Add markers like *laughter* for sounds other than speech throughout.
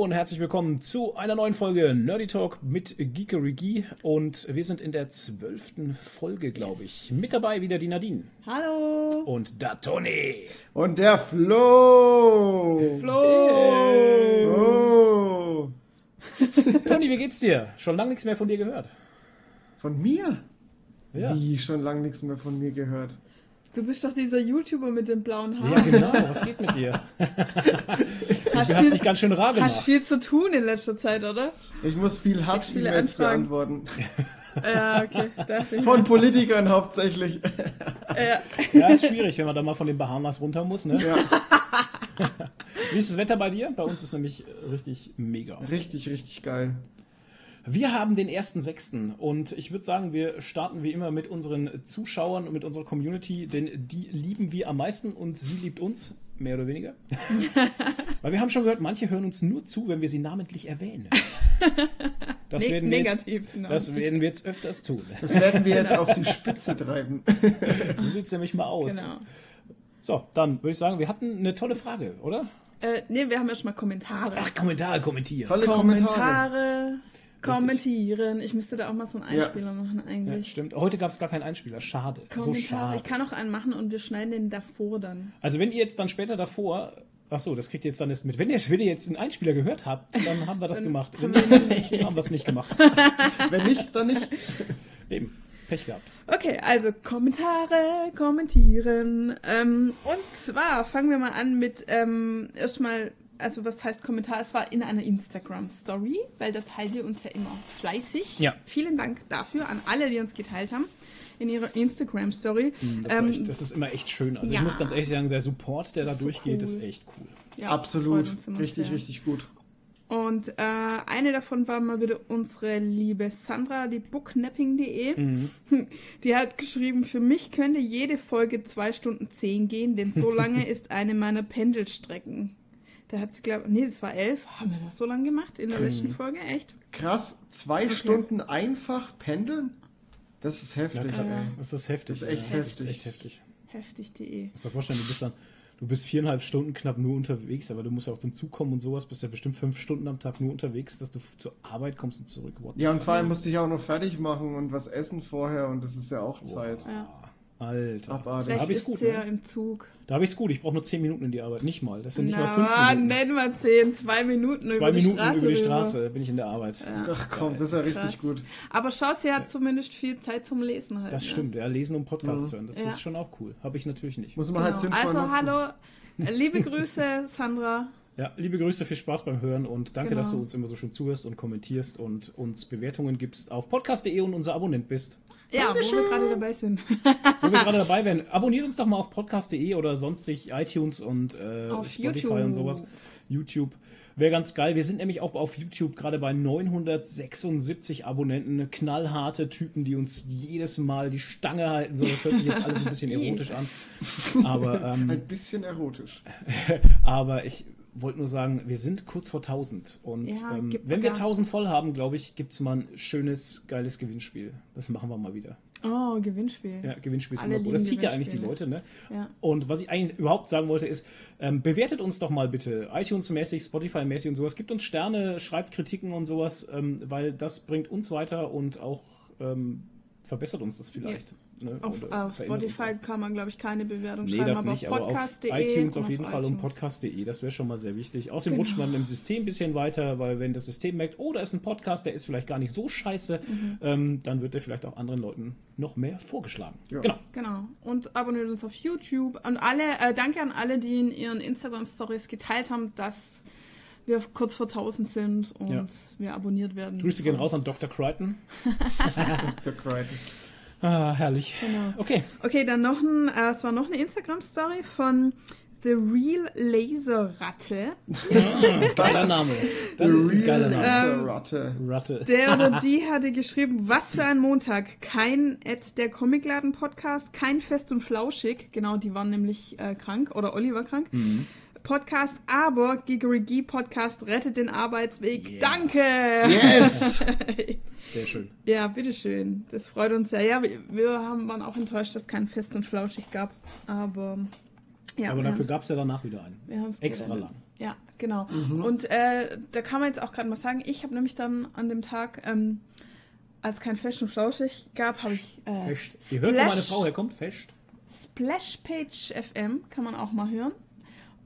Hallo und herzlich willkommen zu einer neuen Folge Nerdy Talk mit Geekery und wir sind in der zwölften Folge, glaube ich. Mit dabei wieder die Nadine. Hallo. Und der Toni. Und der Flo. Flo. Oh. *laughs* Toni, wie geht's dir? Schon lange nichts mehr von dir gehört. Von mir? Ja. Wie, schon lange nichts mehr von mir gehört. Du bist doch dieser YouTuber mit den blauen Haaren. Ja, genau. Was geht mit dir? *laughs* Hast Du hast viel- dich ganz schön rar Hast gemacht. viel zu tun in letzter Zeit, oder? Ich muss viel viele Hass-E-Mails Anfragen. beantworten. *laughs* Ja, okay. Darf ich Von Politikern hauptsächlich. ja. Ja, ist schwierig, wenn man da mal von den Bahamas runter muss. Ne? Ja, Wie ist das Wetter bei dir? Bei uns ist nämlich richtig mega. richtig, richtig geil. Wir haben den 1.6. und ich würde sagen, wir starten wie immer mit unseren Zuschauern und mit unserer Community, denn die lieben wir am meisten und sie liebt uns, mehr oder weniger. *laughs* Weil wir haben schon gehört, manche hören uns nur zu, wenn wir sie namentlich erwähnen. *laughs* Das, Ne werden, wir jetzt, genau. das werden wir jetzt öfters tun. Das werden wir jetzt auf die Spitze treiben. *laughs* So sieht es nämlich mal aus. Genau. So, dann würde ich sagen, wir hatten eine tolle Frage, oder? Äh, ne, wir haben erstmal Kommentare. Ach, Kommentare, kommentieren. Tolle Kommentare. Kommentare. Kommentieren. Ich müsste da auch mal so einen Ja. Einspieler machen Ja, eigentlich. stimmt. Heute gab es gar keinen Einspieler. Schade. So Kommentare. schade. ich kann auch einen machen und wir schneiden den davor dann. Also wenn ihr jetzt dann später davor, ach so, das kriegt ihr jetzt dann erst mit. Wenn ihr, wenn ihr jetzt einen Einspieler gehört habt, dann haben wir das Dann gemacht. haben Wenn nicht, haben wir es nicht gemacht. *laughs* Wenn nicht, dann nicht. *laughs* Eben, Pech gehabt. Okay, also Kommentare, kommentieren. Ähm, und zwar fangen wir mal an mit ähm, erstmal, also was heißt Kommentar? Es war in einer Instagram-Story, weil da teilt ihr uns ja immer fleißig. Ja. Vielen Dank dafür an alle, die uns geteilt haben in ihrer Instagram-Story. Hm, Das, Ähm, echt, das ist immer echt schön. Also ja. ich muss ganz ehrlich sagen, der Support, der da so durchgeht, cool. ist echt cool. ja, Absolut. Richtig, sehr. richtig gut. Und äh, eine davon war mal wieder unsere liebe Sandra, die booknapping.de. Mhm. *laughs* Die hat geschrieben, für mich könnte jede Folge 2 Stunden 10 gehen, denn so lange *laughs* ist eine meiner Pendelstrecken. Da hat sie, glaube nee, das war 11. Haben wir das so lange gemacht in der Mhm. letzten Folge? Echt? Krass, zwei Stunden einfach pendeln? Das ist heftig, Ja, ey. Das ist heftig. Das ist echt ja. heftig. Das ist echt heftig. Heftig.de. Du musst dir vorstellen, du bist dann, du bist viereinhalb Stunden knapp nur unterwegs, aber du musst ja auch zum Zug kommen und sowas, bist ja bestimmt fünf Stunden am Tag nur unterwegs, dass du zur Arbeit kommst und zurück. What Ja, und vor allem musste ich auch noch fertig machen und was essen vorher und das ist ja auch Zeit. Ja. Alter. Abartig. Da Vielleicht hab ich's ist gut, ja ne? im Zug. Da habe ich es gut. Ich brauche nur zehn Minuten in die Arbeit. Nicht mal. Das sind nicht mal Na, fünf Minuten. nicht mal 10, 2 Minuten Zwei über die Minuten Straße. über die rüber. Straße bin ich in der Arbeit. Ja. Ach komm, das ist ja richtig Krass. gut. Aber schau, sie hat zumindest viel Zeit zum Lesen halt. Das ne? stimmt, ja, lesen und Podcasts Mhm. hören. Das Ja. ist schon auch cool. Habe ich natürlich nicht. Muss man halt Genau. sinnvoll Also, nutzen. hallo, liebe *laughs* Grüße, Sandra. Ja, liebe Grüße, viel Spaß beim Hören und danke, Genau. dass du uns immer so schön zuhörst und kommentierst und uns Bewertungen gibst auf podcast.de und unser Abonnent bist. Ja, wo wir gerade dabei sind. Wo wir gerade dabei wären, *laughs* abonniert uns doch mal auf podcast.de oder sonstig iTunes und äh, Auf Spotify YouTube. und sowas. YouTube. Wäre ganz geil. Wir sind nämlich auch auf YouTube gerade bei 976 Abonnenten. Knallharte Typen, die uns jedes Mal die Stange halten. So, das hört sich jetzt alles ein bisschen *laughs* erotisch an. Aber, ähm, Ein bisschen erotisch. *laughs* aber ich wollte nur sagen, wir sind kurz vor 1000. Und Ja, ähm, wenn wir Gas. 1000 voll haben, glaube ich, gibt es mal ein schönes, geiles Gewinnspiel. Das machen wir mal wieder. Oh, Gewinnspiel. Ja, Gewinnspiel ist Alle immer lieben Das zieht ja eigentlich die. Leute, ne? Ja. Und was ich eigentlich überhaupt sagen wollte, ist, ähm, bewertet uns doch mal bitte iTunes-mäßig, Spotify-mäßig und sowas. Gibt uns Sterne, schreibt Kritiken und sowas, ähm, weil das bringt uns weiter und auch ähm, verbessert uns das vielleicht. Ne? Auf, auf uns Spotify kann man, glaube ich, keine Bewertung Nee, schreiben, das aber nicht, auf aber auf podcast.de iTunes und auf jeden Fall und iTunes. podcast.de, das wäre schon mal sehr wichtig. Außerdem Genau. rutscht man im System ein bisschen weiter, weil wenn das System merkt, oh, da ist ein Podcast, der ist vielleicht gar nicht so scheiße, Mhm. ähm, dann wird der vielleicht auch anderen Leuten noch mehr vorgeschlagen. Ja. Genau. Genau. Und abonniert uns auf YouTube. Und alle, äh, danke an alle, die in ihren Instagram-Stories geteilt haben, dass wir kurz vor 1000 sind und Ja. wir abonniert werden. Grüße gehen raus an Dr. Crichton. *laughs* Dr. Crichton. Ah, herrlich. Genau. Okay. Okay, dann noch ein, äh, es war noch eine Instagram-Story von The Real Laser Ratte. *laughs* Geiler Name. Das ist ein geiler Name. Ähm, Ratte. Ratte. Der oder *laughs* die hatte geschrieben, was für ein Montag. Kein Ed der Comicladen Podcast, kein Fest und Flauschig. Genau, die waren nämlich äh, krank oder Olli war krank. Mhm. Podcast, aber Gigerigi Podcast rettet den Arbeitsweg. Yeah. Danke! Yes! *laughs* Sehr schön. Ja, bitteschön. Das freut uns sehr. Ja, wir, wir haben, waren auch enttäuscht, dass es kein Fest und Flauschig gab. Aber ja, Aber dafür gab es ja danach wieder einen. wir haben's Extra gerettet. lang. Ja, genau. Mhm. Und äh, da kann man jetzt auch gerade mal sagen, ich habe nämlich dann an dem Tag, ähm, als kein Fest und Flauschig gab, habe ich äh, Fest. Ihr hört, wo meine Frau herkommt? Fest. Splashpage FM, kann man auch mal hören.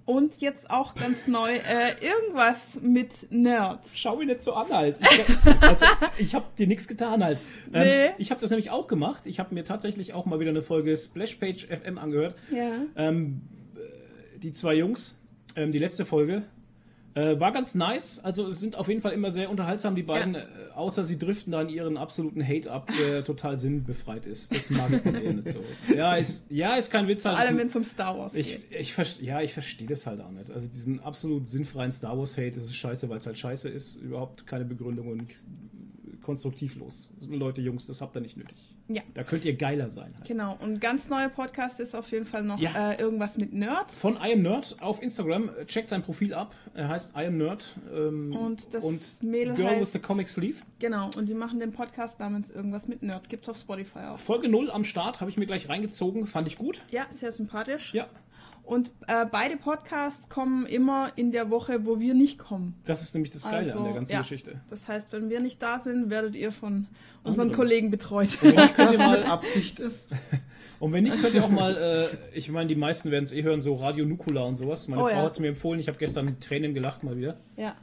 Und jetzt auch ganz neu äh, irgendwas mit Nerds. Schau mich nicht so an halt. Ich, also, ich habe dir nichts getan halt. Ähm, Nee. Ich habe das nämlich auch gemacht. Ich habe mir tatsächlich auch mal wieder eine Folge Splashpage FM angehört. Ja. Ähm, äh, die zwei Jungs, ähm, die letzte Folge, äh, war ganz nice. Also es sind auf jeden Fall immer sehr unterhaltsam, die beiden, Ja. äh, außer sie driften da in ihren absoluten Hate ab, der *laughs* total sinnbefreit ist. Das mag ich dann eher nicht so. Ja, ist, ja, ist kein Witz. Vor Halt. allem, wenn es um Star Wars Ich, geht. ich verste- ja, ich verstehe das halt auch nicht. Also diesen absolut sinnfreien Star Wars Hate, das ist scheiße, weil es halt scheiße ist. Überhaupt keine Begründung und konstruktivlos. Leute, Jungs, das habt ihr nicht nötig. Ja. Da könnt ihr geiler sein. Halt. Genau. Und ganz neuer Podcast ist auf jeden Fall noch Ja. äh, irgendwas mit Nerd. Von I am Nerd auf Instagram. Checkt sein Profil ab. Er heißt I am Nerd. Ähm, Und das und Mädel Girl with heißt- the Comic Sleeve. Genau. Und die machen den Podcast namens irgendwas mit Nerd. Gibt's auf Spotify auch. Folge 0 am Start, habe ich mir gleich reingezogen. Fand ich gut. Ja, sehr sympathisch. Ja, Und äh, beide Podcasts kommen immer in der Woche, wo wir nicht kommen. das ist nämlich das Geile Also, an der ganzen ja. Geschichte. Das heißt, wenn wir nicht da sind, werdet ihr von unseren Andere. Kollegen betreut. Wenn *laughs* mit mal, Absicht ist. *laughs* und wenn nicht, könnt ihr auch mal, äh, ich meine, die meisten werden es eh hören, so Radio Nukula und sowas. Meine Oh, Frau ja. hat es mir empfohlen. Ich habe gestern mit Tränen gelacht mal wieder. Ja.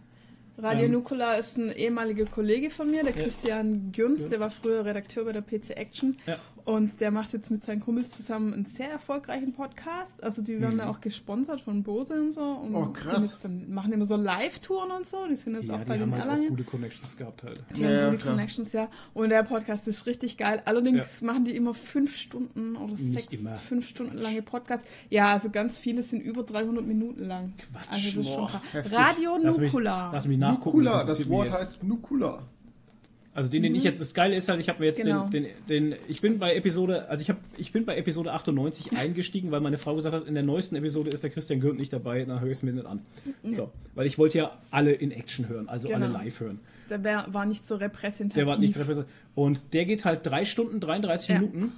Radio Ähm, Nukula ist ein ehemaliger Kollege von mir, der Christian Gürns, der war früher Redakteur bei der PC Action. Ja. Und der macht jetzt mit seinen Kumpels zusammen einen sehr erfolgreichen Podcast. Also die werden da auch gesponsert von Bose und so. Und Mhm. Oh, sind krass. Jetzt dann, machen immer so Live-Touren und so. Die sind jetzt Ja, auch bei den haben halt auch Erlangen. gute Connections gehabt halt. Die Ja, haben ja, gute klar. Connections, ja. Und der Podcast ist richtig geil. Allerdings machen die immer fünf Stunden oder Nicht sechs, immer. fünf Stunden lange Podcasts. Ja, also ganz viele sind über 300 Minuten lang. Quatsch. Also das ist schon Boah, krass. Radio Lass mich, Nukula. lass mich nachgucken. Nukula, das mich Wort heißt Nukula. Also den, den ich jetzt, das Geile ist halt, ich habe mir jetzt Mhm. Genau. den, den, den, ich bin bei Episode, also ich habe, ich bin bei Episode 98 *laughs* eingestiegen, weil meine Frau gesagt hat, in der neuesten Episode ist der Christian Gürnt nicht dabei, dann höre ich es mir nicht an. So, weil ich wollte ja alle in Action hören, also alle Genau. live hören. Der war nicht so repräsentativ. Der war nicht repräsentativ. Und der geht halt drei Stunden, 33 Ja. Minuten.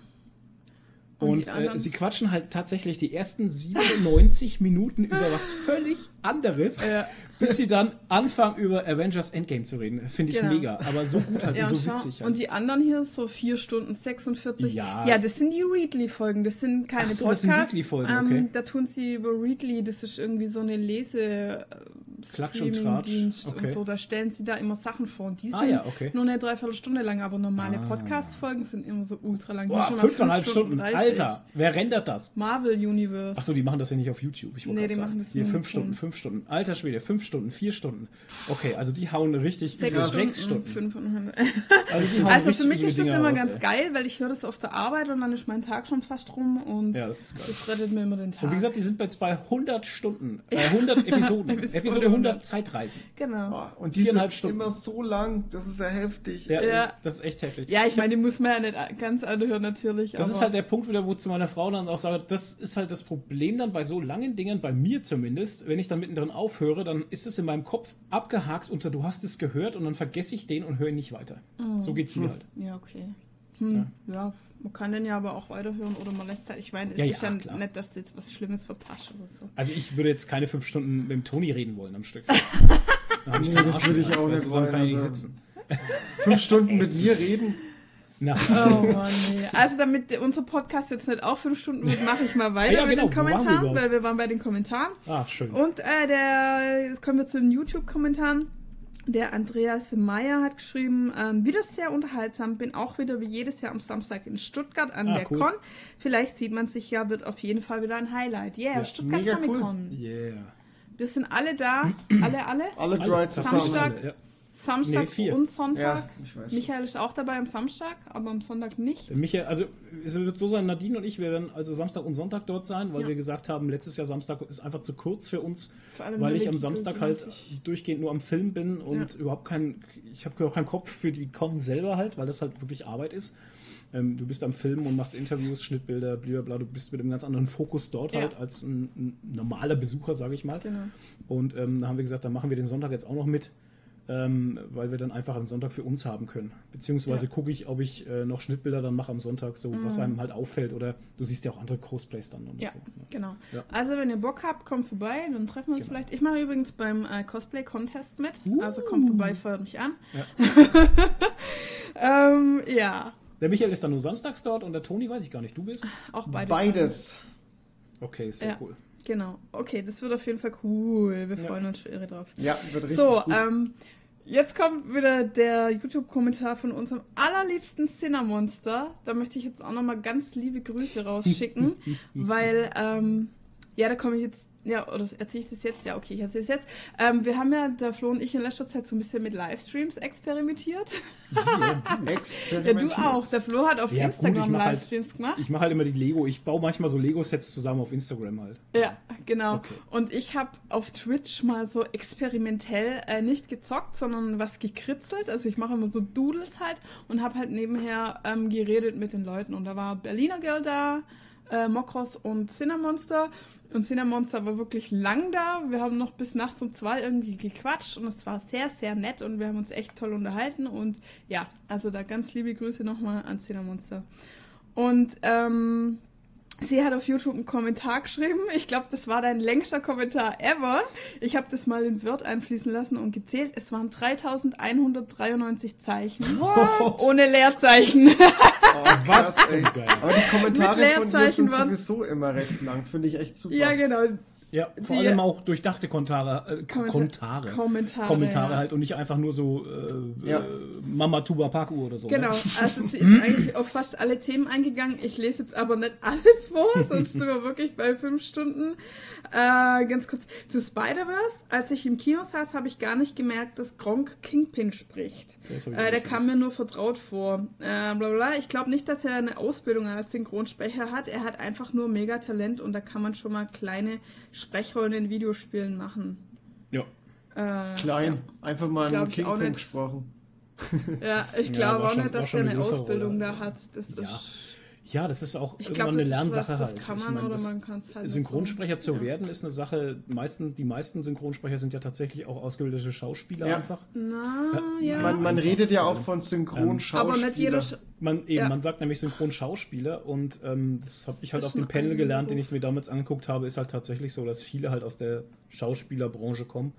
Und Und, äh, sie quatschen halt tatsächlich die ersten 97 *laughs* Minuten über was völlig anderes, Ja. bis sie dann anfangen über Avengers Endgame zu reden. Finde ich Genau. mega, aber so gut halt Ja, und so schau, witzig. Halt. und die anderen hier so 4 Stunden 46. Ja. ja das sind die Readly-Folgen. Das sind keine Ach so, das Podcasts. sind Readly-Folgen, ähm, okay. Da tun sie über Readly, das ist irgendwie so eine Lese äh, Klatsch und Tratsch, Streaming-Dienst okay. und so. Da stellen sie da immer Sachen vor. Und die sind Ah, ja, okay. nur eine Dreiviertelstunde lang, aber normale Ah. Podcast-Folgen sind immer so ultra lang. Boah, mal fünf fünfeinhalb Stunden. 30. Alter, wer rendert das? Marvel Universe. Achso, die machen das ja nicht auf YouTube. Ich Nee, die sagen. machen das Hier fünf Stunden, fünf Stunden. Alter Schwede, fünf Stunden, vier Stunden. Okay, also die hauen richtig Sechs über Stunden, sechs Stunden. fünfeinhalb. Also, Also für mich ist das Dinger immer raus, ganz ey. geil, weil ich höre das auf der Arbeit und dann ist mein Tag schon fast rum und Ja, das das rettet mir immer den Tag. Und wie gesagt, die sind bei 100 Stunden, äh, 100 Episoden. *laughs* Episode Episode 100 Zeitreisen. genau. Boah, Und die sind Stunden. immer so lang, das ist ja heftig. Ja, Ja. das ist echt heftig. Ja, ich meine, die muss man ja nicht ganz anhören, natürlich. Das aber ist halt der Punkt wieder, wo zu meiner Frau dann auch sage, das ist halt das Problem dann bei so langen Dingen, bei mir zumindest, wenn ich dann mittendrin aufhöre, dann ist es in meinem Kopf abgehakt unter du hast es gehört und dann vergesse ich den und höre ihn nicht weiter. Oh. So geht's mir halt. Ja, okay. Hm, ja. Man kann den ja aber auch weiterhören oder man lässt halt. Ich meine, es Ja, ist ja, ja klar. nicht, dass du jetzt was Schlimmes verpasst oder so. Also ich würde jetzt keine fünf Stunden mit dem Toni reden wollen am Stück. *laughs* Da Nee, das Arsch würde ich auch nicht warum kann ich nicht wollen, also- sitzen? Fünf Stunden mit mir reden. Na, Oh Mann, nee. Also damit unser Podcast jetzt nicht auch fünf Stunden wird, mache ich mal weiter ja, mit genau. den waren wir Kommentaren, weil wir waren bei den Kommentaren. ah, schön. Und äh, der, jetzt kommen wir zu den YouTube-Kommentaren. Der Andreas Meyer hat geschrieben, ähm, wieder sehr unterhaltsam, bin auch wieder wie jedes Jahr am Samstag in Stuttgart an Ah, der cool. Con. Vielleicht sieht man sich ja, wird auf jeden Fall wieder ein Highlight. Yeah, Ja, Stuttgart Comic cool. Con. Yeah. Wir sind alle da, *clears throat* alle, alle. Alle Alle drei zusammen. Samstag. Ja. Samstag Nee, vier. und Sonntag. Ja, ich weiß. Michael ist auch dabei am Samstag, aber am Sonntag nicht. Michael, also es wird so sein, Nadine und ich, wir werden also Samstag und Sonntag dort sein, weil Ja. wir gesagt haben, letztes Jahr Samstag ist einfach zu kurz für uns, Vor allem weil ich am Samstag halt durchgehend nur am Film bin und Ja. überhaupt keinen, ich habe auch keinen Kopf für die Con selber halt, weil das halt wirklich Arbeit ist. Ähm, du bist am Film und machst Interviews, Schnittbilder, blablabla, du bist mit einem ganz anderen Fokus dort Ja. halt als ein, ein normaler Besucher, sage ich mal. Genau. Und ähm, da haben wir gesagt, dann machen wir den Sonntag jetzt auch noch mit. Ähm, weil wir dann einfach am Sonntag für uns haben können. Beziehungsweise Ja. gucke ich, ob ich äh, noch Schnittbilder dann mache am Sonntag, so was einem halt auffällt. Oder du siehst ja auch andere Cosplays dann. Und Ja, so, ne? genau. Ja. Also wenn ihr Bock habt, kommt vorbei, dann treffen wir uns Genau. vielleicht. Ich mache übrigens beim äh, Cosplay Contest mit. Uh. Also kommt vorbei, feuert mich an. Ja. *laughs* ähm, ja, Der Michael ist dann nur samstags dort und der Toni weiß ich gar nicht. Du bist? auch beide. Beides. Okay, sehr Ja. cool. Genau. Okay, das wird auf jeden Fall cool. Wir Ja. freuen uns schon irre drauf. Ja, wird richtig So, gut. ähm, jetzt kommt wieder der YouTube-Kommentar von unserem allerliebsten Cinnamonster. Da möchte ich jetzt auch nochmal ganz liebe Grüße rausschicken, *laughs* weil, ähm, ja, da komme ich jetzt, ja, oder erzähle ich das jetzt? Ja, okay, ich erzähle es jetzt. Ähm, wir haben ja, der Flo und ich in letzter Zeit so ein bisschen mit Livestreams experimentiert. Ja, *laughs* du Experimentiert. auch. Der Flo hat auf Ja, gut, Instagram mach halt- Livestreams gemacht. Ich mache halt immer die Lego. Ich baue manchmal so Lego-Sets zusammen auf Instagram halt. Ja, genau. Okay. Und ich habe auf Twitch mal so experimentell äh, nicht gezockt, sondern was gekritzelt. Also ich mache immer so Doodles halt und habe halt nebenher ähm, geredet mit den Leuten. Und da war Berliner Girl da, äh, Mokros und Cinnamonster. Und Cinnamonster war wirklich lang da. Wir haben noch bis nachts um zwei irgendwie gequatscht und es war sehr, sehr nett und wir haben uns echt toll unterhalten. Und ja, also da ganz liebe Grüße nochmal an Cinnamonster. Und ähm, Sie hat auf YouTube einen Kommentar geschrieben. Ich glaube, das war dein längster Kommentar ever. Ich habe das mal in Word einfließen lassen und gezählt. Es waren 3193 Zeichen. Ohne Leerzeichen. Oh, Was ey. Aber die Kommentare Mit von dir Leerzeichen sind sowieso immer recht lang. Finde ich echt super. ja, genau. Ja, vor Sie- allem auch durchdachte Kontare, äh, Kommentar- Kontare. Kommentare, Kommentare ja. halt und nicht einfach nur so äh, Ja. äh, Mama Tuba Paku oder so. Genau, Ne? *laughs* also sie ist eigentlich auf fast alle Themen eingegangen. Ich lese jetzt aber nicht alles vor, *laughs* sonst sind wir wirklich bei fünf Stunden. Äh, ganz kurz zu Spider-Verse. Als ich im Kino saß, habe ich gar nicht gemerkt, dass Gronk Kingpin spricht. Äh, der kam mir nur vertraut vor. Äh, bla bla. Ich glaube nicht, dass er eine Ausbildung als Synchronsprecher hat. Er hat einfach nur mega Talent und da kann man schon mal kleine Sprechrollen in Videospielen machen. Ja. Äh, Klein. Einfach mal einen Kingpin nicht. gesprochen. Ja, ich Ja, glaube war auch nicht, dass er eine Ausbildung da hat. Das Ja. ist, ja, das ist auch ich irgendwann glaube, eine Lernsache was, halt. das kann man mein, oder das- man kann es halt nicht Synchronsprecher so. zu werden ist eine Sache. Meisten, die meisten Synchronsprecher sind ja tatsächlich auch ausgebildete Schauspieler Ja. einfach. Na, ja. Man, man einfach. redet ja auch Ähm, von aber Synchronschauspielern. nicht jeder. Man, eben, Ja. man sagt nämlich Synchronschauspieler und ähm, das habe ich halt auf dem Panel gelernt, den ich mir damals angeguckt habe, ist halt tatsächlich so, dass viele halt aus der Schauspielerbranche kommen.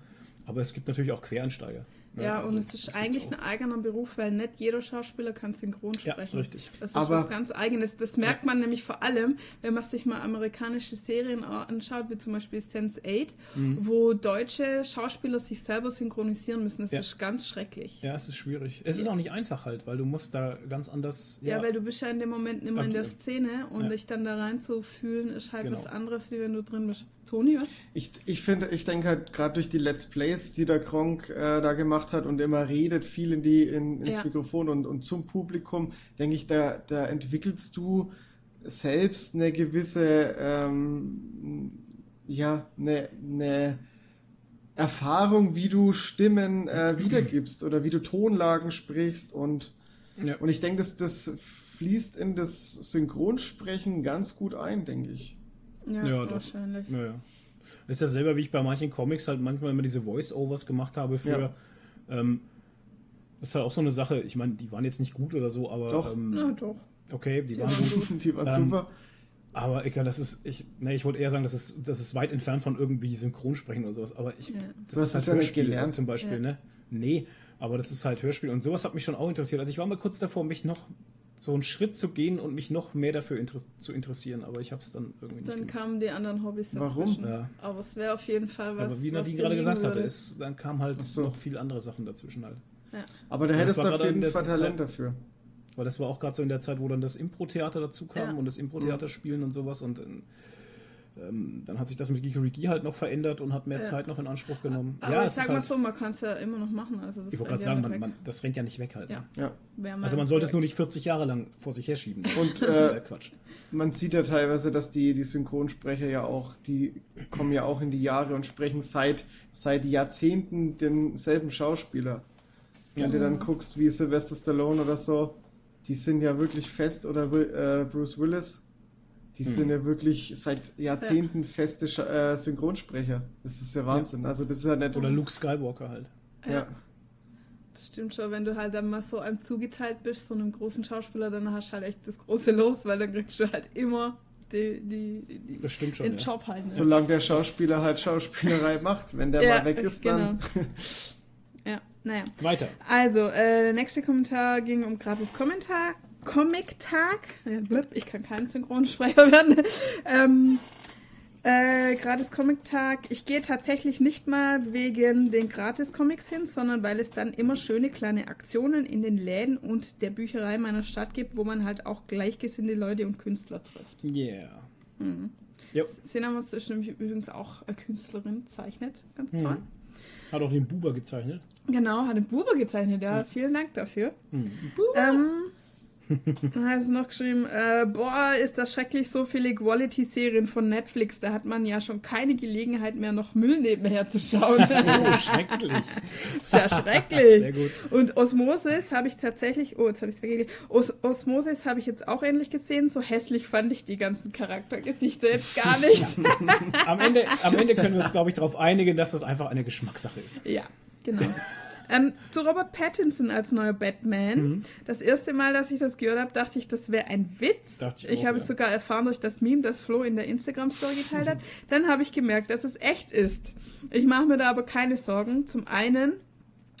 Aber es gibt natürlich auch Quereinsteiger. Ne? Ja, Also, und es ist eigentlich ein eigener Beruf, weil nicht jeder Schauspieler kann synchron Ja, sprechen. richtig. Das ist Aber- was ganz Eigenes. Das merkt man nämlich vor allem, wenn man sich mal amerikanische Serien anschaut, wie zum Beispiel Sense8, Mhm. wo deutsche Schauspieler sich selber synchronisieren müssen. Das Ja. ist ganz schrecklich. Ja, es ist schwierig. Es ist auch nicht einfach halt, weil du musst da ganz anders. Ja, weil du bist ja in dem Moment immer in der. Szene und Ja. dich dann da rein zu fühlen, ist halt Genau. was anderes, wie wenn du drin bist. Toni, was? Ich, ich finde, ich denke halt gerade durch die Let's Plays, die der Gronk äh, da gemacht hat und immer redet viel in die, in, ins Ja. Mikrofon und, und zum Publikum, denke ich, da, da entwickelst du selbst eine gewisse, ähm, ja, eine, eine Erfahrung, wie du Stimmen äh, wiedergibst oder wie du Tonlagen sprichst und, Ja. und ich denke, das, das fließt in das Synchronsprechen ganz gut ein, denke ich. Ja, Ja, doch. wahrscheinlich. Naja. Das ist ja selber, wie ich bei manchen Comics halt manchmal immer diese Voice-Overs gemacht habe für. Ja. Ähm, das ist halt auch so eine Sache. Ich meine, die waren jetzt nicht gut oder so, aber Doch. ähm, Na doch. okay, die Die waren waren gut. gut. Die war Ähm, super. Aber egal, das ist, ich, ne, ich wollte eher sagen, das ist, das ist weit entfernt von irgendwie Synchronsprechen oder sowas. Aber ich, Ja. Du hast es ja nicht gelernt. zum Beispiel, Ja. ne? Nee, aber das ist halt Hörspiel und sowas hat mich schon auch interessiert. Also ich war mal kurz davor, mich noch so einen Schritt zu gehen und mich noch mehr dafür inter zu interessieren, aber ich habe es dann irgendwie nicht Dann gemacht. kamen die anderen Hobbys Warum? dazwischen. Ja. Aber es wäre auf jeden Fall was. aber wie Nadine gerade gesagt hatte, würde. ist, dann kamen halt so. noch viel andere Sachen dazwischen halt. Aber da hättest du auf gerade in jeden der Fall Zeit- Talent dafür. Weil das war auch gerade so in der Zeit, wo dann das Impro-Theater dazu kam Ja. und das Impro-Theater spielen und sowas und ähm, dann hat sich das mit Geekeriki halt noch verändert und hat mehr Ja. Zeit noch in Anspruch genommen. Aber ja, ich sag mal halt, so, man kann es ja immer noch machen. Also das ich wollte rennt gerade sagen, ja man, nicht man, das rennt ja nicht weg halt. Ja. Ne? Ja. Also man sollte es nur nicht 40 Jahre lang vor sich herschieben. Und das äh, Quatsch. man sieht ja teilweise, dass die, die Synchronsprecher ja auch, die kommen ja auch in die Jahre und sprechen seit, seit Jahrzehnten denselben Schauspieler. Wenn du dann guckst, wie Sylvester Stallone oder so, die sind ja wirklich fest, oder äh, Bruce Willis, die Hm. sind ja wirklich seit Jahrzehnten feste Scha- äh, Synchronsprecher. Das ist ja Wahnsinn. Also das ist ja nicht... Oder Luke Skywalker halt. Ja. stimmt schon. Wenn du halt dann mal so einem zugeteilt bist, so einem großen Schauspieler, dann hast du halt echt das große Los, weil dann kriegst du halt immer die, die, die, Das stimmt schon. den Ja. Job halt. Ne? Solange der Schauspieler halt Schauspielerei *laughs* macht. Wenn der Ja, mal weg ist, dann. *laughs* Ja, naja. Weiter. Also, äh, der nächste Kommentar ging um gratis Kommentar. Comic-Tag. Blip, ich kann kein Synchronsprecher *laughs* werden. ähm, äh, gratis Comic-Tag. Ich gehe tatsächlich nicht mal wegen den Gratis-Comics hin, sondern weil es dann immer schöne kleine Aktionen in den Läden und der Bücherei meiner Stadt gibt, wo man halt auch gleichgesinnte Leute und Künstler trifft. Yeah. Mhm. Jo. Cinemus ist nämlich übrigens auch eine Künstlerin, zeichnet. Ganz Mhm. toll. Hat auch den Buber gezeichnet. Genau, hat den Buber gezeichnet, ja. Vielen Dank dafür. Mhm. Ähm, dann hat es noch geschrieben, äh, boah, ist das schrecklich, so viele Equality-Serien von Netflix. Da hat man ja schon keine Gelegenheit mehr, noch Müll nebenher zu schauen. *laughs* Oh, schrecklich. Sehr schrecklich. Sehr gut. Und Osmosis habe ich tatsächlich, oh, jetzt habe ich es vergessen. Os Osmosis habe ich jetzt auch ähnlich gesehen. So hässlich fand ich die ganzen Charaktergesichter jetzt gar nicht. *laughs* Am Ende, am Ende können wir uns, glaube ich, darauf einigen, dass das einfach eine Geschmackssache ist. Ja, genau. *laughs* ähm, zu Robert Pattinson als neuer Batman. Mhm. Das erste Mal, dass ich das gehört habe, dachte ich, das wäre ein Witz. Dachte ich ich habe ja. es sogar erfahren durch das Meme, das Flo in der Instagram-Story geteilt hat. *laughs* Dann habe ich gemerkt, dass es echt ist. Ich mache mir da aber keine Sorgen. Zum einen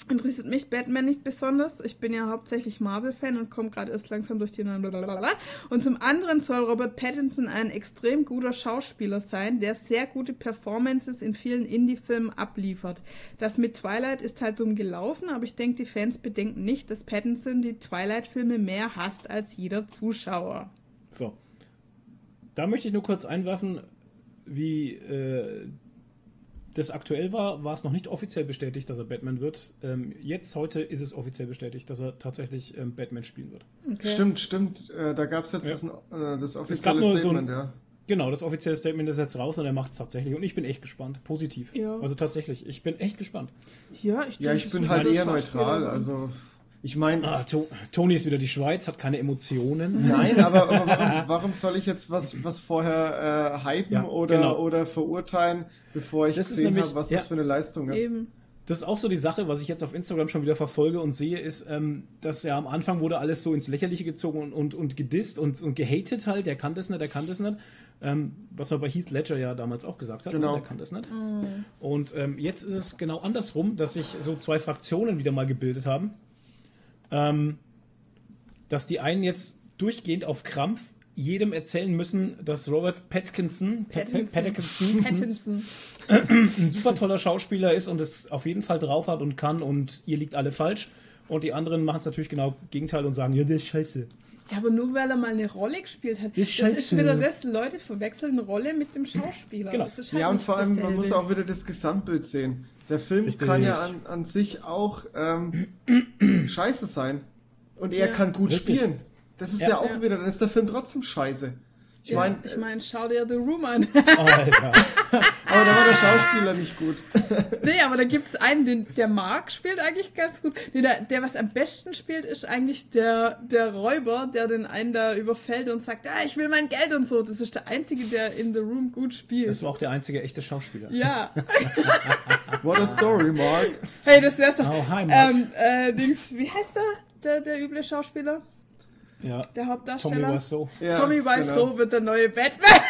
interessiert mich Batman nicht besonders. Ich bin ja hauptsächlich Marvel-Fan und komme gerade erst langsam durch die blablabla. Und zum anderen soll Robert Pattinson ein extrem guter Schauspieler sein, der sehr gute Performances in vielen Indie-Filmen abliefert. Das mit Twilight ist halt dumm gelaufen, aber ich denke, die Fans bedenken nicht, dass Pattinson die Twilight-Filme mehr hasst als jeder Zuschauer. So. Da möchte ich nur kurz einwerfen, wie äh, das aktuell war, war es noch nicht offiziell bestätigt, dass er Batman wird. Ähm, jetzt, heute, ist es offiziell bestätigt, dass er tatsächlich ähm, Batman spielen wird. Okay. Stimmt, stimmt. Äh, da gab es jetzt Ja. das, äh, das gab offizielle nur so Statement, ein- ja. Genau, das offizielle Statement ist jetzt raus und er macht es tatsächlich. Und ich bin echt gespannt. Positiv. Ja. Also tatsächlich, ich bin echt gespannt. Ja, ich, Ja, ich bin halt ein eher neutral. Also, ich meine, Ah, to Toni ist wieder die Schweiz, hat keine Emotionen. nein, aber, aber warum, *laughs* warum soll ich jetzt was, was vorher äh, hypen Ja, oder, genau. oder verurteilen, bevor ich Das gesehen habe, was ja. das für eine Leistung ist? Eben. Das ist auch so die Sache, was ich jetzt auf Instagram schon wieder verfolge und sehe, ist, ähm, dass ja am Anfang wurde alles so ins Lächerliche gezogen und, und, und gedisst und, und gehatet halt. Der kann das nicht, der kann das nicht. Ähm, was man bei Heath Ledger ja damals auch gesagt hat. Genau. ne, Der kann das nicht. Und ähm, jetzt ist es genau andersrum, dass sich so zwei Fraktionen wieder mal gebildet haben. Ähm, dass die einen jetzt durchgehend auf Krampf jedem erzählen müssen, dass Robert Pattinson, Pat- Pattinson. *laughs* Pattinson, Pattinson. ein super toller Schauspieler ist und es auf jeden Fall drauf hat und kann und ihr liegt alle falsch. Und die anderen machen es natürlich genau Gegenteil und sagen, ja, der ist scheiße. Ja, aber nur weil er mal eine Rolle gespielt hat. Das ist Das ist wieder das, Leute verwechseln Rolle mit dem Schauspieler. Genau. Das ist halt Ja, und vor allem, man dasselbe. muss auch wieder das Gesamtbild sehen. Der Film Richtig. kann ja an, an sich auch ähm, *clears throat* scheiße sein. Und er Ja. kann gut Richtig. spielen. Das ist Ja. ja, auch Ja. wieder, dann ist der Film trotzdem scheiße. Ich ja, meine, ich mein, schau dir The Room an. Alter. *laughs* aber da war der Schauspieler nicht gut. *laughs* nee, aber da gibt es einen, den, der Mark spielt eigentlich ganz gut. Nee, der, der, was am besten spielt, ist eigentlich der, der Räuber, der den einen da überfällt und sagt, ah, ich will mein Geld und so. Das ist der Einzige, der in The Room gut spielt. Das war auch der einzige echte Schauspieler. ja. *laughs* What a story, Mark. Hey, das wär's doch. Oh, hi, Mark. ähm, äh, Dings, wie heißt der? Der, der üble Schauspieler? Ja. Der Tommy Hauptdarsteller? war so. Ja, Tommy Wiseau genau. wird der neue Batman.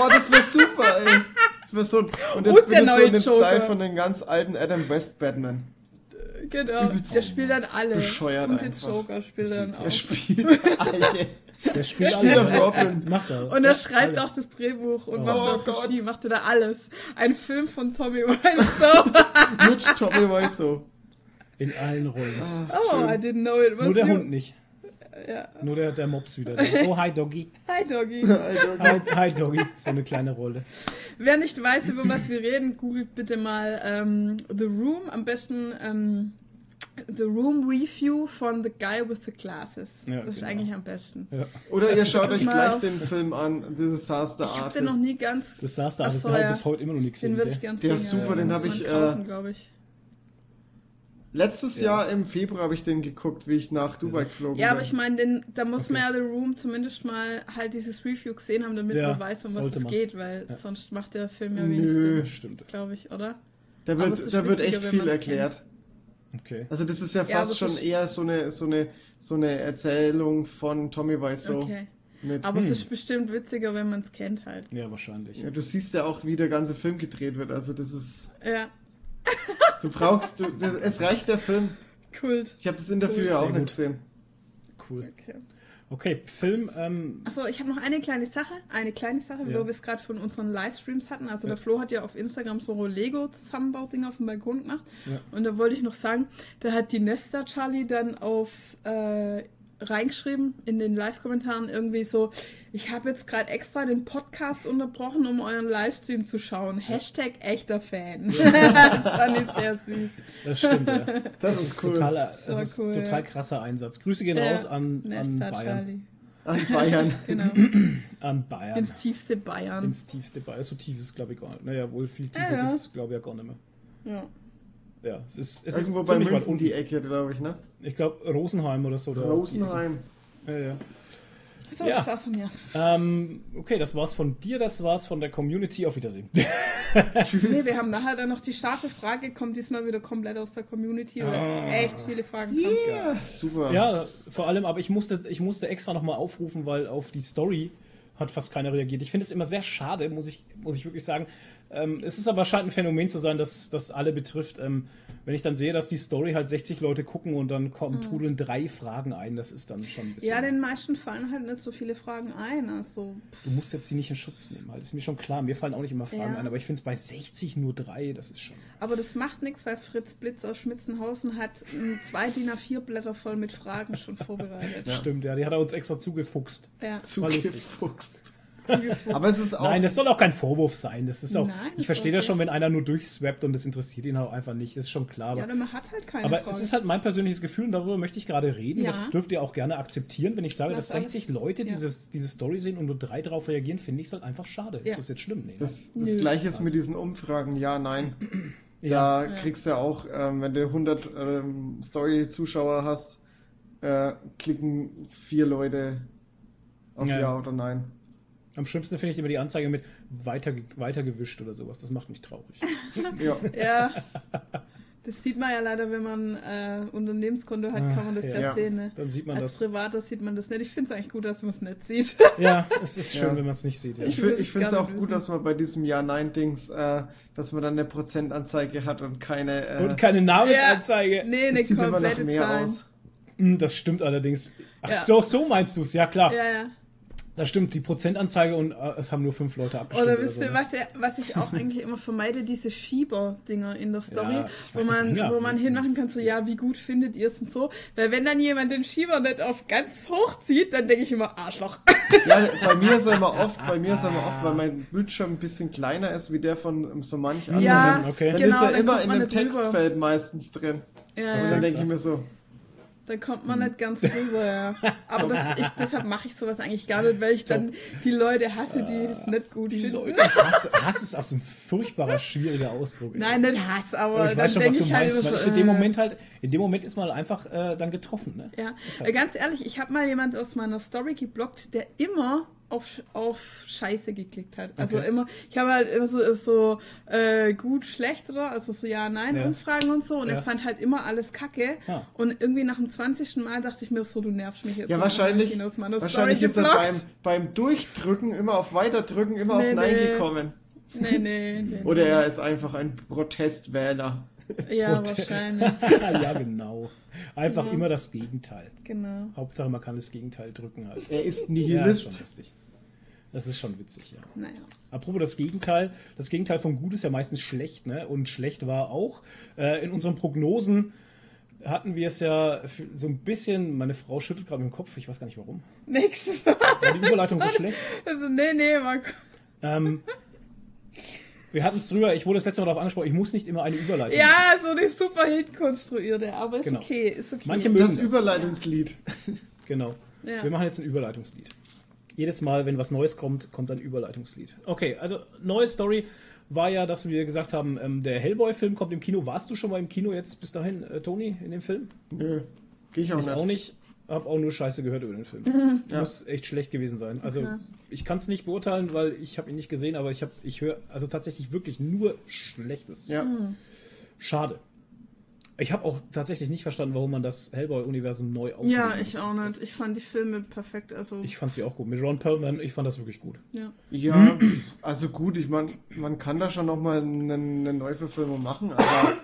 Oh, das wäre super, ey. Das wäre so, und das Und der würde so neue in dem Joker. Style von den ganz alten Adam West Batman. genau. Übelst Der spielt dann alle. bescheuert Und den einfach. Joker spielt er dann Er auch. spielt *laughs* alle. Der spielt spielt alle. auch Robin. Macht er. Und er Ja, schreibt alle. auch das Drehbuch und Oh. macht Oh auch Gott. Regie, macht wieder alles. Ein Film von Tommy Wiseau. Mit Tommy Wiseau. In allen Rollen. Ah, oh, I didn't know it was Nur der you. Hund nicht. Ja. Nur der, der Mops wieder. Oh, *laughs* hi Doggy. Hi, Doggy. Hi, hi Doggy. So eine kleine Rolle. Wer nicht weiß, über was wir reden, googelt bitte mal ähm, The Room. Am besten ähm, The Room Review von The Guy with the Glasses. Ja, das ist genau. eigentlich am besten. Ja. Oder Das ihr schaut euch gleich den Film an, The Disaster Ich habe Artist. den noch nie ganz. Ach das so, habe ich ja. bis heute immer noch nicht Den würde ich ganz Der ist super, den habe ich, äh, ich. Letztes Ja. Jahr im Februar habe ich den geguckt, wie ich nach Dubai geflogen Ja, bin. aber ich meine, da muss Okay. man ja The Room zumindest mal halt dieses Review gesehen haben, damit Ja, man weiß, um was es man. geht, weil Ja. sonst macht der Film ja wenig Nö. Sinn, glaube ich, oder? da wird, da wird echt viel erklärt. Okay. Also das ist ja Ja, fast aber schon eher so eine, so eine, so eine Erzählung von Tommy Wiseau. Okay. Mit, Aber Hm. es ist bestimmt witziger, wenn man es kennt halt. Ja, wahrscheinlich. ja, du siehst ja auch, wie der ganze Film gedreht wird. Also das ist, Ja, du brauchst, du, das, es reicht der Film. Kult. Ich habe das Interview Cool, ja auch nicht gut. gesehen. Cool. Okay. Okay, Film. Ähm, Achso, ich habe noch eine kleine Sache. Eine kleine Sache, Ja. wo wir es gerade von unseren Livestreams hatten. Also Ja. der Flo hat ja auf Instagram so Lego-Zusammenbaudinger auf dem Balkon gemacht. Ja. Und da wollte ich noch sagen, da hat die Nesta Charlie dann auf äh, reingeschrieben in den Live-Kommentaren irgendwie so, ich habe jetzt gerade extra den Podcast unterbrochen, um euren Livestream zu schauen. Hashtag echter Fan. *laughs* das fand ich sehr süß. das stimmt, ja. Das ist cool. Total, das ist cool, total ja. krasser Einsatz. Grüße gehen Ja, raus an, an Bayern. Charlie. An Bayern. *laughs* Genau. *clears throat* An Bayern. Ins tiefste Bayern. Ins tiefste Bayern. So tief ist es, glaube ich, gar nicht. Naja, wohl viel tiefer Ja, ja. geht's, glaube ich, ja gar nicht mehr. ja. Ja, es ist, es Irgendwo ist bei ziemlich weit München unten. die Ecke, glaube ich, ne? Ich glaube, Rosenheim oder so. Rosenheim. Ja, ja. So, Ja. das war's von mir. Ähm, okay, das war's von dir, das war's von der Community. Auf Wiedersehen. *laughs* Tschüss. Nee, wir haben nachher dann noch die scharfe Frage, kommt diesmal wieder komplett aus der Community, weil Ah. echt viele Fragen kommen. Ja, super. Ja, vor allem, aber ich musste, ich musste extra nochmal aufrufen, weil auf die Story hat fast keiner reagiert. Ich finde es immer sehr schade, muss ich, muss ich wirklich sagen. Ähm, es ist aber scheint ein Phänomen zu sein, dass das alle betrifft. Ähm, wenn ich dann sehe, dass die Story halt 60 Leute gucken und dann kommen, trudeln drei Fragen ein, das ist dann schon ein bisschen. Ja, den meisten fallen halt nicht so viele Fragen ein. Also, du musst jetzt die nicht in Schutz nehmen, halt. ist mir schon klar. Mir fallen auch nicht immer Fragen Ja. ein, aber ich finde es bei 60 nur drei, das ist schon. aber das macht nichts, weil Fritz Blitz aus Schmitzenhausen hat zwei DIN A4 Blätter voll mit Fragen schon vorbereitet. Stimmt, ja, die hat er uns extra zugefuchst. Ja. Zugefuchst. Aber es ist auch. Nein, das soll auch kein Vorwurf sein. Das ist auch. Nein, das ich verstehe das schon, wenn einer nur durchswappt und das interessiert ihn auch einfach nicht. Das ist schon klar. ja, Aber, man hat halt keine aber Frage. es ist halt mein persönliches Gefühl und darüber möchte ich gerade reden. Ja. Das dürft ihr auch gerne akzeptieren. Wenn ich sage, Was dass 60 Leute Ja. diese, diese Story sehen und nur drei darauf reagieren, finde ich es halt einfach schade. Ja. Ist das jetzt schlimm? Nee, das, Nö. das gleiche ist mit diesen Umfragen. Ja, nein. Ja. Da kriegst du ja auch, ähm, wenn du 100 ähm, Story-Zuschauer hast, äh, klicken vier Leute auf Ja. Ja, oder Nein. Am schlimmsten finde ich immer die Anzeige mit weiter, weitergewischt oder sowas. Das macht mich traurig. *laughs* Ja. Ja. Das sieht man ja leider, wenn man äh, Unternehmenskonto hat, kann man das Ah, ja, ja. sehen. Ne? Dann sieht man Als das. Privater sieht man das nicht. Ich finde es eigentlich gut, dass man es nicht sieht. *laughs* Ja, es ist schön, Ja. wenn man es nicht sieht. Ja. Ich, ich finde es auch gut, wissen. dass man bei diesem Ja-Nein-Dings, äh, dass man dann eine Prozentanzeige hat und keine. Äh, Und keine Namensanzeige. Nee, eine das sieht immer noch komplette mehr Zahl. aus. Hm, Das stimmt allerdings. Ach, Ja. doch, so meinst du es. Ja, klar. Ja, ja. Das stimmt. Die Prozentanzeige und äh, es haben nur fünf Leute abgestimmt. Oder Oder wisst so, ihr, ne? was, was ich auch eigentlich immer vermeide, diese Schieber-Dinger in der Story, Ja, wo man, wo man hinmachen kann, so, ja, wie gut findet ihr es und so. Weil wenn dann jemand den Schieber nicht auf ganz hoch zieht, dann denke ich immer, Arschloch. Ja, bei mir ist er immer *laughs* oft, bei mir ist er immer oft, weil mein Bildschirm ein bisschen kleiner ist wie der von ähm, so manch anderen. Ja, dann okay. dann genau, ist er dann immer in dem. Textfeld meistens drin. Ja, Und ja. dann denke ich mir so, Da kommt man nicht ganz drüber, ja. Aber das, ich, deshalb mache ich sowas eigentlich gar nicht, weil ich dann die Leute hasse, die es nicht gut Die finden. Leute, Hass, Hass ist auch so ein furchtbarer, schwieriger Ausdruck. ey. Nein, nicht Hass, aber, aber ich dann weiß schon, was denke du ich halt meinst, immer weil so, in dem äh, Moment halt, in dem Moment ist man einfach äh, dann getroffen, ne? Ja, halt äh, ganz ehrlich, ich habe mal jemand aus meiner Story geblockt, der immer auf, auf Scheiße geklickt hat. Also Okay. immer, ich habe halt immer so, so äh, gut, schlecht oder, also so ja, nein, Ja. Umfragen und so und Ja. er fand halt immer alles kacke Ah. und irgendwie nach dem 20. Mal dachte ich mir so, du nervst mich jetzt. ja wahrscheinlich, wahrscheinlich ist er beim, beim Durchdrücken immer auf Weiterdrücken immer Nee, auf Nein nee. gekommen. Nee, nee, nee. Oder er ist einfach ein Protestwähler. Ja, Gut. wahrscheinlich, *laughs* ja, genau. Einfach immer das Gegenteil. genau. Hauptsache, man kann das Gegenteil drücken halt. Er ist Ja, ist Nihilist. schon lustig. Das ist schon witzig, ja. Naja. Apropos das Gegenteil, das Gegenteil von gut ist ja meistens schlecht, ne? Und schlecht war auch. Äh, in unseren Prognosen hatten wir es ja so ein bisschen, meine Frau schüttelt gerade mit dem Kopf, ich weiß gar nicht warum. Nächstes War die Überleitung so *laughs* schlecht? Also, nee, nee, Marco. Ähm, *laughs* wir hatten es drüber, ich wurde das letzte Mal darauf angesprochen, ich muss nicht immer eine Überleitung. Ja, so eine super hinkonstruierte, aber ist Genau. okay, ist okay. Manche mögen Das das. Überleitungslied. *laughs* Genau. Ja. Wir machen jetzt ein Überleitungslied. Jedes Mal, wenn was Neues kommt, kommt ein Überleitungslied. Okay, also neue Story war ja, dass wir gesagt haben, ähm, der Hellboy-Film kommt im Kino. Warst du schon mal im Kino jetzt bis dahin, äh, Toni, in dem Film? Nö, geh ich auch Ich nicht. auch nicht. Hab auch nur Scheiße gehört über den Film. *laughs* Ja. Muss echt schlecht gewesen sein. Also Okay. ich kann es nicht beurteilen, weil ich habe ihn nicht gesehen, aber ich habe, ich höre also tatsächlich wirklich nur Schlechtes. Ja. Schade. Ich habe auch tatsächlich nicht verstanden, warum man das Hellboy-Universum neu auflegen Ja, ich musste. auch nicht. Das- Ich fand die Filme perfekt. Also, ich fand sie auch gut. Mit Ron Perlman, ich fand das wirklich gut. ja. Ja, *clears throat* also gut, ich meine, man kann da schon nochmal eine, eine Neuverfilmung machen, aber,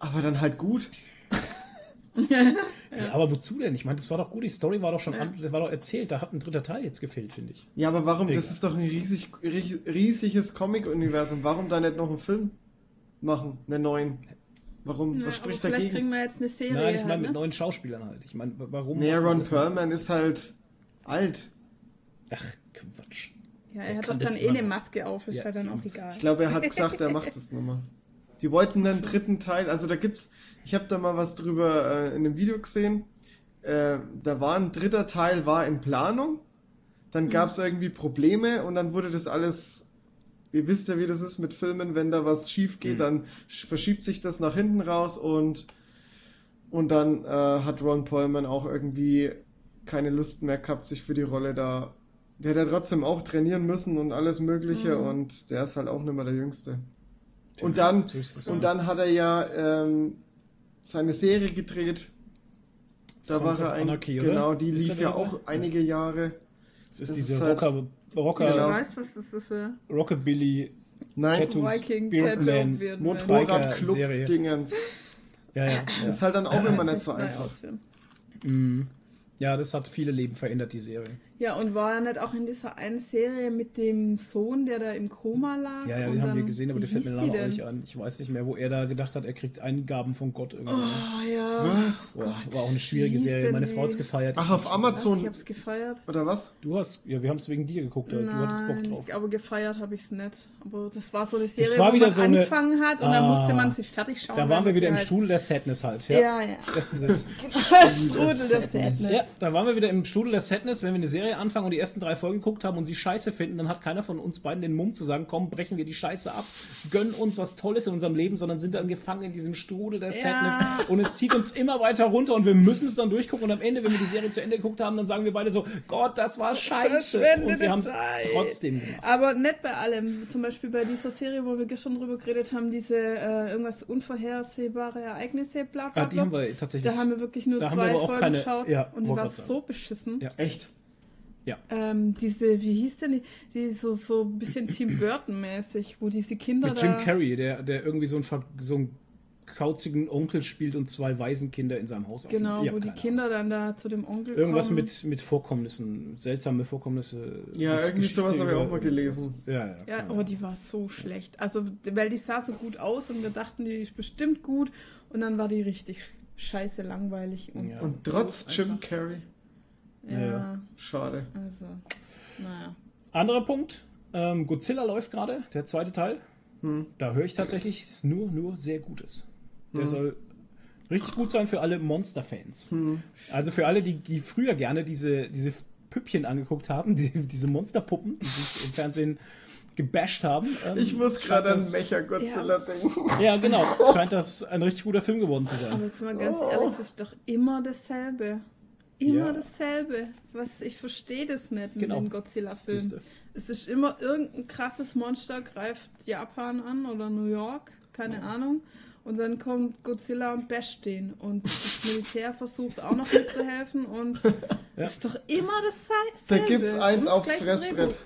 aber dann halt gut. *laughs* Ja. aber wozu denn? Ich meine, das war doch gut. Die Story war doch schon, Ja. an, das war doch erzählt. Da hat ein dritter Teil jetzt gefehlt, finde ich. Ja, aber warum? Egal. Das ist doch ein riesig, ries- riesiges Comic-Universum. Warum da nicht noch einen Film machen, einen neuen? Warum? Ja, Was spricht aber vielleicht dagegen? kriegen wir jetzt eine Serie. Nein, ich meine halt, mit ne? neuen Schauspielern halt. Ich meine, warum? Man Ron Perlman ist halt alt. Ach, Quatsch. Ja, Der er hat kann doch dann eh eine. Maske auf, ist Ja, halt dann auch egal. Ich glaube, er hat gesagt, er macht das nochmal. *laughs* Die wollten einen dritten Teil, also da gibt's, ich habe da mal was drüber äh, in einem Video gesehen. Äh, da war ein dritter Teil, war in Planung. Dann gab's irgendwie Probleme und dann wurde das alles, ihr wisst ja, wie das ist mit Filmen, wenn da was schief geht, Mhm. dann sch- verschiebt sich das nach hinten raus und, und dann äh, hat Ron Perlman auch irgendwie keine Lust mehr gehabt, sich für die Rolle da. Der hat ja trotzdem auch trainieren müssen und alles Mögliche Mhm. und der ist halt auch nicht mehr der Jüngste. Und dann, und ja. dann hat er ja ähm, seine Serie gedreht. Da Sons war er ein, Anarchy, genau, die Ist lief ja auch einige Jahre. Das ist das diese ist halt- Rocker, Rocker, Ich Genau. weiß, was das ist. Ja. Rockabilly, Nein, Tattoo, Viking, Beardman. Motorrad-Serie. Motorradclub-Dingens. Ja, ja. Das ist halt dann auch immer nicht so einfach. Mhm. Ja, das hat viele Leben verändert, die Serie. Ja, und war er nicht auch in dieser einen Serie mit dem Sohn, der da im Koma lag? Ja, ja, die haben wir dann- gesehen, aber der fällt mir hieß der Name die auch nicht an. Ich weiß nicht mehr, wo er da gedacht hat, er kriegt Eingaben von Gott irgendwie. Oh ja. Was? Boah, war auch eine schwierige Serie. Meine? Frau hat es gefeiert. Ach, auf Was? Ich Amazon hab's gefeiert. oder was? Du hast, ja, wir haben es wegen dir geguckt, oder? du hattest Bock Nein, drauf. aber gefeiert habe ich es nicht. Aber das war so eine Serie, war wo man so eine- angefangen hat und dann Ah. musste man sie fertig schauen. Da waren wir wieder im halt- Strudel der Sadness halt. Ja, ja. Das ist es. Strudel der Sadness. Sadness. Ja, da waren wir wieder im Strudel der Sadness, wenn wir eine Serie anfangen und die ersten drei Folgen geguckt haben und sie scheiße finden, dann hat keiner von uns beiden den Mumm zu sagen, komm, brechen wir die Scheiße ab, gönnen uns was Tolles in unserem Leben, sondern sind dann gefangen in diesem Strudel der Ja. Sadness und es zieht uns immer weiter runter und wir müssen es dann durchgucken und am Ende, wenn wir die Serie zu Ende geguckt haben, dann sagen wir beide so, Gott, das war scheiße und wir haben es trotzdem gemacht. Aber nicht bei allem. Zum Beispiel bei dieser Serie, wo wir gestern drüber geredet haben, diese äh, irgendwas unvorhersehbare Ereignisse, bla bla Ah, die bla. haben wir tatsächlich. Da haben wir wirklich nur zwei Folgen keine- geschaut ja, und die war so beschissen. Ja. Echt? Ähm, diese, wie hieß denn die, die so, so ein bisschen Tim Burton-mäßig, wo diese Kinder mit da... Jim Carrey, der, der irgendwie so einen, ver- so einen kauzigen Onkel spielt und zwei Waisenkinder in seinem Haus Genau. Ja, wo die Kinder dann da zu dem Onkel Irgendwas kommen. mit, mit Vorkommnissen, seltsame Vorkommnisse. Ja, irgendwie sowas Geschichte habe ich auch mal gelesen. Ja, ja. Ja, aber Ahnung. die war so schlecht. Also, weil die sah so gut aus und wir dachten, die ist bestimmt gut und dann war die richtig scheiße langweilig. Und, Ja. Und trotz Jim einfach. Carrey. Ja, Ja. Schade. also, naja. Anderer Punkt, ähm, Godzilla läuft gerade, der zweite Teil. Hm. Da höre ich tatsächlich, es nur, nur sehr Gutes. Der Hm. soll richtig gut sein für alle Monster-Fans. Hm. Also für alle, die, die früher gerne diese, diese Püppchen angeguckt haben, *laughs* die, diese Monsterpuppen, die sich im Fernsehen gebasht haben. ähm, Ich muss gerade an das- Mecha-Godzilla denken. Ja, genau. *laughs* Scheint das ein richtig guter Film geworden zu sein. Aber jetzt mal ganz Oh. ehrlich, das ist doch immer dasselbe. Immer Ja. dasselbe. Was, ich verstehe das nicht mit Genau. den Godzilla-Filmen. Es ist immer irgendein krasses Monster, greift Japan an oder New York, keine Ahnung. Und dann kommt Godzilla und basht den. Und das Militär versucht auch noch mitzuhelfen. Und *laughs* Ja. es ist doch immer das Da dasselbe. gibt's eins aufs Fressbrett.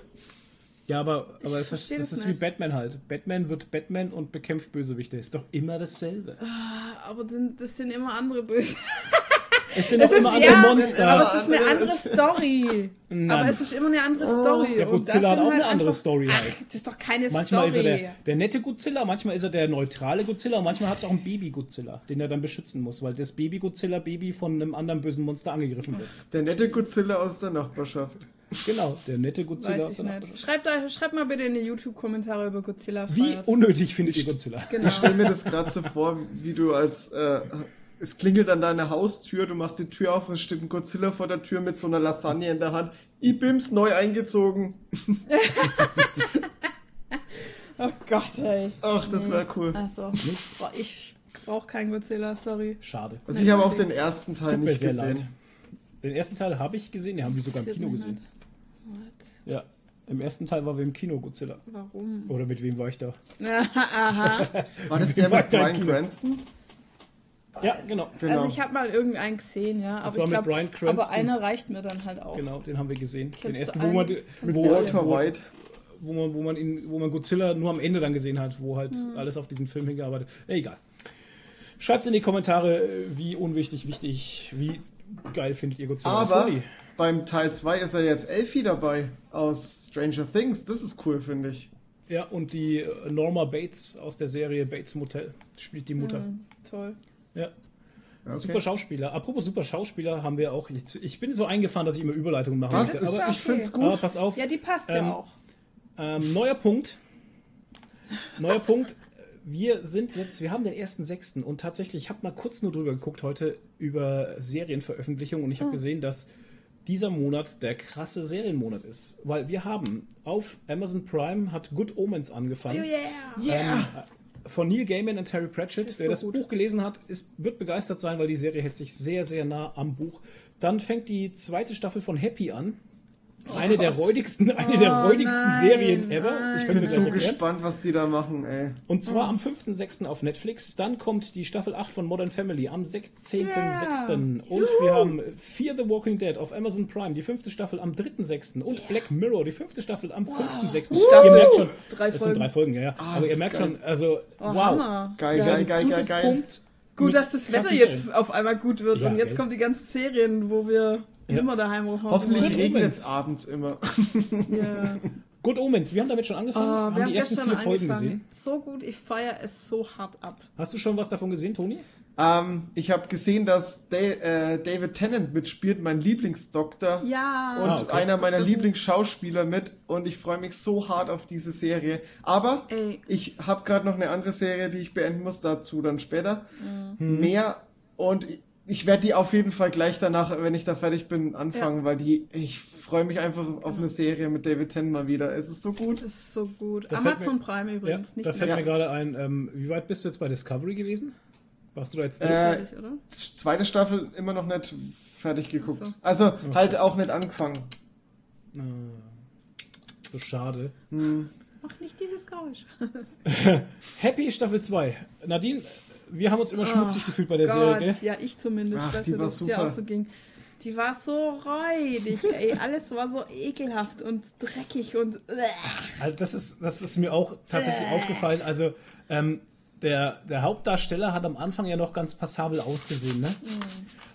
Ja, aber, aber es ist, das das ist wie. Batman halt. Batman wird Batman und bekämpft Bösewichte. Ist doch immer dasselbe. Ah, Aber das sind immer andere Böse. *laughs* Es sind Es doch ist, immer andere ja, Monster. aber es ist eine Andere Story. Nein. Aber es ist immer eine andere Story. Und Godzilla das hat auch eine andere einfach- Story Ach, halt. das ist doch keine Manchmal Story. ist er der, der nette Godzilla, manchmal ist er der neutrale Godzilla und manchmal hat es auch ein Baby-Godzilla, den er dann beschützen muss, weil das Baby-Godzilla-Baby von einem anderen bösen Monster angegriffen wird. Der nette Godzilla aus der Nachbarschaft. Genau, der nette Godzilla aus der. Schreibt, euch- schreibt mal bitte in die YouTube-Kommentare über Godzilla. Wie Feiert. unnötig findet ihr Godzilla? Genau. Ich stelle mir das gerade so vor, wie du als äh, es klingelt an deiner Haustür, du machst die Tür auf und es steht ein Godzilla vor der Tür mit so einer Lasagne in der Hand. Ich bin's neu eingezogen. *laughs* Oh Gott, ey. Ach, das wäre cool. Also, boah, ich brauche keinen Godzilla, sorry. Schade. Also ich habe auch den ersten Teil Tut mir nicht sehr gesehen. leid. Den ersten Teil habe ich gesehen, den haben wir sogar im Kino gesehen. What? Ja. Im ersten Teil waren wir im Kino Godzilla. Warum? Oder mit wem war ich da? *laughs* Aha. War das der war mit Kino? Cranston? Ja, genau. Genau. Also ich habe mal irgendeinen gesehen, ja. Das Aber war ich mit glaub, Bryan Cranston. Aber einer reicht mir dann halt auch. Genau, den haben wir gesehen. Kennst den ersten, einen? wo man, du Walter White. wo man, wo man ihn, wo man Godzilla nur am Ende dann gesehen hat, wo halt Hm. alles auf diesen Film hingearbeitet. Egal. Schreibt in die Kommentare, wie unwichtig, wichtig, wie geil findet ihr Godzilla. Aber beim Teil 2 ist er jetzt Elfie dabei aus Stranger Things. Das ist cool, finde ich. Ja, und die Norma Bates aus der Serie Bates Motel spielt die Mutter. Mhm, toll. Ja. Okay. Super Schauspieler. Apropos super Schauspieler haben wir auch. Ich, ich bin so eingefahren, dass ich immer Überleitungen mache. Was? Das Ist, ist aber, ich finde es okay. aber gut. pass auf. Ja, die passt Ähm, ja auch. Ähm, neuer Punkt. Neuer Punkt. Wir sind jetzt, wir haben den ersten sechsten und tatsächlich, ich habe mal kurz nur drüber geguckt heute über Serienveröffentlichungen und ich habe gesehen, dass dieser Monat der krasse Serienmonat ist, weil wir haben auf Amazon Prime hat Good Omens angefangen. Oh yeah. Yeah. Ähm, von Neil Gaiman und Terry Pratchett. Ist Wer so das gut. Buch gelesen hat, ist, wird begeistert sein, weil die Serie hält sich sehr, sehr nah am Buch. Dann fängt die zweite Staffel von Happy an. Eine der räudigsten, eine der Oh räudigsten nein, Serien ever. nein. Ich bin so erklären. gespannt, was die da machen, ey. Und zwar am 5.6. auf Netflix. Dann kommt die Staffel 8 von Modern Family am 16.6. Und wir haben Fear the Walking Dead auf Amazon Prime, die fünfte Staffel am 3.6. Und Black Mirror, die fünfte Staffel am 5.6. Staffel. Ihr merkt schon, Drei sind Folgen. drei Folgen, ja, ja. Ah, Aber das ihr ist merkt geil. schon, also, Oh, wow. Hammer. Geil, geil, geil, geil, geil. Bezugspunkt Gut, dass das Wetter jetzt auf einmal gut wird Ja, und jetzt gell. kommen die ganzen Serien, wo wir Ja. immer daheim rumhauen. Hoffentlich regnet es abends immer. *laughs* Ja. Good Omens, wir haben damit schon angefangen, wir haben haben die ersten gestern vier Folgen angefangen. gesehen. So gut, ich feiere es so hart ab. Hast du schon was davon gesehen, Toni? Ähm, ich habe gesehen, dass Da- äh, David Tennant mitspielt, mein Lieblingsdoktor. Ja. Und Ah, okay. einer meiner Lieblingsschauspieler mit und ich freue mich so hart auf diese Serie. Aber Ey. ich habe gerade noch eine andere Serie, die ich beenden muss, dazu dann später. Mhm. Mehr und ich- ich werde die auf jeden Fall gleich danach, wenn ich da fertig bin, anfangen, weil die, ich freue mich einfach auf eine Serie mit David Tennant mal wieder. Es ist so gut. Das ist so gut. Da Amazon mir- Prime Ja, übrigens, da nicht fällt Ja. mir gerade ein, ähm, wie weit bist du jetzt bei Discovery gewesen? Warst du da jetzt Äh, fertig, oder? Zweite Staffel immer noch nicht fertig geguckt. So. Also halt auch nicht angefangen. Ah, so schade. Hm. Mach nicht dieses Geräusch. *laughs* Happy Staffel 2. Nadine, wir haben uns immer Oh schmutzig gefühlt bei der Gott, Serie, gell? ja, ich zumindest. Ach, die nicht, war es dir super. auch so ging. Die war so räudig, ey. *laughs* Alles war so ekelhaft und dreckig und. Also das ist, das ist mir auch tatsächlich Äh. aufgefallen. Also ähm, der, der Hauptdarsteller hat am Anfang ja noch ganz passabel ausgesehen, ne? Mhm.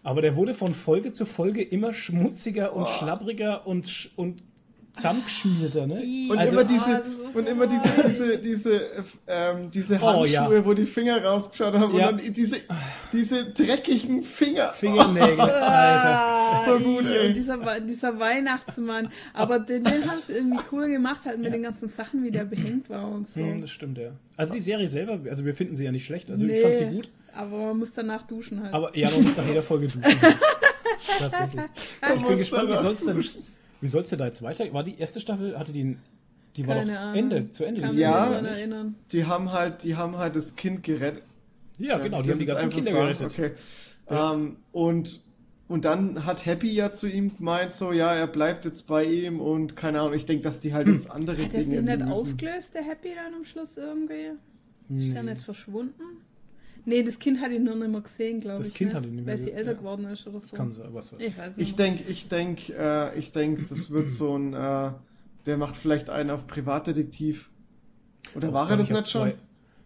Aber der wurde von Folge zu Folge immer schmutziger und Oh. schlabbriger und, und zusammengeschmierter, ne? Und Also- immer diese, Oh, und immer diese, diese, diese, äh, ähm, diese Oh, Handschuhe, ja. wo die Finger rausgeschaut haben Ja. und dann diese, diese dreckigen Finger. Fingernägel, *laughs* Alter. So gut, ey. Und dieser, dieser Weihnachtsmann. Aber den, den haben sie irgendwie cool gemacht, halt mit den ganzen Sachen, wie der behängt war und so. Hm, das stimmt, ja. Also die Serie selber, also wir finden sie ja nicht schlecht. Also ich Nee, fand sie gut. Aber man muss danach duschen halt. Aber ja, man muss nach jeder Folge duschen. *laughs* Tatsächlich. Ich bin gespannt, wie soll's denn, wie soll's denn da jetzt weiter? War die erste Staffel, hatte die, die war Keine doch Ahnung. Ende, zu Ende. Kann Ja. nicht nicht? erinnern. Die haben halt, die haben halt das Kind gerettet. Ja, genau, die haben die das ganzen Kinder sagen? gerettet. Okay. Ja. Ähm, und, und dann hat Happy ja zu ihm gemeint, so, ja, er bleibt jetzt bei ihm und keine Ahnung, ich denke, dass die halt jetzt *clears throat* andere Hat er Dinge sich nicht lösen. aufgelöst, der Happy dann am Schluss irgendwie? Ist er nicht verschwunden? Nee, das Kind hat ihn nur nicht mehr gesehen, glaube ich. Das Kind ne? hat ihn nicht mehr Weil sie gesehen, älter ja. geworden ist oder so. Das kann sein, was weiß ich. Ich weiß Ich nicht. denke, ich denke, äh, ich denke, das wird so ein, äh, der macht vielleicht einen auf Privatdetektiv. Oder Oh war er das nicht schon? Zwei,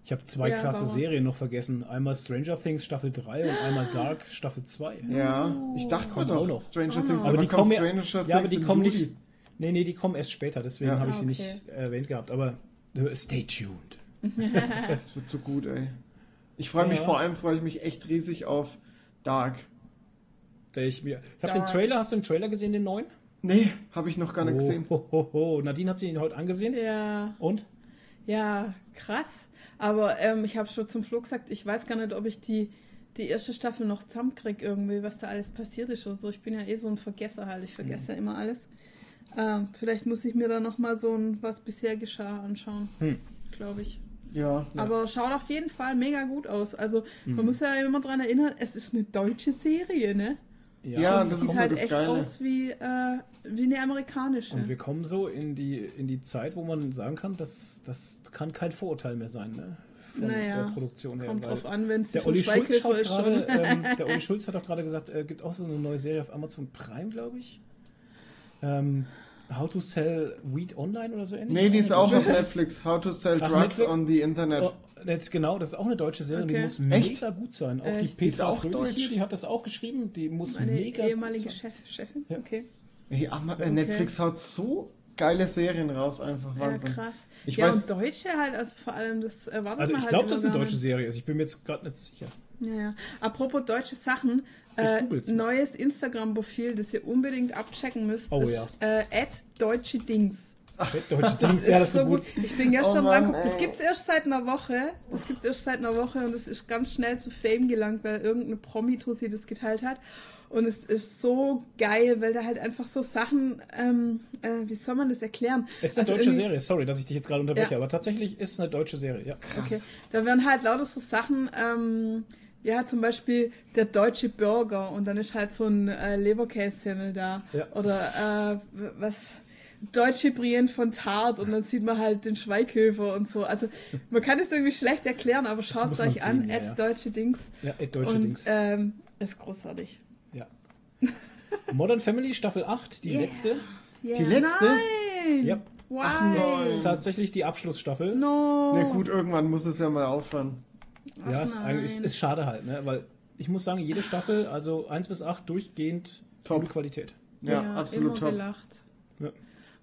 ich habe zwei Ja, krasse er. Serien noch vergessen. Einmal Stranger Things Staffel 3 und einmal Dark Staffel 2. Ja, ich dachte Kommt mir auch doch, noch. Stranger Oh. Things, Aber aber die kommen ja- Stranger Things Ja, aber die kommen Juli. nicht. Nee, nee, die kommen erst später, deswegen Ja. habe ich Ah, sie okay. nicht erwähnt gehabt. Aber äh, stay tuned. *laughs* Das wird so gut, ey. Ich freue mich Ja. vor allem, freue ich mich echt riesig auf Dark. Der ich mir. Ich habe den. Trailer, hast du den Trailer gesehen, den neuen? Nee, habe ich noch gar nicht oh, gesehen. Ho, ho, ho. Nadine hat sie ihn heute angesehen. Ja, Und? ja, krass. Aber ähm, ich habe schon zum Flo gesagt, ich weiß gar nicht, ob ich die, die erste Staffel noch zusammenkriege irgendwie, was da alles passiert ist oder so. Ich bin ja eh so ein Vergesser halt. Ich vergesse ja immer alles. Ähm, vielleicht muss ich mir da nochmal so ein, was bisher geschah, anschauen. Hm. Glaube ich. Ja, ja. Aber schaut auf jeden Fall mega gut aus. Also man Mhm. muss ja immer dran erinnern, es ist eine deutsche Serie, ne? Ja, Und das es ist sieht so halt das echt Geile. aus wie, äh, wie eine amerikanische. Und wir kommen so in die, in die Zeit, wo man sagen kann, das, das kann kein Vorurteil mehr sein. Ne? von Naja, der Produktion her. Kommt drauf an, wenn es der Olli Schulz schaut gerade, *laughs* ähm, der Olli Schulz hat doch gerade gesagt, äh, gibt auch so eine neue Serie auf Amazon Prime, glaube ich. Ähm, How to Sell Weed Online oder so ähnlich. Nee, die ist auch auf Netflix. How to sell Ach, drugs Netflix? on the Internet. Oh, jetzt genau, das ist auch eine deutsche Serie und die Okay. muss Echt? mega gut sein. Auch Äh, die ist Petra auch Fröhlich deutsch? die hat das auch geschrieben, die muss Meine mega ehemalige gut sein. Chef, Chefin. Ja. Okay. Hey, Ama- äh, Netflix haut so geile Serien raus, einfach Ja, Wahnsinn. krass. Ich ja, weiß- und Deutsche halt, also vor allem, das erwartet Also man ich halt glaube, immer das ist eine deutsche. Serie. Also ich bin mir jetzt gerade nicht sicher. Ja, ja. Apropos deutsche Sachen, äh, neues Instagram-Profil, das ihr unbedingt abchecken müsst, Oh, ist äh, deutsche Dings. Deutsche Das Dings, ja, ist das ist so gut. Ich bin gestern Oh guck, das ey. gibt's erst seit einer Woche. Das gibt's erst seit einer Woche und es ist ganz schnell zu Fame gelangt, weil irgendeine Promi-Tussi das geteilt hat. Und es ist so geil, weil da halt einfach so Sachen, ähm, äh, wie soll man das erklären? Es ist eine Also deutsche Serie, sorry, dass ich dich jetzt gerade unterbreche, Ja. aber tatsächlich ist es eine deutsche Serie, ja. Okay. Da werden halt lauter so Sachen, ähm, ja, zum Beispiel der deutsche Burger und dann ist halt so ein äh, Leberkässemmel da. Ja. Oder äh, was deutsche Brien von Tart und dann sieht man halt den Schweighöfer und so. Also *laughs* man kann es irgendwie schlecht erklären, aber schaut es euch an, sehen, ja, deutsche Dings. Ja, deutsche und Dings. ähm, ist großartig. Ja. Modern Family Staffel 8, die Yeah. letzte. Yeah. Die letzte? Nein! Ja. Why? nein. Tatsächlich die Abschlussstaffel. No! Na gut, irgendwann muss es ja mal aufhören. Ach ja, ist, ist, ist schade halt, ne? Weil ich muss sagen, jede Staffel, also 1 bis 8, durchgehend Top. gute Qualität. Ja, absolut immer top. gelacht. Ja.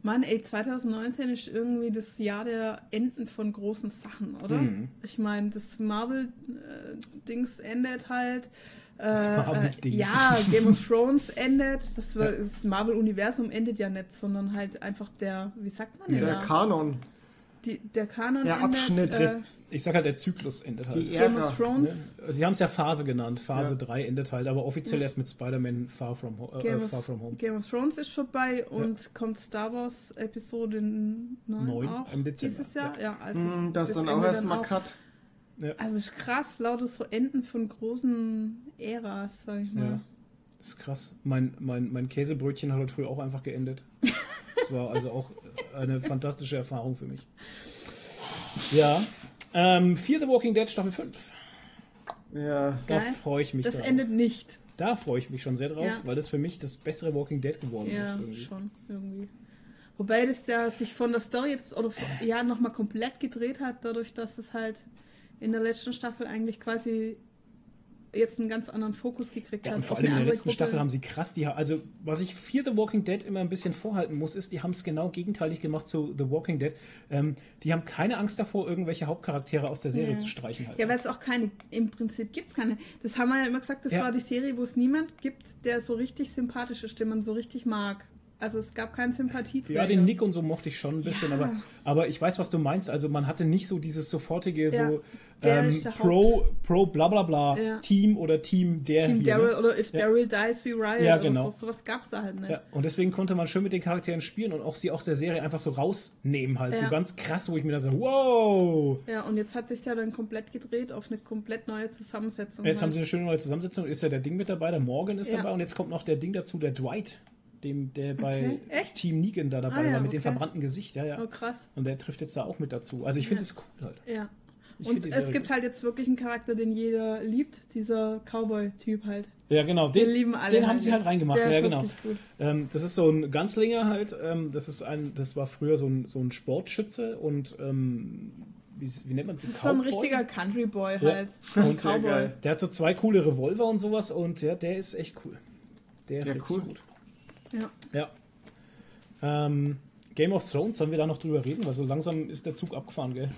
Mann, ey, 2019 ist irgendwie das Jahr der Enden von großen Sachen, oder? Mhm. Ich meine, das Marvel-Dings endet halt. Das Äh, Marvel-Dings. äh, ja, Game of Thrones *laughs* endet. Was war, Das Marvel-Universum endet ja nicht, sondern halt einfach der, wie sagt man denn Der da? Kanon. Die, der Kanon Der endet. Abschnitt. Äh, Ich sag halt, der Zyklus endet halt. Die Game of Thrones. Ne? Sie haben es ja Phase genannt. Phase Ja. 3 endet halt, aber offiziell erst mit Spider-Man Far From, äh, Game, Far of, From Home. Game of Thrones ist vorbei und kommt Star Wars Episode 9 Neun auch im Dezember, dieses Jahr. Ja, also Hm, das ist dann auch erstmal Cut. Also ist krass, lauter so Enden von großen Äras, sag ich mal. Ja. Das ist krass. Mein, mein, mein Käsebrötchen hat heute früh auch einfach geendet. *laughs* Das war also auch eine fantastische Erfahrung für mich. Ja. Ähm, Fear the Walking Dead Staffel 5. Ja. Da freue ich mich Das drauf. endet nicht. Da freue ich mich schon sehr drauf, Ja. weil das für mich das bessere Walking Dead geworden Ja, ist. Irgendwie. schon, irgendwie. Wobei das ja sich von der Story jetzt oder ja nochmal komplett gedreht hat, dadurch, dass es halt in der letzten Staffel eigentlich quasi jetzt einen ganz anderen Fokus gekriegt Ja, hat. und vor allem in der letzten Gruppe. Staffel haben sie krass, die, also was ich Fear the Walking Dead immer ein bisschen vorhalten muss, ist, die haben es genau gegenteilig gemacht zu The Walking Dead. Ähm, die haben keine Angst davor, irgendwelche Hauptcharaktere aus der Serie Ja. zu streichen. Halt. Ja, weil es auch keine, im Prinzip gibt es keine. Das haben wir ja immer gesagt, das Ja. war die Serie, wo es niemand gibt, der so richtig sympathisch ist, den man so richtig mag. Also es gab keinen Sympathieträger. Ja, den Nick und so mochte ich schon ein bisschen, Ja. aber, aber ich weiß, was du meinst. Also man hatte nicht so dieses sofortige Ja, so ähm, Pro, Pro bla bla bla Ja. Team oder Team der Team. Daryl ne? oder If. Daryl Dies wie Riot Ja, oder genau. so. Sowas gab es da halt nicht. Ja, und deswegen konnte man schön mit den Charakteren spielen und auch sie aus der Serie einfach so rausnehmen halt. So ganz krass, wo ich mir da so, wow! Ja, und jetzt hat sich ja dann komplett gedreht auf eine komplett neue Zusammensetzung. Jetzt haben halt. sie eine schöne neue Zusammensetzung. Ist ja der Ding mit dabei, der Morgan ist dabei und jetzt kommt noch der Ding dazu, der Dwight, dem, der bei Okay, echt? Team Negan da dabei Ah, ja, war, mit dem okay. verbrannten Gesicht. Ja, ja. Oh, krass. Und der trifft jetzt da auch mit dazu. Also ich finde Ja. es cool halt. Ja. Ich Und es gibt gut. halt jetzt wirklich einen Charakter, den jeder liebt, dieser Cowboy-Typ halt. Ja, genau. Den, Den, lieben alle. den haben sie halt reingemacht. Ja, genau. Ähm, das ist so ein Ganzlinger halt. Ähm, das ist ein, das war früher so ein, so ein Sportschütze und ähm, wie, wie nennt man Das sie? ist so ein Cowboy? richtiger Country-Boy Ja. halt. *laughs* Und Ein sehr Cowboy. geil. Der hat so zwei coole Revolver und sowas und ja, der ist echt cool. Der ist Ja, richtig cool. gut. Ja. Ja. Ähm, Game of Thrones, sollen wir da noch drüber reden? Weil so langsam ist der Zug abgefahren, gell?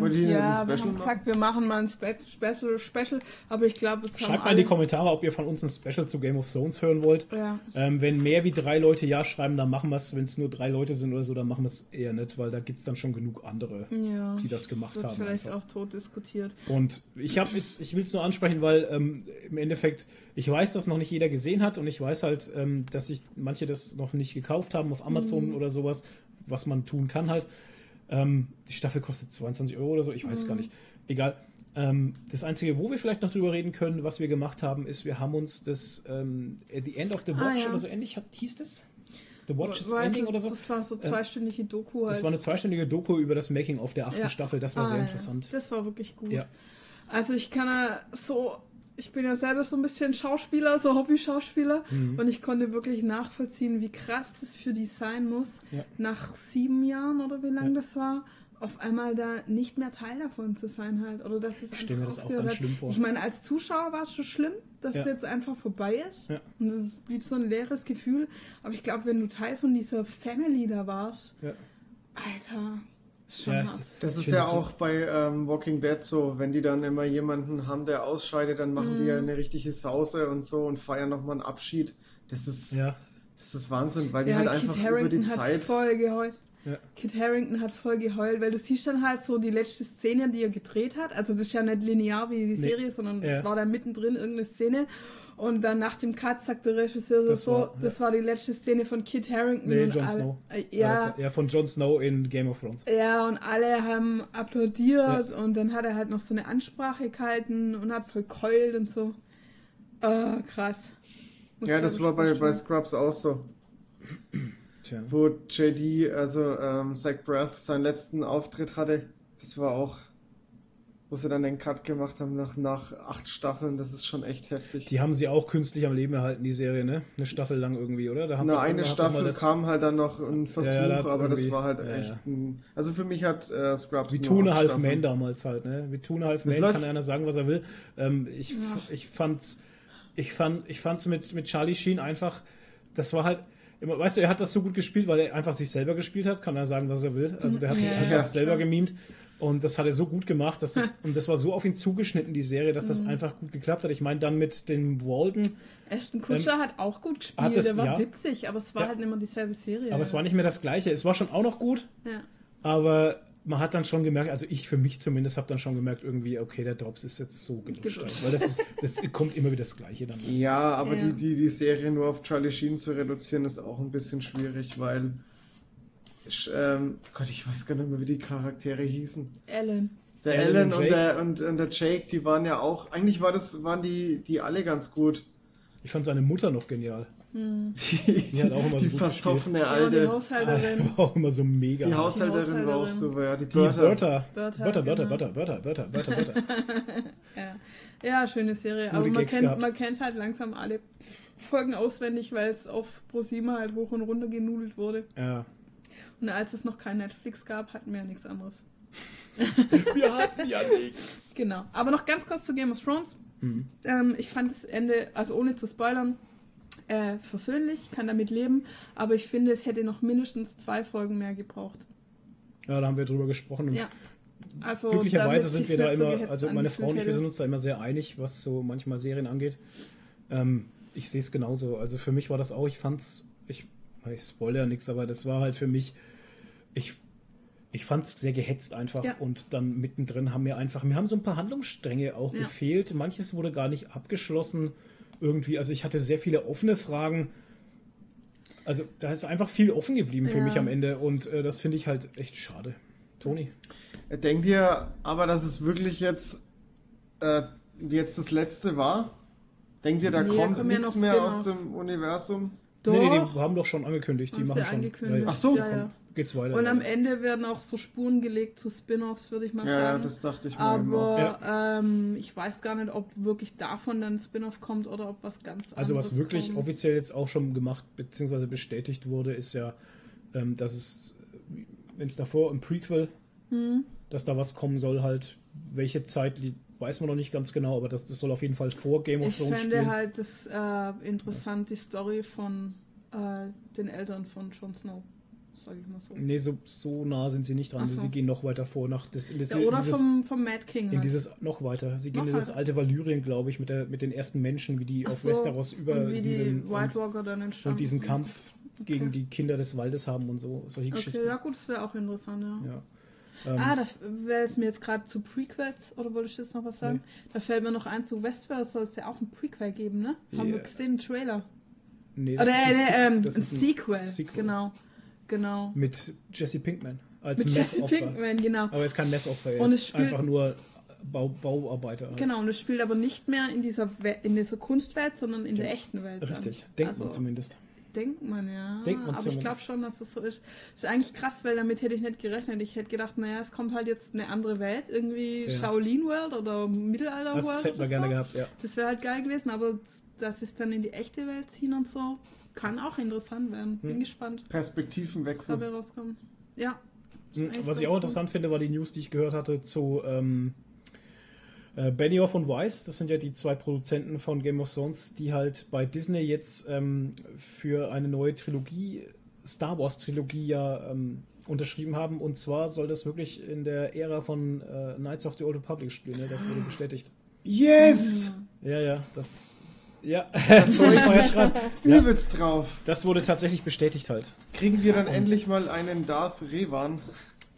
Wollt ihr Ja, ein wir Special haben machen? gesagt, wir machen mal ein Spe Special, Special, aber ich glaube, es haben Schreibt mal in die Kommentare, ob ihr von uns ein Special zu Game of Thrones hören wollt. Ja. Ähm, wenn mehr wie drei Leute Ja schreiben, dann machen wir es. Wenn es nur drei Leute sind oder so, dann machen wir es eher nicht, weil da gibt es dann schon genug andere, ja. die das gemacht wird haben. vielleicht einfach. auch tot diskutiert. Und ich habe jetzt, ich will es nur ansprechen, weil ähm, im Endeffekt, ich weiß, dass noch nicht jeder gesehen hat und ich weiß halt, ähm, dass sich manche das noch nicht gekauft haben auf Amazon oder sowas, was man tun kann halt. Ähm, die Staffel kostet 22 Euro oder so, ich weiß es gar nicht. Egal. Ähm, das Einzige, wo wir vielleicht noch drüber reden können, was wir gemacht haben, ist, wir haben uns das ähm, The End of the Ah, Watch ja. oder so ähnlich, hat, hieß das? The Watches Weißt Ending du, oder so. Das war so Äh, zweistündige Doku halt. Das war eine zweistündige Doku über das Making of der achten Ja. Staffel. Das war Ah, sehr ja. interessant. Das war wirklich gut. Ja. Also ich kann ja so, ich bin ja selber so ein bisschen Schauspieler, so Hobby-Schauspieler Mhm. und ich konnte wirklich nachvollziehen, wie krass das für die sein muss, Ja. nach sieben Jahren oder wie lange Ja. das war, auf einmal da nicht mehr Teil davon zu sein halt. Oder dass das stell mir das auch ganz schlimm vor. Ich meine, als Zuschauer war es schon schlimm, dass Ja. es jetzt einfach vorbei ist. Ja. Und es blieb so ein leeres Gefühl. Aber ich glaube, wenn du Teil von dieser Family da warst. Alter, ist schon Ja, hart. Das ist ja auch bei ähm, Walking Dead so, wenn die dann immer jemanden haben, der ausscheidet, dann machen die ja Mhm. eine richtige Sause und so und feiern nochmal einen Abschied. Das ist, Ja. das ist Wahnsinn, weil die Ja, halt Kit einfach über Harington die hat Zeit. voll geheult. Ja. Kit Harington hat voll geheult, weil du siehst dann halt so die letzte Szene, die er gedreht hat. Also das ist ja nicht linear wie die Nee. Serie, sondern Ja. das war da mittendrin irgendeine Szene. Und dann nach dem Cut sagt der Regisseur so, Das so war- das war die letzte Szene von Kit Harington. Nee, Jon Snow. Äh, ja, Ja, von Jon Snow in Game of Thrones. ja, und alle haben applaudiert und dann hat er halt noch so eine Ansprache gehalten und hat voll keult und so. Äh, krass. Muss Ja, das war bei, bei. Scrubs auch so, Tja. wo JD, also ähm, Zach Braff, seinen letzten Auftritt hatte. Das war auch, wo sie dann den Cut gemacht haben nach, nach acht Staffeln. Das ist schon echt heftig. Die haben sie auch künstlich am Leben erhalten, die Serie, ne? Eine Staffel lang irgendwie, oder? Da haben Na, sie- eine Staffel das- kam halt dann noch ein Versuch, Ja, ja, da aber das war halt ja, echt ein. Also für mich hat äh, Scrubs Wie acht Half Staffeln. Man damals halt, ne? Wie a Half Das Man läuft- kann einer sagen, was er will. Ähm, ich, Ja. ich fand's, ich fand, ich fand's mit, mit Charlie Sheen einfach, das war halt, immer, weißt du, er hat das so gut gespielt, weil er einfach sich selber gespielt hat, kann er sagen, was er will. Also der hat sich Ja, einfach ja, selber gemimt. Und das hat er so gut gemacht, dass das, und das war so auf ihn zugeschnitten, die Serie, dass Mhm. das einfach gut geklappt hat. Ich meine, dann mit dem Walden, Ashton Kutscher hat auch gut gespielt, Ähm, das- der war ja. witzig, aber es war Ja. halt immer dieselbe Serie. aber es war nicht mehr das Gleiche. Es war schon auch noch gut, Ja. Aber man hat dann schon gemerkt, also ich für mich zumindest habe dann schon gemerkt, irgendwie, okay, der Drops ist jetzt so steif. Weil das, ist, das kommt immer wieder das Gleiche dann. Ja, aber Ja. Die, die, die Serie nur auf Charlie Sheen zu reduzieren, ist auch ein bisschen schwierig, weil. Ich, Ähm, Gott, ich weiß gar nicht mehr, wie die Charaktere hießen. Ellen. Der Alan Alan, und der, und, und der Jake, die waren ja auch. Eigentlich war das, waren die, die alle ganz gut. Ich fand seine Mutter noch genial. *laughs* Die, hat auch immer so die gut versoffene Ja, und die Alte. Haushälterin. War *laughs* auch immer so mega. Die Haushälterin Die war auch Haushälterin. super, ja. Die Die Bertha, Bertha, genau. Bertha, Bertha, Bertha, Bertha, Bertha. *laughs* Ja. ja, schöne Serie. Gute aber man kennt, gehabt. man kennt halt langsam alle Folgen auswendig, weil es auf ProSieben halt hoch und runter genudelt wurde. Ja. Und als es noch kein Netflix gab, hatten wir ja nichts anderes. *laughs* Wir hatten ja nichts. Genau. Aber noch ganz kurz zu Game of Thrones. Mhm. Ähm, ich fand das Ende, also ohne zu spoilern, äh, versöhnlich, kann damit leben, aber ich finde, es hätte noch mindestens zwei Folgen mehr gebraucht. Ja, da haben wir drüber gesprochen. Und Ja. Also, glücklicherweise sind wir da so immer, also meine Frau und ich, wir sind uns da immer sehr einig, was so manchmal Serien angeht. Ähm, ich sehe es genauso. Also für mich war das auch, ich fand's, ich, ich spoilere ja nichts, aber das war halt für mich, ich, ich fand's sehr gehetzt einfach Ja. und dann mittendrin haben mir einfach, mir haben so ein paar Handlungsstränge auch Ja. gefehlt. Manches wurde gar nicht abgeschlossen irgendwie. Also ich hatte sehr viele offene Fragen. Also da ist einfach viel offen geblieben für Ja. mich am Ende und äh, das finde ich halt echt schade. Toni? Denkt ihr aber, dass es wirklich jetzt, äh, jetzt das letzte war? Denkt ihr, da Nee, kommt kommen ja nichts noch mehr aus dem Universum? Doch, Nee, nee, die haben doch schon angekündigt. Die haben machen sie schon. angekündigt. Ja, Ach so. Ja, ja. Geht's weiter. Und ja. am Ende werden auch so Spuren gelegt zu Spin-offs, würde ich mal Ja, ja, sagen. das dachte ich mir. Aber ähm, ich weiß gar nicht, ob wirklich davon dann ein Spin-off kommt oder ob was ganz anderes Also was wirklich kommt. offiziell jetzt auch schon gemacht bzw. bestätigt wurde, ist ja, ähm, dass es, wenn es davor im Prequel, Hm. dass da was kommen soll, halt, welche Zeit weiß man noch nicht ganz genau, aber das, das soll auf jeden Fall vor Game of Ich Thrones fände spielen. halt das äh, interessant, die Story von äh, den Eltern von Jon Snow, sage ich mal so. Nee, so, so nah sind sie nicht dran. So. Sie gehen noch weiter vor, nach das, das, Ja, oder dieses, vom, vom Mad King. in Halt. dieses noch weiter. Sie gehen Noch in das weiter. alte Valyrien, glaube ich, mit, der, mit den ersten Menschen, wie die Ach auf so, Westeros und wie die White Walker dann entstanden und diesen sind. Kampf gegen die Kinder des Waldes haben und so, solche Geschichten. Okay, ja gut, das wäre auch interessant, ja. Ja. Ähm, Ah, da wäre es mir jetzt gerade zu Prequels, oder wollte ich jetzt noch was sagen? Da fällt mir noch ein, zu Westworld soll es ja auch ein Prequel geben, ne? Haben wir gesehen, einen Trailer. nee, Oder ist äh, ein ähm, das ein, ist Sequel. Genau, genau. Mit Jesse Pinkman als Mit Jesse. Pinkman, genau. Aber er ist kein Messopfer, er Und es ist spielt- einfach nur Bau, Bauarbeiter. Genau, und es spielt aber nicht mehr in dieser, We in dieser Kunstwelt, sondern in der echten Welt. dann. Richtig, denkt also, man zumindest. denkt man ja. Denkt man aber ich zumindest. glaube schon, dass das so ist. Das ist eigentlich krass, weil damit hätte ich nicht gerechnet. Ich hätte gedacht, naja, es kommt halt jetzt eine andere Welt, irgendwie Ja. Shaolin World oder Mittelalter World. Das hätten wir oder gerne so. gehabt, ja. Das wäre halt geil gewesen, aber dass es dann in die echte Welt ziehen und so, kann auch interessant werden. Bin Hm. gespannt, was Perspektivenwechsel. dabei rauskommt. Ja. Hm, Was ich auch gut. interessant finde, war die News, die ich gehört hatte zu ähm, äh, Benioff und Weiss. Das sind ja die zwei Produzenten von Game of Thrones, die halt bei Disney jetzt ähm, für eine neue Trilogie, Star Wars Trilogie, ja ähm, unterschrieben haben. Und zwar soll das wirklich in der Ära von äh, Knights of the Old Republic spielen. Ne? Das wurde *gasps* bestätigt. Yes! Ja, ja, das. Ja, grad. *laughs* ja, Übelst drauf. das wurde tatsächlich bestätigt halt. Kriegen wir dann Und- endlich mal einen Darth Revan?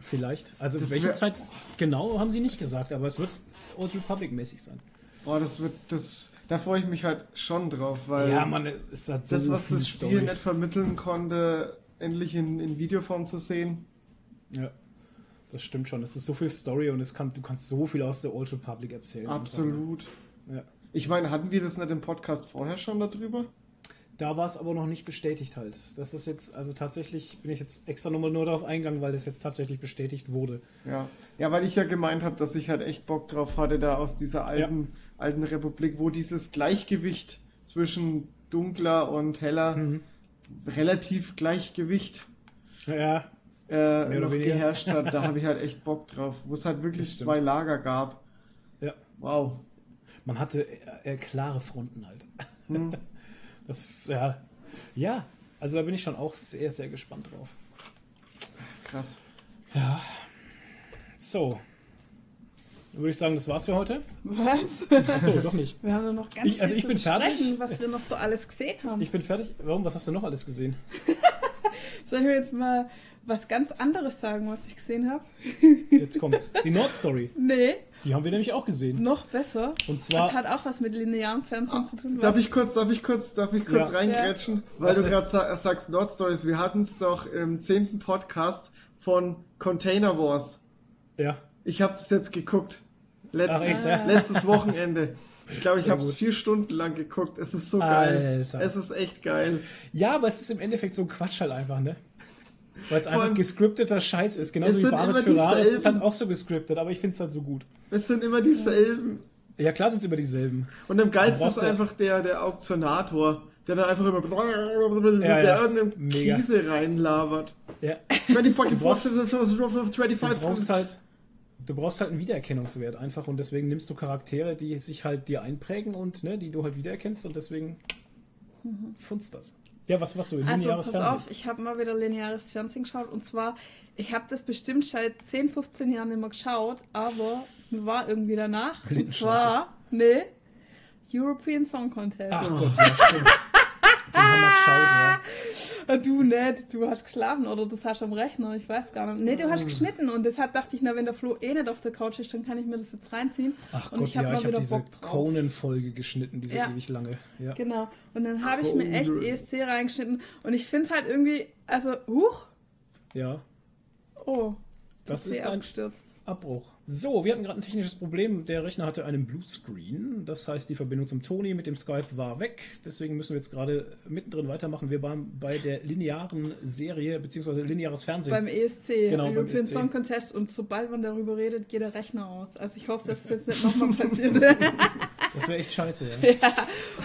Vielleicht. Also Das welche wär- Zeit genau haben sie nicht gesagt, aber es wird Old Republic mäßig sein. Boah, das wird das. Da freue ich mich halt schon drauf, weil ja, man, es hat so das, was das Spiel Story. nicht vermitteln konnte, endlich in, in Videoform zu sehen. Ja, das stimmt schon. Es ist so viel Story und es kann, du kannst so viel aus der Old Republic erzählen. Absolut. Ja. Ich meine, hatten wir das nicht im Podcast vorher schon darüber? Da war es aber noch nicht bestätigt halt. Das ist jetzt, also tatsächlich bin ich jetzt extra nochmal nur darauf eingegangen, weil das jetzt tatsächlich bestätigt wurde. Ja. Ja, weil ich ja gemeint habe, dass ich halt echt Bock drauf hatte, da aus dieser alten, alten Republik, wo dieses Gleichgewicht zwischen dunkler und heller Mhm. relativ Gleichgewicht Ja, äh, noch weniger. geherrscht hat. Da habe ich *laughs* halt echt Bock drauf, wo es halt wirklich zwei Lager gab. ja. Wow. Man hatte äh, äh, klare Fronten halt. Hm. *laughs* Das, ja. Ja, also da bin ich schon auch sehr, sehr gespannt drauf. Krass. Ja. So. Dann würde ich sagen, das war's für heute. Was? Achso, doch nicht. Wir haben doch noch ganz Ich- also viel ich zu bin fertig. was wir noch so alles gesehen haben. Ich bin fertig. Warum? Was hast du noch alles gesehen? *laughs* Soll ich mir jetzt mal was ganz anderes sagen, was ich gesehen habe? Jetzt kommt's. Die Nord-Story. *laughs* Nee, Die haben wir nämlich auch gesehen. noch besser. Und Das zwar. hat auch was mit linearem Fernsehen zu tun. Darf was- ich kurz, darf ich kurz, darf ich kurz Ja. reingrätschen? Weil Was du gerade sa sagst Nord Stories. Wir hatten es doch im zehnten Podcast von Container Wars. Ja. Ich habe das jetzt geguckt. Letzt, Ach, echt, ja? Letztes Wochenende. *laughs* Ich glaube, ich habe es vier Stunden lang geguckt. Es ist so geil. Alter. Es ist echt geil. Ja, aber es ist im Endeffekt so ein Quatsch halt einfach, ne? Weil es einfach allem- gescripteter Scheiß ist. Genauso Es wie sind Bares für Rares ist halt auch so gescriptet, aber ich finde es halt so gut. Es sind immer dieselben. Ja, klar sind es immer dieselben. Und am geilsten ist einfach der, der Auktionator, der dann einfach immer Ja, der ja. irgendeine Mega. Krise reinlabert. Ja. 20 fucking Du brauchst- 25 Du brauchst halt, du brauchst halt einen Wiedererkennungswert einfach und deswegen nimmst du Charaktere, die sich halt dir einprägen und ne, die du halt wiedererkennst und deswegen funzt das. Ja, was was so Also lineares pass Fernsehen. auf, ich habe mal wieder lineares Fernsehen geschaut und zwar, ich habe das bestimmt seit 10, 15 Jahren nicht mehr geschaut, aber mir war irgendwie danach. Und zwar, nee, European Song Contest. Ach Gott, ja, stimmt. Haben wir geschaut, ja. Ah, Du nicht, du hast geschlafen oder das hast du am Rechner, ich weiß gar nicht. Nee, du hast geschnitten und deshalb dachte ich, na, wenn der Flo eh nicht auf der Couch ist, dann kann ich mir das jetzt reinziehen. Ach und Gott, ich habe ja, ich habe diese. Conan-Folge geschnitten, diese Ja. ewig lange. Ja. Genau. Und dann habe ich mir echt. ESC reingeschnitten und ich finde es halt irgendwie, also, huch, ja, oh, das ist ein abgestürzt. Abbruch. So, wir hatten gerade ein technisches Problem. Der Rechner hatte einen Bluescreen. Das heißt, die Verbindung zum Toni mit dem Skype war weg. Deswegen müssen wir jetzt gerade mittendrin weitermachen. Wir waren bei der linearen Serie, beziehungsweise lineares Fernsehen. Beim ESC, Genau, beim European ESC. Song Contest und sobald man darüber redet, geht der Rechner aus. Also ich hoffe, dass das jetzt nicht nochmal passiert. *laughs* Das wäre echt scheiße, ja. ja.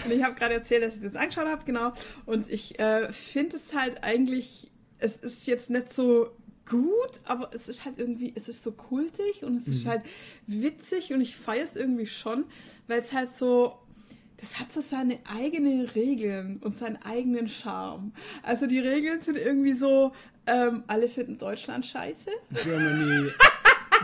Und ich habe gerade erzählt, dass ich das angeschaut habe, genau. Und ich äh, finde es halt eigentlich, es ist jetzt nicht so gut, aber es ist halt irgendwie, es ist so kultig und es ist Mhm. halt witzig und ich feiere es irgendwie schon, weil es halt so, das hat so seine eigenen Regeln und seinen eigenen Charme. Also die Regeln sind irgendwie so, ähm, alle finden Deutschland scheiße. Germany *laughs*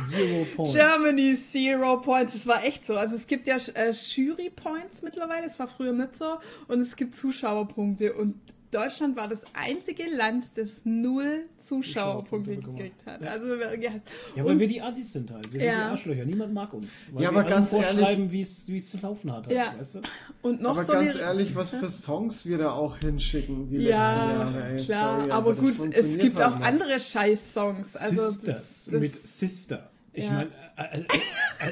Zero Points. Germany Zero Points. Das war echt so. Also es gibt ja äh, Jury Points mittlerweile. Das war früher nicht so. Und es gibt Zuschauerpunkte. Und Deutschland war das einzige Land, das null Zuschauerpunkte gekriegt hat. Ja. Also ja, Ja, weil und- wir die Assis sind halt. Wir sind Ja. die Arschlöcher. Niemand mag uns. Weil Ja, wir aber allen ganz vorschreiben, wie es wie es zu laufen hat. Halt, Ja. weißt du? und noch Aber so ganz ehrlich, was für Songs wir da auch hinschicken, die ja, letzten Jahre. Ey, klar, sorry, aber das gut, es gibt halt auch nicht. andere Scheiß-Songs. Also Sisters das, das, mit Sister. Ich Ja. meine, äh, äh,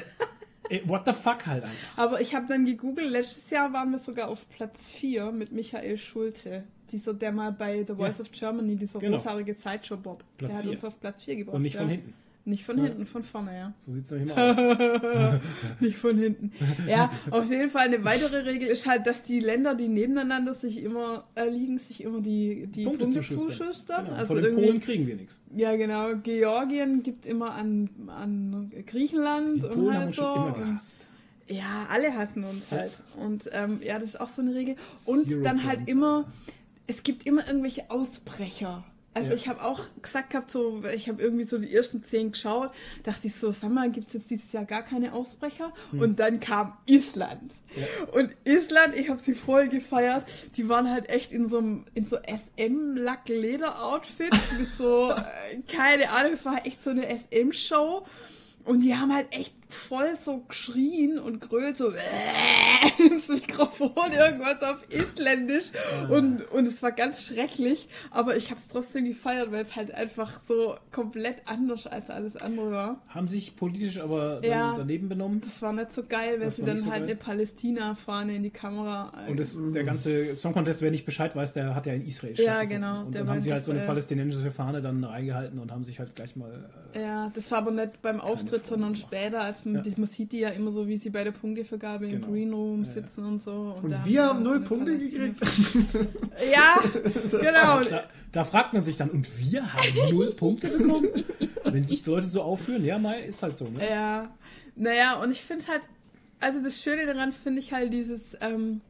äh, äh, what the fuck halt einfach. Aber ich habe dann gegoogelt, letztes Jahr waren wir sogar auf Platz 4 mit Michael Schulte. Dieser, der mal bei The Voice Ja. of Germany, dieser Genau. rothaarige Sideshow Bob, Platz der hat vier. uns auf Platz 4 gebracht. Und nicht von ja. hinten. Nicht von Ja. hinten, von vorne, ja. So sieht es nämlich *laughs* immer aus. *laughs* nicht von hinten. Ja, auf jeden Fall eine weitere Regel ist halt, dass die Länder, die nebeneinander sich immer äh, liegen, sich immer die, die Punkte Punkte, zuschustern. zuschustern. Genau. Also Von den Polen kriegen wir nichts. ja genau, Georgien gibt immer an, an Griechenland Die und Polen halt so. schon immer und- gehasst. Ja, alle hassen uns halt. Und ähm, ja, das ist auch so eine Regel. Und Zero dann halt Points, immer, es gibt immer irgendwelche Ausbrecher. Also Ja. ich habe auch gesagt gehabt, so, ich habe irgendwie so die ersten zehn geschaut, dachte ich so, sag mal, gibt es jetzt dieses Jahr gar keine Ausbrecher? Und dann kam Island. Hm. Ja. Und Island, ich habe sie voll gefeiert, die waren halt echt in so einem in so SM-Lack-Leder-Outfits *laughs* mit so, äh, keine Ahnung, es war echt so eine SM-Show. Und die haben halt echt voll so geschrien und grölt so *laughs* ins Mikrofon irgendwas auf Isländisch und, und es war ganz schrecklich, aber ich habe es trotzdem gefeiert, weil es halt einfach so komplett anders als alles andere war. Haben sich politisch aber Ja. daneben benommen. Das war nicht so geil, weil Das sie dann so halt geil. eine Palästina-Fahne in die Kamera. Und das, der ganze Song Contest, wer nicht Bescheid weiß, der hat ja in Israel Ja, genau, Und dann haben sie halt so eine Israel. palästinensische Fahne dann reingehalten und haben sich halt gleich mal. Äh, ja, das war aber nicht beim Auftritt, sondern später, als man, Ja. man sieht die ja immer so, wie sie bei der Punktevergabe Genau. im Green Room Ja, ja. sitzen und so. Und da wir haben null eine Punkte gekriegt. *laughs* Ja, genau. da, da fragt man sich dann, und wir haben null Punkte bekommen? Wenn sich die Leute so aufführen, ja, mal ist halt so. Ne? Ja, naja, und ich finde es halt, also das Schöne daran finde ich halt dieses ähm,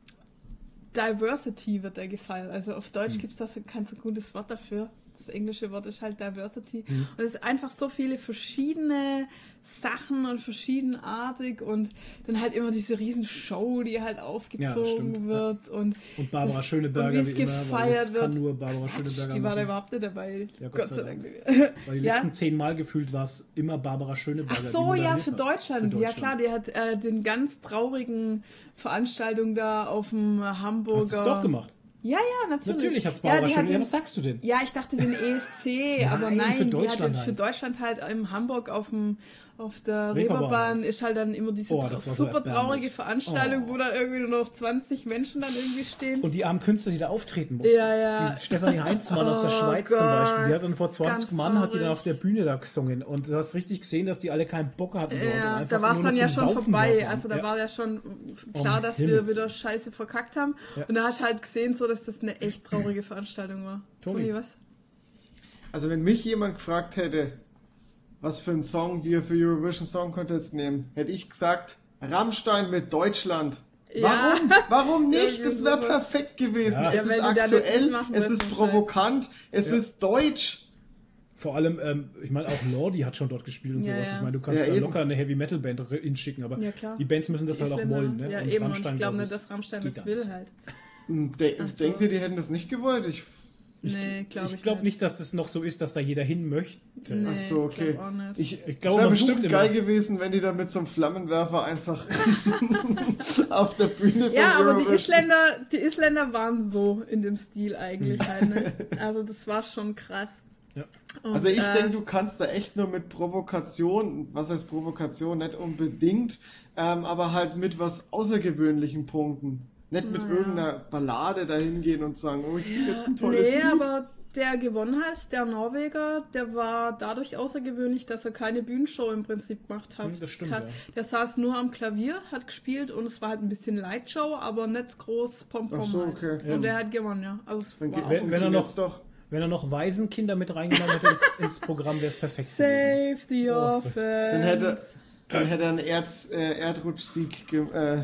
Diversity wird da gefeiert. Also auf Deutsch Hm. gibt es das kein so gutes Wort dafür. Das englische Wort ist halt Diversity. Hm. Und es ist einfach so viele verschiedene Sachen und verschiedenartig und dann halt immer diese riesen Show, die halt aufgezogen ja. wird und Und Barbara das- Schöneberger und wie es immer, gefeiert das kann wird. nur Barbara Quatsch, Schöneberger die war da überhaupt nicht dabei. Ja, Gott sei Dank. Weil die *laughs* Ja. letzten zehn Mal gefühlt war es immer Barbara Schöneberger. Ach so, ja, für. Deutschland. Für Ja klar, die hat äh, den ganz traurigen Veranstaltung da auf dem Hamburger. Hat sie es doch gemacht. Ja, ja, natürlich. Natürlich hat es ja, Schöneberger. den, Was sagst du denn? ja, ich dachte den ESC, *laughs* aber Nein, für die hat Deutschland für halt. Deutschland halt in Hamburg auf dem auf der Reeperbahn. Reeperbahn ist halt dann immer diese Oh, das war so super traurige. Veranstaltung, Oh. wo dann irgendwie nur noch 20 Menschen dann irgendwie stehen. Und die armen Künstler, die da auftreten mussten. Ja, ja. Die Stefanie Heinzmann aus der *laughs* Oh Schweiz zum Beispiel. Die Gott, hat dann vor 20 ganz Mann hat die dann auf der Bühne da gesungen. Und du hast richtig gesehen, dass die alle keinen Bock hatten. Ja, da war es dann ja schon Saufen vorbei. Also da ja. war ja schon klar, dass wir Himmels wieder scheiße verkackt haben. Ja. Und da hast du halt gesehen, so dass das eine echt traurige Veranstaltung war. Toni, was? Also wenn mich jemand gefragt hätte, was für einen Song wir für Eurovision Song Contest nehmen, hätte ich gesagt, Rammstein mit Deutschland. Ja. Warum? Warum *laughs* nicht? Das wäre perfekt gewesen. Ja. Es Ja, ist die aktuell, es ist provokant, es Ja. ist deutsch. Vor allem, ähm, ich meine, auch Lordi hat schon dort gespielt und Ja, sowas. ja. Ich meine, du kannst Ja, locker eine Heavy Metal Band hinschicken, aber die Bands müssen das halt auch wollen. Ne? Ja, Und eben. Rammstein, und ich glaube glaub nicht, dass Rammstein das da will halt. De Ach so. Denkt ihr, die hätten das nicht gewollt? Ich, Nee, glaube ich, Ich glaube nicht, dass das noch so ist, dass da jeder hin möchte. Nee, ach so, ich glaub okay. nicht. Ich, Ich es glaube, wäre man bestimmt geil immer. gewesen, wenn die da mit so einem Flammenwerfer einfach *laughs* auf der Bühne Ja, aber die Isländer, die Isländer waren so in dem Stil eigentlich halt. Ne? Also das war schon krass. Ja. Und, Also ich äh, denke, du kannst da echt nur mit Provokation, was heißt Provokation, nicht unbedingt, ähm, aber halt mit was außergewöhnlichen Punkten. Nicht mit Naja. irgendeiner Ballade dahin gehen und sagen, oh, ich singe jetzt ein tolles Nee, Lied. aber der gewonnen hat, der Norweger, der war dadurch außergewöhnlich, dass er keine Bühnenshow im Prinzip gemacht hat. Hm, das stimmt, hat. ja. Der saß nur am Klavier, hat gespielt und es war halt ein bisschen Lightshow, aber nicht groß Pompom Ach so, halt. okay. Und der hat gewonnen, ja. Also auch Wenn- wenn er noch- doch. Wenn er noch Waisenkinder mit reingenommen hätte ins, ins Programm, wäre es perfekt gewesen. Save the Oh, Orphans. Dann hätte, dann hätte er einen Erz, äh, Erdrutschsieg ge äh,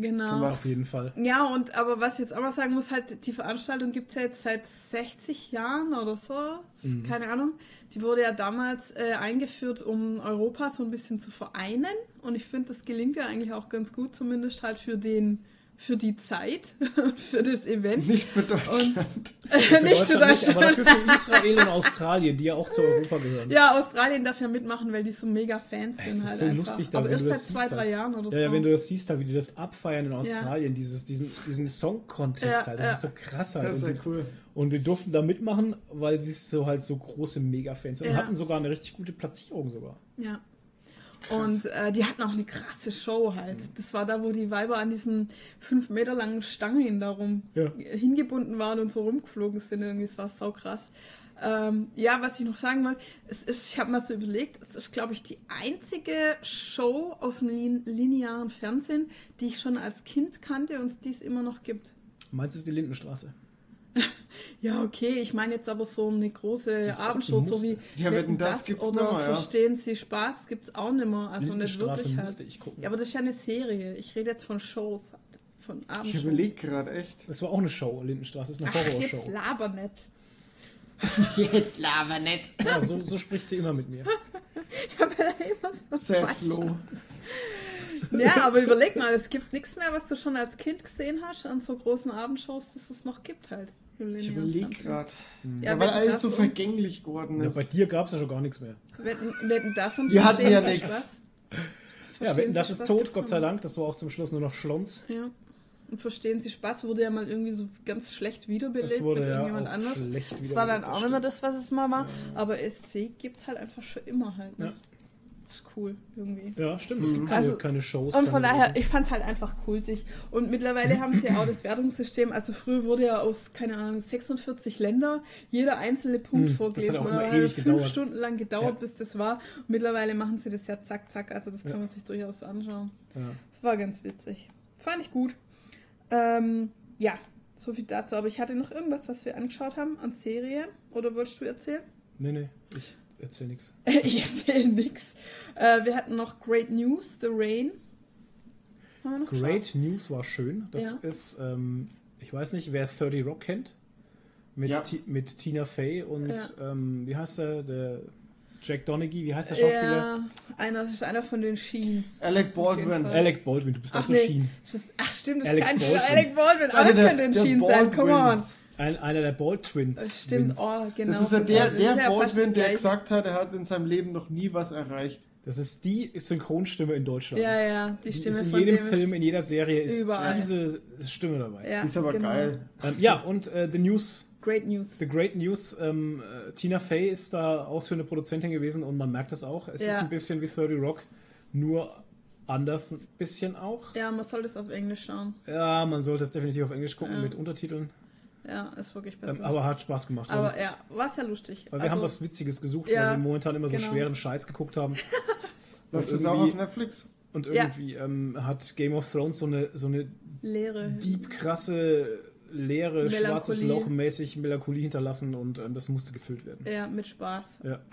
genau. gemacht. Auf jeden Fall. Ja, und aber was ich jetzt auch mal sagen muss, halt, die Veranstaltung gibt es ja jetzt seit 60 Jahren oder so. Mhm. Keine Ahnung. Die wurde ja damals äh, eingeführt, um Europa so ein bisschen zu vereinen. Und ich finde, das gelingt ja eigentlich auch ganz gut, zumindest halt für den für die Zeit und *laughs* für das Event. Nicht für Deutschland. Für *laughs* *laughs* Nicht für Deutschland nicht, aber Deutschland. dafür für Israel und Australien, die ja auch zu Europa gehören. Ja, Australien darf ja mitmachen, weil die so mega Fans sind Es ist halt so einfach. lustig da, aber erst seit das zwei, drei. Jahren oder Ja, ja, so. wenn du das siehst, da, wie die das abfeiern in Australien, dieses, diesen, diesen Song-Contest Ja, halt, das ja. ist so krass halt. Das ist und, ja cool. und wir durften da mitmachen, weil sie so halt so große Mega-Fans sind und Ja. hatten sogar eine richtig gute Platzierung sogar. Ja. Und äh, die hatten auch eine krasse Show halt. Das war da, wo die Weiber an diesen fünf Meter langen Stangen darum Ja. hingebunden waren und so rumgeflogen sind. Irgendwie, das war sau krass. Ähm, ja, was ich noch sagen wollte, es ist, ich habe mal so überlegt, es ist, glaube ich, die einzige Show aus dem lin linearen Fernsehen, die ich schon als Kind kannte und die es immer noch gibt. Meinst du, es ist die Lindenstraße? *laughs* Ja, okay, ich meine jetzt aber so eine große Die Abendshow, so wie. Ja, Wetten, das gibt's oder noch ja. Verstehen Sie Spaß gibt's auch nicht mehr, also nicht Lindenstraße wirklich halt. ich gucken. Ja, aber das ist ja eine Serie. Ich rede jetzt von Shows, von Ich Abendshows. überlege gerade echt. Das war auch eine Show, Lindenstraße. Das ist eine Ach, Horrorshow. jetzt laber nicht. *laughs* Jetzt laber nicht. Ja, so, so spricht sie immer mit mir. *laughs* Ja, weil er immer so Sad quatscht. Flo. Ja, aber überleg mal, es gibt nichts mehr, was du schon als Kind gesehen hast an so großen Abendshows, dass es noch gibt halt. Ich überlege gerade. Ja, Ja, weil Wetten, alles so vergänglich geworden Ja, ist. bei dir gab es ja schon gar nichts mehr. Wetten, wetten das und Wir hatten ja. Spaß? Ja, Sie das ist tot, Gott sei. Dank. Das war auch zum Schluss nur noch Schlons. Ja. Und verstehen Sie Spaß wurde ja mal irgendwie so ganz schlecht wiederbelebt Das wurde mit ja irgendjemand auch anders. schlecht Das war dann auch das nicht mehr stimmt. das, was es mal war. Aber SC gibt halt einfach schon immer halt. Ne? Ja. Ist cool irgendwie. Ja, stimmt. Es gibt keine, Also- keine Shows. Und von daher, ich fand es halt einfach kultig. Und mittlerweile haben sie ja auch das Wertungssystem. Also früher wurde ja aus, keine Ahnung, 46 Länder jeder einzelne Punkt Hm, das vorgelesen. hat auch immer ewig fünf gedauert. Stunden lang gedauert, Ja. bis das war. Und mittlerweile machen sie das ja zack, zack. Also das kann Ja. man sich durchaus anschauen. Ja. Das war ganz witzig. Fand ich gut. Ähm, ja, so viel dazu. Aber ich hatte noch irgendwas, was wir angeschaut haben an Serien. Oder wolltest du erzählen? Nee, nee, ich erzähl nichts. *laughs* ich erzähle nichts. Äh, wir hatten noch Great News, The Rain. Great geschaut? News war schön. Das Ja. ist, ähm, ich weiß nicht, wer 30 Rock kennt. Mit, Ja. Mit Tina Fey und Ja. ähm, wie heißt der? Der Jack Donaghy, wie heißt der Schauspieler? Ja, einer, das ist einer von den Sheens. Alec Baldwin. Alec Baldwin, du bist Ach auch so nee, Sheen. ach stimmt, das Alec ist kein Baldwin. Alec Baldwin, alles könnte ein Sheen sein, come on. Baldwins. Ein, einer der Bald Twins. Das stimmt, oh, genau. Das ist ja der, der ja Baldwin, der gesagt hat, er hat in seinem Leben noch nie was erreicht. Das ist die Synchronstimme in Deutschland. Ja, ja, die Die Stimme ist in von jedem Film, in jeder Serie ist Überall. diese Stimme dabei. Ja, Die ist aber genau. geil. Ähm, ja, und äh, The News, Great News. The Great News, ähm, äh, Tina Fey ist da ausführende Produzentin gewesen und man merkt das auch. Es Ja. ist ein bisschen wie 30 Rock, nur anders ein bisschen auch. Ja, man soll das auf Englisch schauen. Ja, man sollte es definitiv auf Englisch gucken Ja. mit Untertiteln. Ja, ist wirklich besser. Ähm, aber hat Spaß gemacht. war Aber lustig. ja, war sehr lustig. Weil wir Also, haben was Witziges gesucht, Ja, weil wir momentan immer so genau. schweren Scheiß geguckt haben. *laughs* Läuft Und das auch irgendwie- auf Netflix? Und Ja. irgendwie ähm, hat Game of Thrones so eine, so eine Leere. deep krasse, leere, Melancholie. schwarzes Loch mäßig Melancholie hinterlassen und ähm, das musste gefüllt werden. Ja, mit Spaß. Ja. *laughs*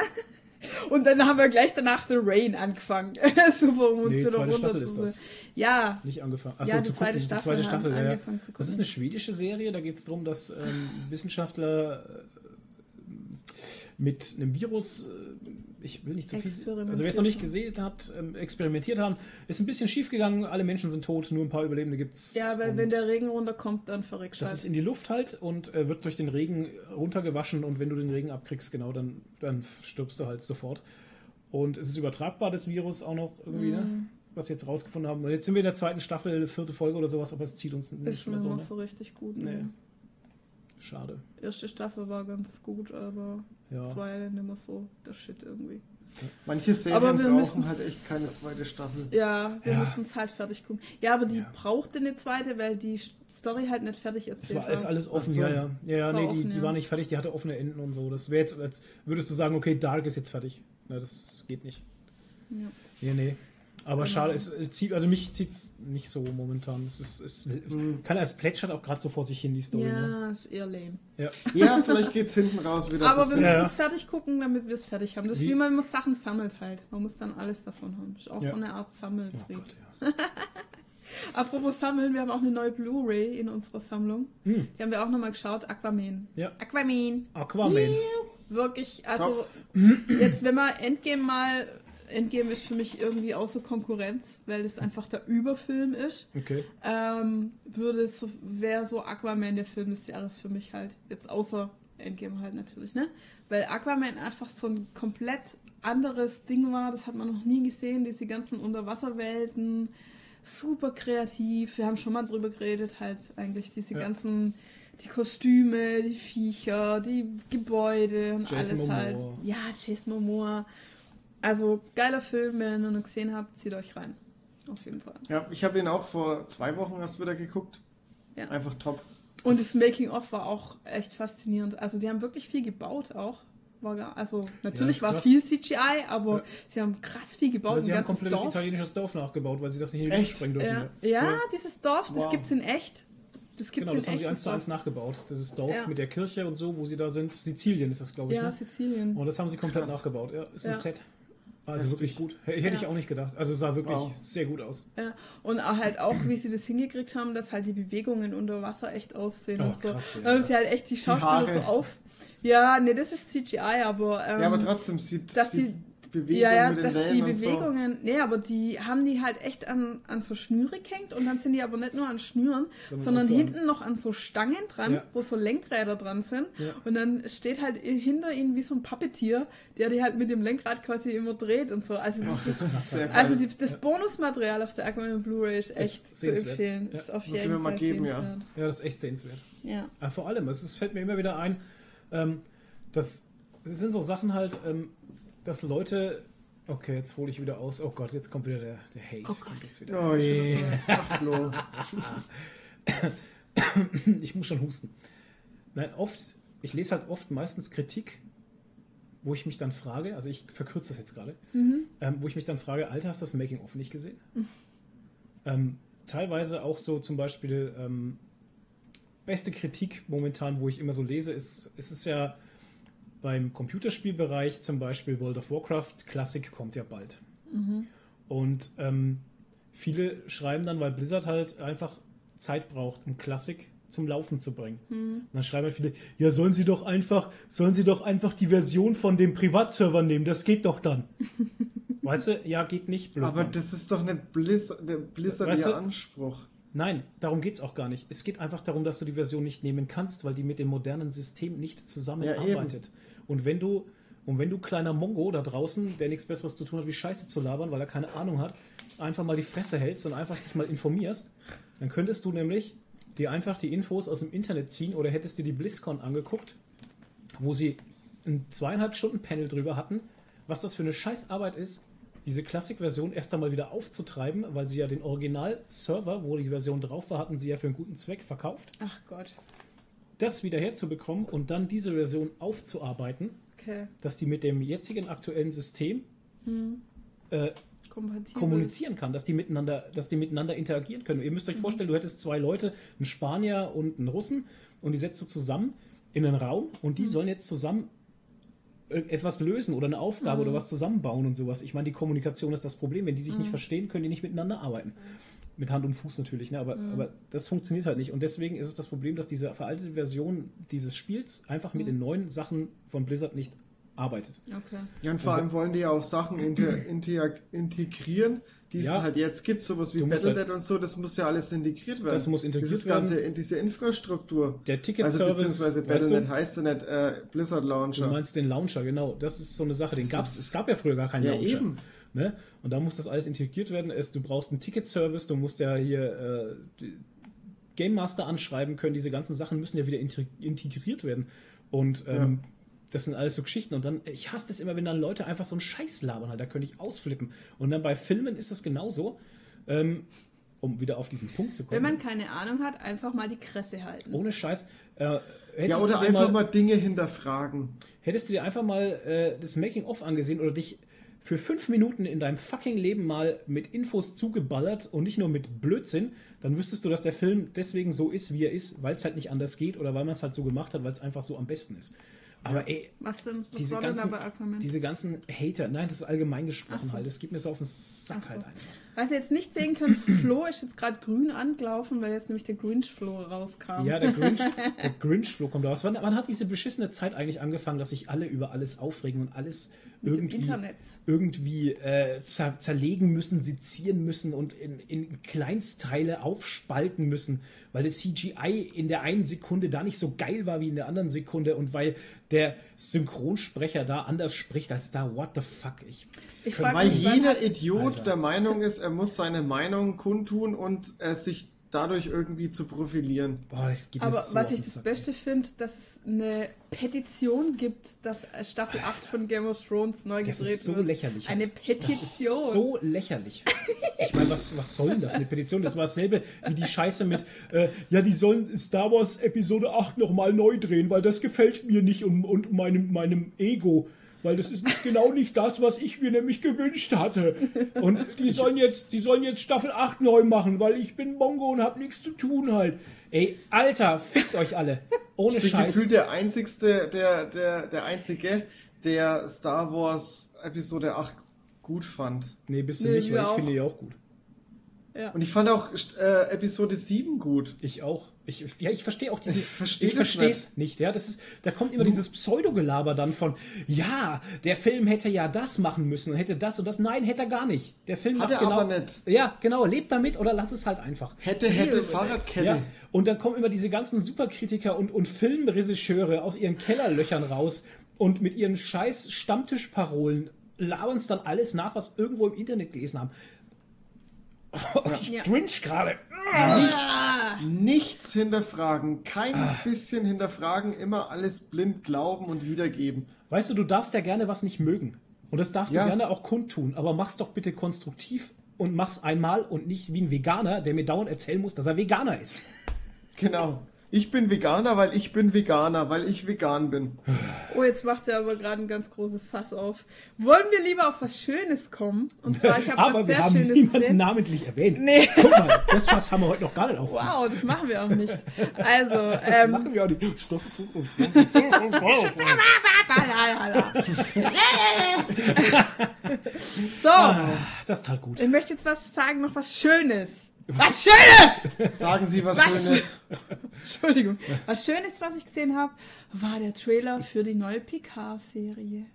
Und dann haben wir gleich danach The Rain angefangen. *laughs* Super, um uns Nee, wieder zweite runter Staffel ist das. Ja, Nicht angefangen. ja, Achso, die zu zweite gucken. Staffel, die zweite Staffel, ja. ja. Das ist eine schwedische Serie, da geht es darum, dass ähm, Wissenschaftler mit einem Virus, äh, ich will nicht zu viel, also wer es noch nicht gesehen hat, ähm, experimentiert haben, ist ein bisschen schief gegangen, alle Menschen sind tot, nur ein paar Überlebende gibt's. ja, weil wenn der Regen runterkommt, dann verreckst du Das ist halt. in die Luft halt und äh, wird durch den Regen runtergewaschen und wenn du den Regen abkriegst, genau, dann, dann stirbst du halt sofort. Und es ist übertragbar, das Virus auch noch irgendwie, ne? Mhm. Was wir jetzt rausgefunden haben. Und jetzt sind wir in der zweiten Staffel, vierte Folge oder sowas, aber es zieht uns Ist nicht schon mehr so. immer Ne? so richtig gut. Nee. Ne? Schade. Erste Staffel war ganz gut, aber Ja. es war ja dann immer so der Shit irgendwie. Manche Serien Aber wir brauchen halt echt keine zweite Staffel. Ja, wir Ja. müssen es halt fertig gucken. Ja, aber die Ja. brauchte eine zweite, weil die Story halt nicht fertig Es erzählt war ist alles offen, so. ja, ja. Ja, ja war nee, die, offen, die ja. war nicht fertig, die hatte offene Enden und so. Das wäre jetzt, als würdest du sagen, okay, Dark ist jetzt fertig. Na, das geht nicht. Ja. Nee, nee. Aber Genau. schade, es äh, zieht, also mich zieht es nicht so momentan. Es ist, es Hm. kann als plätschert auch gerade so vor sich hin, die Story. Ne? Ja, ist eher lame. Ja. Ja, vielleicht geht's hinten raus wieder. Aber wir müssen ja. es fertig gucken, damit wir es fertig haben. Das ist Wie- wie man immer Sachen sammelt halt. Man muss dann alles davon haben. Ist auch Ja. so eine Art Oh Sammeltrieb. Gott, ja. *laughs* Apropos Sammeln, wir haben auch eine neue Blu-ray in unserer Sammlung. Hm, Die haben wir auch nochmal geschaut. Aquaman. ja. Aquaman. Aquaman. Wirklich, also Top. jetzt, wenn man Endgame mal. Endgame ist für mich irgendwie außer Konkurrenz, weil es einfach der Überfilm ist. Okay. Ähm, würde es so, wäre so Aquaman der Film des Jahres für mich halt. Jetzt außer Endgame halt natürlich, ne? Weil Aquaman einfach so ein komplett anderes Ding war, das hat man noch nie gesehen, diese ganzen Unterwasserwelten, super kreativ. Wir haben schon mal drüber geredet, halt eigentlich diese Ja. ganzen, die Kostüme, die Viecher, die Gebäude und Jason alles halt. Momoa. Ja, Jason Momoa. Also geiler Film, wenn ihr ihn noch nicht gesehen habt, zieht euch rein. Auf jeden Fall. Ja, ich habe ihn auch vor zwei Wochen erst wieder geguckt. Ja. Einfach top. Und das Making-of war auch echt faszinierend. Also die haben wirklich viel gebaut auch. War gar, also natürlich ist war krass. viel CGI, aber Ja. sie haben krass viel gebaut. Aber sie ein haben ein komplettes Dorf. italienisches Dorf nachgebaut, weil sie das nicht in die Echt? Luft sprengen dürfen. Ja, Ja. ja, dieses Dorf, das Wow. gibt's in echt. Das gibt's Genau, in das haben echt. sie eins das zu eins Dorf. nachgebaut. Dieses Dorf Ja. mit der Kirche und so, wo sie da sind. Sizilien ist das, glaube ich. Ja, ne? Sizilien. Und das haben sie komplett Krass. nachgebaut. Ja, ist ein Ja. Set. Also wirklich gut. Hätte ich Ja. auch nicht gedacht. Also sah wirklich Wow. sehr gut aus. Ja. Und auch halt auch, wie sie das hingekriegt haben, dass halt die Bewegungen unter Wasser echt aussehen Oh, und so. krass, ja. Also sie halt echt die Schauspieler Haare. so auf. Ja, nee, das ist CGI, aber. Ähm, ja, aber trotzdem sieht, dass sieht die- Bewegung ja, ja, mit den dass die Wellen und so. Bewegungen, nee, aber die haben die halt echt an, an so Schnüre gehängt und dann sind die aber nicht nur an Schnüren, Sondern sondern so an- hinten noch an so Stangen dran, Ja. wo so Lenkräder dran sind Ja. und dann steht halt hinter ihnen wie so ein Puppetier, der die halt mit dem Lenkrad quasi immer dreht und so. Also das ist Sehr also die, das Bonusmaterial auf der Aquaman Blu-ray ist echt zu sehenswert. empfehlen. Ja. Ist auf Muss ich jeden mir mal Fall geben, ja. sehenswert. Ja, das ist echt sehenswert. Ja. Aber vor allem, es ist, fällt mir immer wieder ein, ähm, dass es sind so Sachen halt, ähm, dass Leute. Okay, jetzt hole ich wieder aus. Oh Gott, jetzt kommt wieder der, der Hate. Oh kommt Gott. jetzt wieder. Oh je. Ach, Flo. *coughs* Ich muss schon husten. Nein, oft, ich lese halt oft meistens Kritik, wo ich mich dann frage, also ich verkürze das jetzt gerade, Mhm. ähm, wo ich mich dann frage, Alter, hast du das Making-of nicht gesehen? Ähm, teilweise auch so zum Beispiel ähm, beste Kritik momentan, wo ich immer so lese, ist, ist es ja beim Computerspielbereich zum Beispiel World of Warcraft Classic kommt ja bald. Und ähm, viele schreiben dann, weil Blizzard halt einfach Zeit braucht, um Classic zum Laufen zu bringen. Und dann schreiben halt viele, ja, sollen sie doch einfach, sollen sie doch einfach die Version von dem Privatserver nehmen, das geht doch dann. *laughs* weißt du, ja, geht nicht, blöd. Aber Mann. das ist doch nicht Blizzard, der Blizzard Weißt ihr du- Anspruch. Nein, darum geht es auch gar nicht. Es geht einfach darum, dass du die Version nicht nehmen kannst, weil die mit dem modernen System nicht zusammenarbeitet. Und wenn du und wenn du kleiner Mongo da draußen, der nichts Besseres zu tun hat, wie Scheiße zu labern, weil er keine Ahnung hat, einfach mal die Fresse hältst und einfach dich mal informierst, dann könntest du nämlich dir einfach die Infos aus dem Internet ziehen oder hättest dir die BlizzCon angeguckt, wo sie ein zweieinhalb Stunden Panel drüber hatten, was das für eine Scheißarbeit ist, diese Classic-Version erst einmal wieder aufzutreiben, weil sie ja den Original-Server, wo die Version drauf war, hatten sie ja für einen guten Zweck verkauft, Ach Gott. Das wieder herzubekommen und dann diese Version aufzuarbeiten, Okay. dass die mit dem jetzigen aktuellen System äh, Kompatibel. kommunizieren kann, dass die miteinander, dass die miteinander interagieren können. Ihr müsst euch vorstellen, du hättest zwei Leute, einen Spanier und einen Russen, und die setzt du zusammen in einen Raum und die sollen jetzt zusammen etwas lösen oder eine Aufgabe oder was zusammenbauen und sowas. Ich meine, die Kommunikation ist das Problem. Wenn die sich nicht verstehen, können die nicht miteinander arbeiten. Mit Hand und Fuß natürlich, ne? aber, aber das funktioniert halt nicht. Und deswegen ist es das Problem, dass diese veraltete Version dieses Spiels einfach mit den neuen Sachen von Blizzard nicht arbeitet. Okay. Ja, und vor allem wollen die ja auch Sachen inter, inter, integrieren, die es Ja. halt jetzt gibt, sowas wie Du Battle.net und so, das muss ja alles integriert werden. Das muss integriert Dieses werden. ganze, in diese Infrastruktur. Der Also Ticket-Service, beziehungsweise weißt Battle.net du, heißt ja nicht äh, Blizzard Du Launcher. meinst den Launcher, genau. Das ist so eine Sache. Den gab's, ist- es gab ja früher gar keinen Ja, Launcher. eben. Ne? Und da muss das alles integriert werden. Es, du brauchst einen Ticket-Service, du musst ja hier äh, Game Master anschreiben können. Diese ganzen Sachen müssen ja wieder integ- integriert werden. Und ähm, das sind alles so Geschichten. Und dann, ich hasse das immer, wenn dann Leute einfach so einen Scheiß labern halt. Da könnte ich ausflippen. Und dann bei Filmen ist das genauso. Ähm, um wieder auf diesen Punkt zu kommen. Wenn man keine Ahnung hat, einfach mal die Kresse halten. ohne Scheiß. Äh, Ja, oder einfach mal Dinge hinterfragen. Hättest du dir einfach mal äh, das Making-of angesehen oder dich für fünf Minuten in deinem fucking Leben mal mit Infos zugeballert und nicht nur mit Blödsinn, dann wüsstest du, dass der Film deswegen so ist, wie er ist, weil es halt nicht anders geht oder weil man es halt so gemacht hat, weil es einfach so am besten ist. Aber ey, Was denn? Was diese ganzen, diese ganzen Hater, nein, das ist allgemein gesprochen so. halt, das geht mir so auf den Sack so. halt einfach. Was ihr jetzt nicht sehen könnt, *clears throat* Flo ist jetzt gerade grün angelaufen, weil jetzt nämlich der Grinch-Flo rauskam. Ja, der Grinch, *laughs* der Grinch-Flow kommt raus. Wann, wann hat diese beschissene Zeit eigentlich angefangen, dass sich alle über alles aufregen und alles Mit dem irgendwie, Internet. irgendwie äh, zer zerlegen müssen, sezieren müssen und in, in Kleinstteile aufspalten müssen, weil das CGI in der einen Sekunde da nicht so geil war wie in der anderen Sekunde und weil der Synchronsprecher da anders spricht als da. What the fuck? Ich, Ich Weil jeder Idiot Alter. der Meinung ist, er muss seine Meinung kundtun und äh, sich dadurch irgendwie zu profilieren. Boah, das geht Aber so was ich das. Beste finde, dass es eine Petition gibt, dass Staffel 8 von Game of Thrones neu Das gedreht ist so wird. lächerlich. Eine Das Petition. ist so lächerlich. Ich meine, was, was soll denn das? Eine Petition, das war dasselbe wie die Scheiße mit, äh, ja, die sollen Star Wars Episode 8 nochmal neu drehen, weil das gefällt mir nicht und, und meinem, meinem Ego. Weil das ist nicht, genau nicht das, was ich mir nämlich gewünscht hatte. Und die sollen jetzt, die sollen jetzt Staffel 8 neu machen, weil ich bin Mongo und hab nichts zu tun halt. Ey, Alter, fickt euch alle. Ohne Ich bin Scheiß. gefühlt der einzigste, der, der, der einzige, der Star Wars Episode 8 gut fand. Nee, bist du Nee, nicht, weil ich auch. finde die auch gut. Ja. Und ich fand auch äh, Episode 7 gut. Ich auch. Ich, ja, ich verstehe auch diese. Ich versteh verstehe es nicht. Ja, das ist, da kommt immer dieses Pseudogelaber dann von, ja, der Film hätte ja das machen müssen und hätte das und das. Nein, hätte er gar nicht. Der Film Hat macht er genau. aber nicht. Ja, genau. Lebt damit oder lass es halt einfach. Hätte, hätte, Fahrradkette. Ja, und dann kommen immer diese ganzen Superkritiker und, und Filmregisseure aus ihren Kellerlöchern raus und mit ihren scheiß Stammtischparolen labern es dann alles nach, was irgendwo im Internet gelesen haben. *laughs* Ich Ja. cringe gerade. Nichts, nichts hinterfragen, kein Ah. bisschen hinterfragen, immer alles blind glauben und wiedergeben. Weißt du, du darfst ja gerne was nicht mögen. Und das darfst Ja. du gerne auch kundtun. Aber mach's doch bitte konstruktiv und mach's einmal und nicht wie ein Veganer, der mir dauernd erzählen muss, dass er Veganer ist. Genau. Ich bin Veganer, weil ich bin Veganer, weil ich vegan bin. Oh, jetzt macht er aber gerade ein ganz großes Fass auf. Wollen wir lieber auf was Schönes kommen? Und zwar, ich habe was sehr haben Schönes niemanden gesehen. namentlich erwähnt. Nee. Guck mal, das Fass haben wir heute noch gar nicht auf. Wow, das machen wir auch nicht. Also, Das ähm, machen wir auch nicht. Stopp. so, Das tat gut. ich möchte jetzt was sagen, noch was Schönes. Was Schönes! Sagen Sie was, Was? Schönes. *laughs* Entschuldigung. Was Schönes, was ich gesehen habe, war der Trailer für die neue Picard-Serie.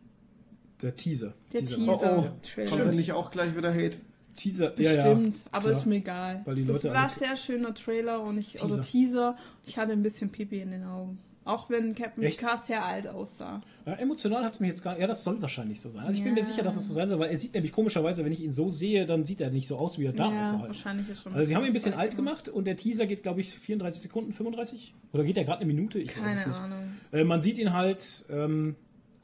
Der Teaser. Der Teaser. Oh, Teaser. oh. Trailer. Kommt nicht auch gleich wieder Hate? Teaser. Ja, ja. Bestimmt, aber klar. ist mir egal. Weil die das Leute war ein sehr schöner Trailer und ich, oder Teaser. Teaser. Ich hatte ein bisschen Pipi in den Augen. Auch wenn Captain Echt? Picard sehr alt aussah. Ja, emotional hat es mich jetzt gar Ja, das soll wahrscheinlich so sein. Also ich bin mir Ja. sicher, dass es so sein soll, weil er sieht nämlich komischerweise, wenn ich ihn so sehe, dann sieht er nicht so aus, wie er da ja, aussah. Halt. wahrscheinlich ist schon. Also sie haben ihn ein bisschen alt gemacht und der Teaser geht, glaube ich, 34 Sekunden, 35? Oder geht der gerade eine Minute? Ich weiß es Keine nicht. Ahnung. Äh, man sieht ihn halt, ähm,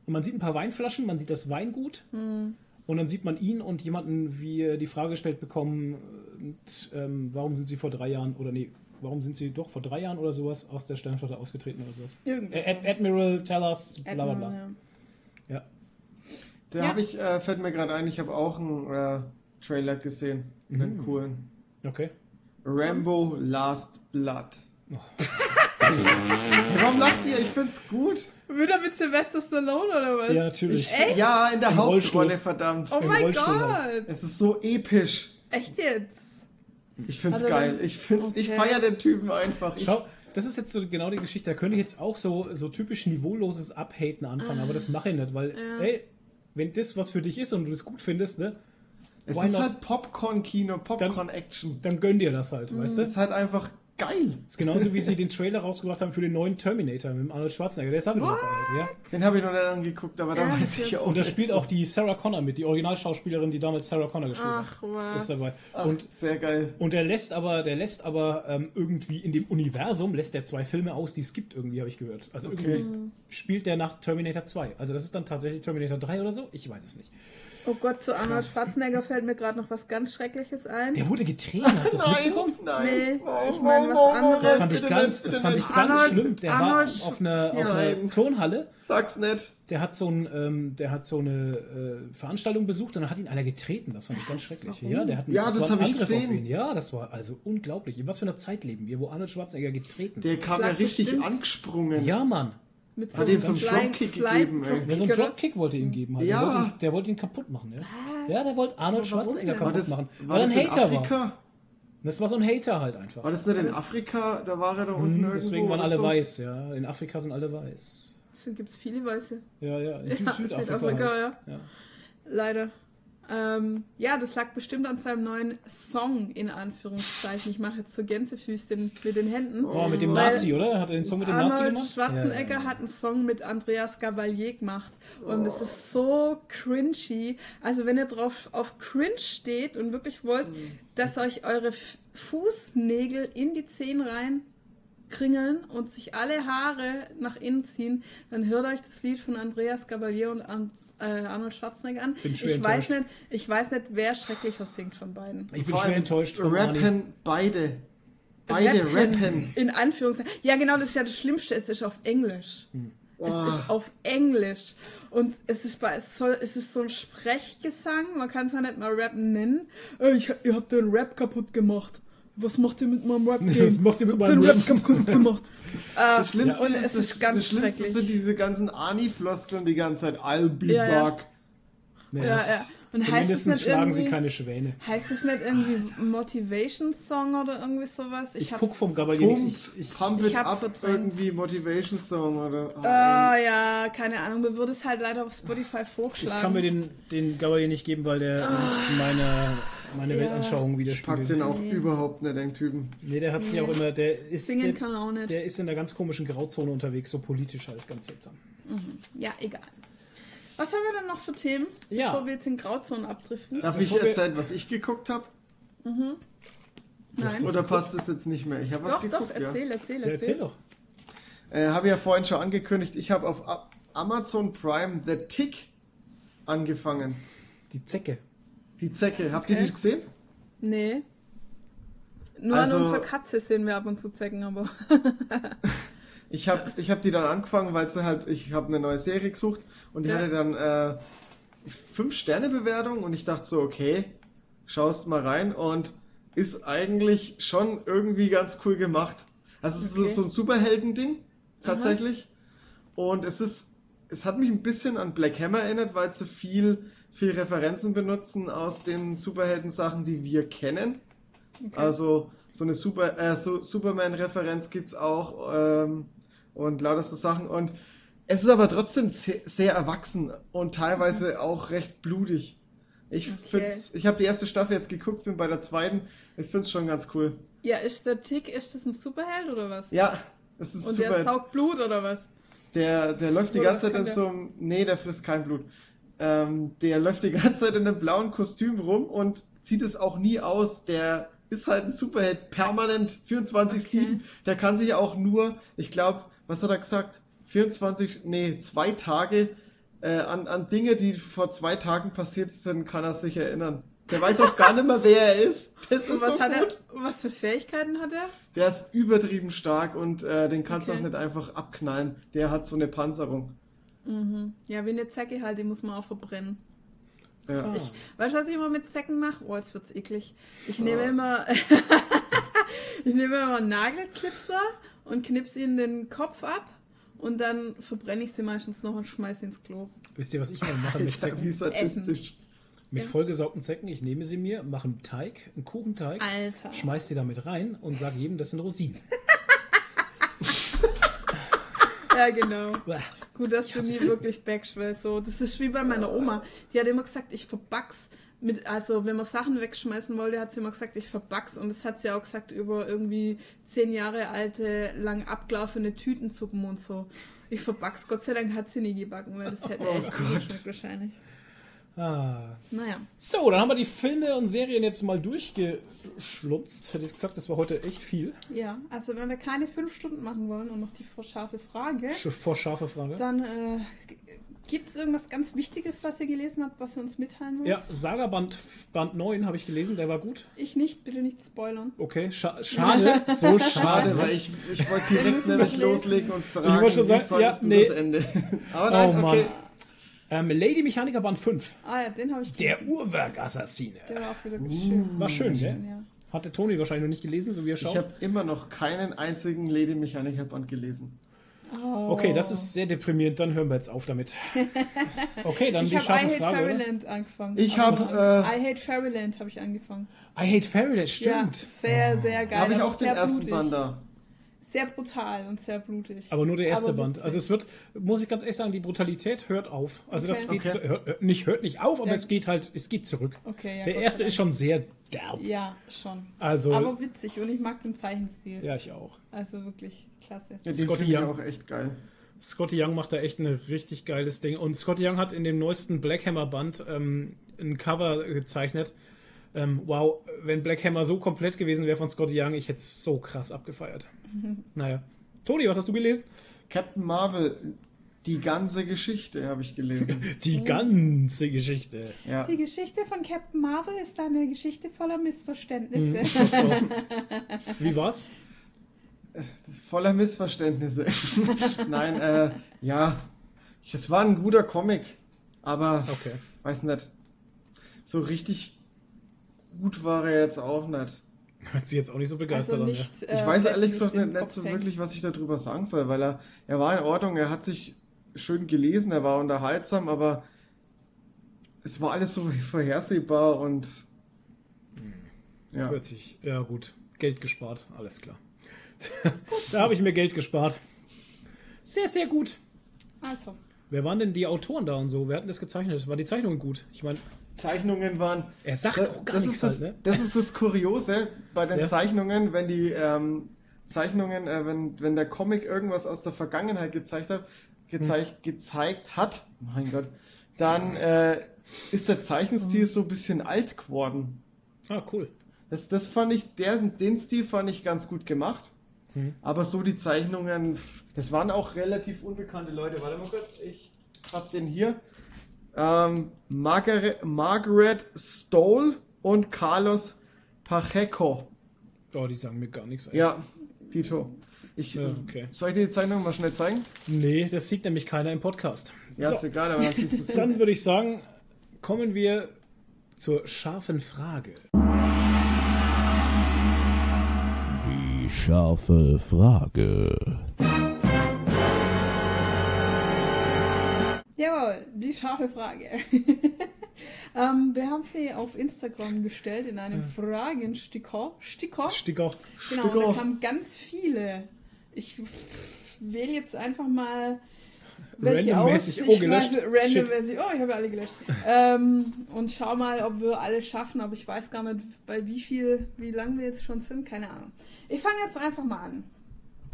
man sieht ein paar Weinflaschen, man sieht das Weingut Hm. und dann sieht man ihn und jemanden, wie er die Frage gestellt bekommen, und, ähm, warum sind sie vor drei Jahren, oder nee, warum sind sie doch vor drei Jahren oder sowas aus der Sternflotte ausgetreten oder sowas? Irgendwie. Ad Admiral, tell us, bla bla bla. Admiral, Ja. Da Ja. habe ich, äh, fällt mir gerade ein, ich habe auch einen äh, Trailer gesehen. Einen Mhm. coolen. Okay. Rambo Last Blood. Oh. *laughs* Warum lacht ihr? Ich find's gut. ja. Wieder mit Sylvester Stallone oder was? Ja, natürlich. Echt? Ja, in der Im Rollstuhl. Hauptrolle, verdammt. Oh mein Rollstuhl Gott! halt. Es ist so episch. Echt jetzt? Ich find's er geil. dann- Ich find's, ich Okay. feier den Typen einfach. Ich, Schau, das ist jetzt so genau die Geschichte. Da könnte ich jetzt auch so, so typisch niveauloses Abhaten anfangen, aber das mache ich nicht, weil, Ja. ey, wenn das was für dich ist und du das gut findest, ne, es ist not? halt Popcorn-Kino, Popcorn-Action. dann gönn dir das halt, weißt du? Es ist halt einfach geil. Das ist genauso wie sie den Trailer rausgebracht haben für den neuen Terminator mit dem Arnold Schwarzenegger. Der ist What? dabei, ja. Den habe ich noch nicht angeguckt, aber da Ja, weiß ich ja auch Und da spielt auch die Sarah Connor mit, die Originalschauspielerin, die damals Sarah Connor gespielt Ach hat. was. Ist dabei. Ach, Und sehr geil. Und der lässt aber, der lässt aber ähm, irgendwie in dem Universum lässt er zwei Filme aus, die es gibt, irgendwie, habe ich gehört. Also Okay. irgendwie spielt der nach Terminator 2. Also das ist dann tatsächlich Terminator 3 oder so? Ich weiß es nicht. Oh Gott, zu Arnold Krass. Schwarzenegger fällt mir gerade noch was ganz Schreckliches ein. Der wurde getreten, hast du das Nein, mitbekommen? nein. Nee, Oh, ich meine was anderes. Das fand ich ganz, das fand ich nicht. ganz Arnold- schlimm. Der Arnold- war auf einer, auf einer Turnhalle. Sag's nicht. Der hat so ein, ähm, der hat so eine äh, Veranstaltung besucht und dann hat ihn einer getreten. Das fand ich ganz schrecklich. Warum? Ja, der hat Ja, das war ein hab ich gesehen. Ja, das war also unglaublich. In was für einer Zeit leben wir, wo Arnold Schwarzenegger getreten? Der kam ja richtig bestimmt- angesprungen. ja, Mann. Mit Hat ihn zum Fly- Dropkick gegeben. Ja, so einen Dropkick wollte er ihm geben. Halt. Ja. Der, wollte ihn, der wollte ihn kaputt machen. Ja, Was? ja der wollte Arnold Schwarzenegger? War kaputt das, machen. war weil er das ein in Hater war. Afrika? Das war so ein Hater halt einfach. War das nicht in Afrika? Da war er da unten Hm, irgendwo. deswegen waren alle so? weiß, ja. In Afrika sind alle weiß. Deswegen gibt es viele Weiße. Ja, ja. In Süd Ja, Südafrika. Südafrika, halt. ja. ja. Leider. Ähm, ja, das lag bestimmt an seinem neuen Song, in Anführungszeichen. Ich mache jetzt so Gänsefüßchen mit den Händen. Oh, mit dem Nazi, oder? Hat er den Song mit dem Nazi Arnold gemacht? Schwarzenegger Ja, ja, ja. hat einen Song mit Andreas Gabalier gemacht und es ist so cringy. Also wenn ihr drauf auf cringe steht und wirklich wollt, dass euch eure Fußnägel in die Zehen rein kringeln und sich alle Haare nach innen ziehen, dann hört euch das Lied von Andreas Gabalier und An äh, Arnold Schwarzenegger an. Bin Ich schwer weiß, enttäuscht. nicht, ich weiß nicht, wer schrecklicher singt von beiden. Ich bin Vor schwer enttäuscht von Arnie. Rappen beide. Beide rappen. In Anführungszeichen. Ja, genau, das ist ja das Schlimmste. Es ist auf Englisch. Es Oh. ist auf Englisch. Und es ist, bei, es, soll, es ist so ein Sprechgesang. Man kann es ja nicht mal Rappen nennen. Äh, ich, ihr habt den Rap kaputt gemacht. Was macht ihr mit meinem Rap? *laughs* Was macht ihr mit meinem den Rap? Rap *laughs* kaputt gemacht? Das Schlimmste, und ist, es das, ist ganz das Schlimmste sind diese ganzen Ani-Floskeln die ganze Zeit. I'll be Ja, ja. back. Nee. Ja, ja. Und heißt es Zumindest nicht schlagen sie irgendwie, keine Schwäne. heißt es nicht irgendwie Motivation Song oder irgendwie sowas? Ich hab's- guck vom Gabalier Pump, nichts. Ich, ich, Pump ich it hab's up, verdrängt. irgendwie Motivation Song oder. Ah, ja, keine Ahnung. Mir wurde es halt leider auf Spotify ich vorgeschlagen. kann mir den, den Gabalier nicht geben, weil der nicht meine, meine Ja. Weltanschauung ich pack widerspiegelt. den auch Nee. überhaupt nicht, den Typen. Nee, der hat sich auch immer, der ist, Singen der, kann er auch nicht. der ist in einer ganz komischen Grauzone unterwegs, so politisch halt, ganz seltsam. Ja, egal. Was haben wir dann noch für Themen, Ja. bevor wir jetzt in Grauzonen abdriften? Darf Bevor ich wir- erzählen, was ich geguckt habe? Nein. Oder passt es jetzt nicht mehr? Ich habe was Doch, geguckt, doch, erzähl, erzähl, Ja, erzähl. erzähl doch. ja. Äh, habe ja vorhin schon angekündigt, ich habe auf Amazon Prime The Tick angefangen. Die Zecke. Die Zecke. Habt Okay. ihr die gesehen? Nee. Nur Also- an unserer Katze sehen wir ab und zu Zecken, aber. *laughs* Ich habe ich hab die dann angefangen, weil sie halt, ich habe eine neue Serie gesucht und die Ja. hatte dann äh, fünf Sterne Bewertung und ich dachte so, okay, schaust mal rein und ist eigentlich schon irgendwie ganz cool gemacht. Also es ist Okay. so, so ein Superhelden-Ding, tatsächlich. Und es ist, es hat mich ein bisschen an Black Hammer erinnert, weil sie viel, viel Referenzen benutzen aus den Superhelden-Sachen, die wir kennen. Also so eine Super, äh, so Superman-Referenz gibt es auch ähm, und lauter so Sachen. Und es ist aber trotzdem se- sehr erwachsen und teilweise auch recht blutig. Ich Okay. find's, ich habe die erste Staffel jetzt geguckt, bin bei der zweiten. Ich finde es schon ganz cool. Ja, ist der Tick, ist das ein Superheld oder was? Ja, es ist Und der super. saugt Blut oder was? Der, der läuft die Oder ganze was Zeit in so einem. Nee, der frisst kein Blut. Ähm, der läuft die ganze Zeit in einem blauen Kostüm rum und zieht es auch nie aus. Der ist halt ein Superheld, permanent 24-7. Okay. Der kann sich auch nur, ich glaube, was hat er gesagt? 24, nee, zwei Tage äh, an, an Dinge, die vor zwei Tagen passiert sind, kann er sich erinnern. Der weiß auch gar nicht mehr, wer er ist. Das Und ist was so hat er, gut. was für Fähigkeiten hat er? Der ist übertrieben stark und äh, den kannst du Okay. auch nicht einfach abknallen. Der hat so eine Panzerung. Ja, wie eine Zecke halt, die muss man auch verbrennen. Ja. Ich, weißt du, was ich immer mit Zecken mache? Oh, jetzt wird's eklig. Ich nehme Oh. immer, *laughs* ich nehme immer einen Nagelklipser und knipse ihnen den Kopf ab und dann verbrenne ich sie meistens noch und schmeiße sie ins Klo. Wisst ihr, was ich mal mache *laughs* mit Alter, wie Zecken? sadistisch. Mit Ja. vollgesaugten Zecken. Ich nehme sie mir, mache einen Teig, einen Kuchenteig, Alter. schmeiß die damit rein und sage jedem, das sind Rosinen. *laughs* Ja, genau. Gut, dass du nie wirklich backst, weil so, das ist wie bei meiner Oma. Die hat immer gesagt, ich verback's. Mit, also, wenn man Sachen wegschmeißen wollte, hat sie immer gesagt, ich verback's. Und das hat sie auch gesagt über irgendwie zehn Jahre alte, lang abgelaufene Tütensuppen und so. Ich verback's. Gott sei Dank hat sie nie gebacken, weil das *laughs* hätte Oh echt geschmeckt wahrscheinlich. Ah. Naja. So, dann haben wir die Filme und Serien jetzt mal durchgeschlunzt. Hätte ich gesagt, das war heute echt viel. Ja, also wenn wir keine fünf Stunden machen wollen und noch die vorscharfe Frage, Sch- Vor scharfe Frage. dann äh, gibt es irgendwas ganz Wichtiges, was ihr gelesen habt, was ihr uns mitteilen wollt? Ja, Saga Band, Band 9 habe ich gelesen, der war gut. Ich nicht, bitte nicht spoilern. Okay, scha schade, so *laughs* schade. Schade, weil ich, ich wollte direkt nämlich loslegen und fragen, wollte schon sagen, ja, du nee. das Ende? *laughs* Aber nein, Oh Mann. Ähm, Lady Mechaniker Band 5. Ah ja, den habe ich Der gelesen. Uhrwerkassassine. Der war auch wieder schön. War schön, gell? Ja. Hatte Toni wahrscheinlich noch nicht gelesen, so wie er schaut. Ich habe immer noch keinen einzigen Lady Mechaniker Band gelesen. Oh. Okay, das ist sehr deprimierend, dann hören wir jetzt auf damit. *laughs* Okay, dann Ich die habe I scharfe Hate Frage. Oder? Fairyland angefangen. Ich Aber hab, das- äh, I Hate Fairyland habe ich angefangen. I Hate Fairyland, Ja, stimmt. sehr, sehr geil. Habe ich auch den ersten. Band da. Sehr brutal und sehr blutig. Aber nur der erste Band. Also es wird, muss ich ganz ehrlich sagen, die Brutalität hört auf. Also das Okay. geht Okay. zu, hört, nicht, hört nicht auf, aber Ja. es geht halt, es geht zurück. Okay, ja, der Gott erste ist schon sehr derb. Ja, schon. Also, Aber witzig und ich mag den Zeichenstil. ja, ich auch. Also wirklich klasse. Ja, den Scotty Young. auch echt geil. Scotty Young macht da echt ein richtig geiles Ding. Und Scotty Young hat in dem neuesten Black Hammer Band ähm, ein Cover gezeichnet. Ähm, wow, wenn Black Hammer so komplett gewesen wäre von Scotty Young, ich hätte es so krass abgefeiert. *laughs* Naja. Toni, was hast du gelesen? Captain Marvel, die ganze Geschichte habe ich gelesen. *laughs* Die ganze Geschichte. Ja. Die Geschichte von Captain Marvel ist eine Geschichte voller Missverständnisse. Mhm. Wie war's? Voller Missverständnisse. *laughs* Nein, äh, ja. Es war ein guter Comic, aber Okay. weiß nicht. So richtig gut war er jetzt auch nicht. Hört sich jetzt auch nicht so begeistert Also an. nicht. Ich äh, weiß bleibt ehrlich gesagt nicht, nicht so wirklich, was ich darüber sagen soll, weil er, er war in Ordnung, er hat sich schön gelesen, er war unterhaltsam, aber es war alles so *laughs* vorhersehbar und ja. ja. Hört sich, ja gut. Geld gespart, alles klar. *laughs* da habe ich mir Geld gespart. Sehr, sehr gut. Also, Wer waren denn die Autoren da und so? Wer hat denn das gezeichnet? War die Zeichnung gut? Ich meine, Zeichnungen waren. er sagt Da- auch gar das, nichts ist das, halt, ne? das ist das Kuriose bei den Ja. Zeichnungen, wenn die ähm, Zeichnungen, äh, wenn, wenn der Comic irgendwas aus der Vergangenheit gezeigt hat, gezeigt, Hm. gezeigt hat, mein Gott, dann äh, ist der Zeichenstil Hm. so ein bisschen alt geworden. Ah, cool. Das, das fand ich, der, den Stil fand ich ganz gut gemacht. Hm. Aber so die Zeichnungen, das waren auch relativ unbekannte Leute. Warte mal kurz, ich hab den hier. Ähm, Margaret, Margaret Stoll und Carlos Pacheco. Oh, die sagen mir gar nichts. ey. Ja, Tito. Ich, Ja, okay. Soll ich dir die Zeichnung mal schnell zeigen? Nee, das sieht nämlich keiner im Podcast. Ja, ist so, egal, aber dann siehst du es. *laughs* dann würde ich sagen, kommen wir zur scharfen Frage. Die scharfe Frage. Jawohl, die scharfe Frage. *laughs* ähm, wir haben sie auf Instagram gestellt in einem Fragensticker. Sticker. Sticker. Genau, und da Sticker. kamen ganz viele. Ich wähle jetzt einfach mal Randommäßig. aus. Oh, Ich gelöscht. weiß, Randommäßig. Oh, ich habe alle gelöscht. ähm, und schau mal, ob wir alle schaffen, aber ich weiß gar nicht, bei wie viel, wie lang wir jetzt schon sind, keine Ahnung. Ich fange jetzt einfach mal an.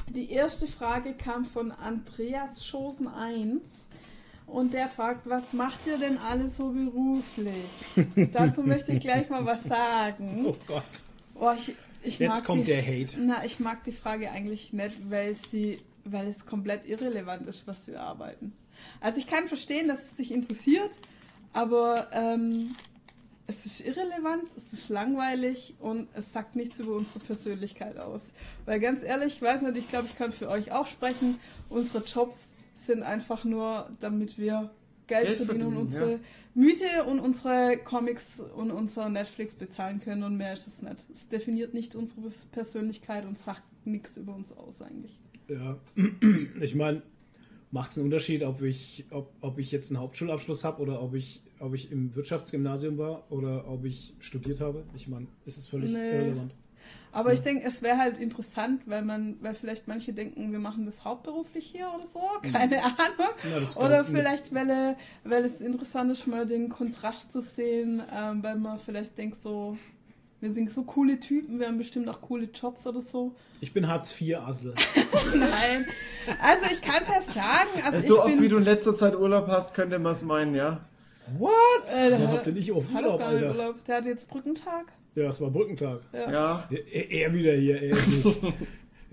Die erste Frage kam von Andreas Schosen 1 und der fragt, was macht ihr denn alle so beruflich? *laughs* Dazu möchte ich gleich mal was sagen. Oh Gott. Oh, ich, ich Jetzt mag kommt die, der Hate. Na, ich mag die Frage eigentlich nicht, weil sie, weil es komplett irrelevant ist, was wir arbeiten. Also ich kann verstehen, dass es dich interessiert, aber ähm, es ist irrelevant, es ist langweilig und es sagt nichts über unsere Persönlichkeit aus. Weil ganz ehrlich, ich weiß nicht, ich glaube, ich kann für euch auch sprechen. Unsere Jobs sind einfach nur, damit wir Geld, Geld verdienen und verdienen, unsere Miete und unsere Comics und unser Netflix bezahlen können und mehr ist es nicht. Es definiert nicht unsere Persönlichkeit und sagt nichts über uns aus eigentlich. Ja, *clears throat* ich meine, macht es einen Unterschied, ob ich, ob, ob ich jetzt einen Hauptschulabschluss habe oder ob ich, ob ich im Wirtschaftsgymnasium war oder ob ich studiert habe? Ich meine, ist es völlig Nee. irrelevant. Aber ich denke, es wäre halt interessant, weil man, weil vielleicht manche denken, wir machen das hauptberuflich hier oder so, keine Ahnung. Ja, Oder kann- vielleicht, weil, äh, weil es interessant ist, mal den Kontrast zu sehen, ähm, weil man vielleicht denkt so, wir sind so coole Typen, wir haben bestimmt auch coole Jobs oder so. Ich bin Hartz IV-Asel. *laughs* Nein. Also ich kann es ja sagen. Also so ich oft bin, wie du in letzter Zeit Urlaub hast, könnte man es meinen, ja. What? Äh, hat- habt ihr nicht auf Urlaub, gar nicht Alter? Urlaub. Der hat jetzt Brückentag. Ja, es war Brückentag. Ja. Ja. Er, er wieder hier, er *laughs*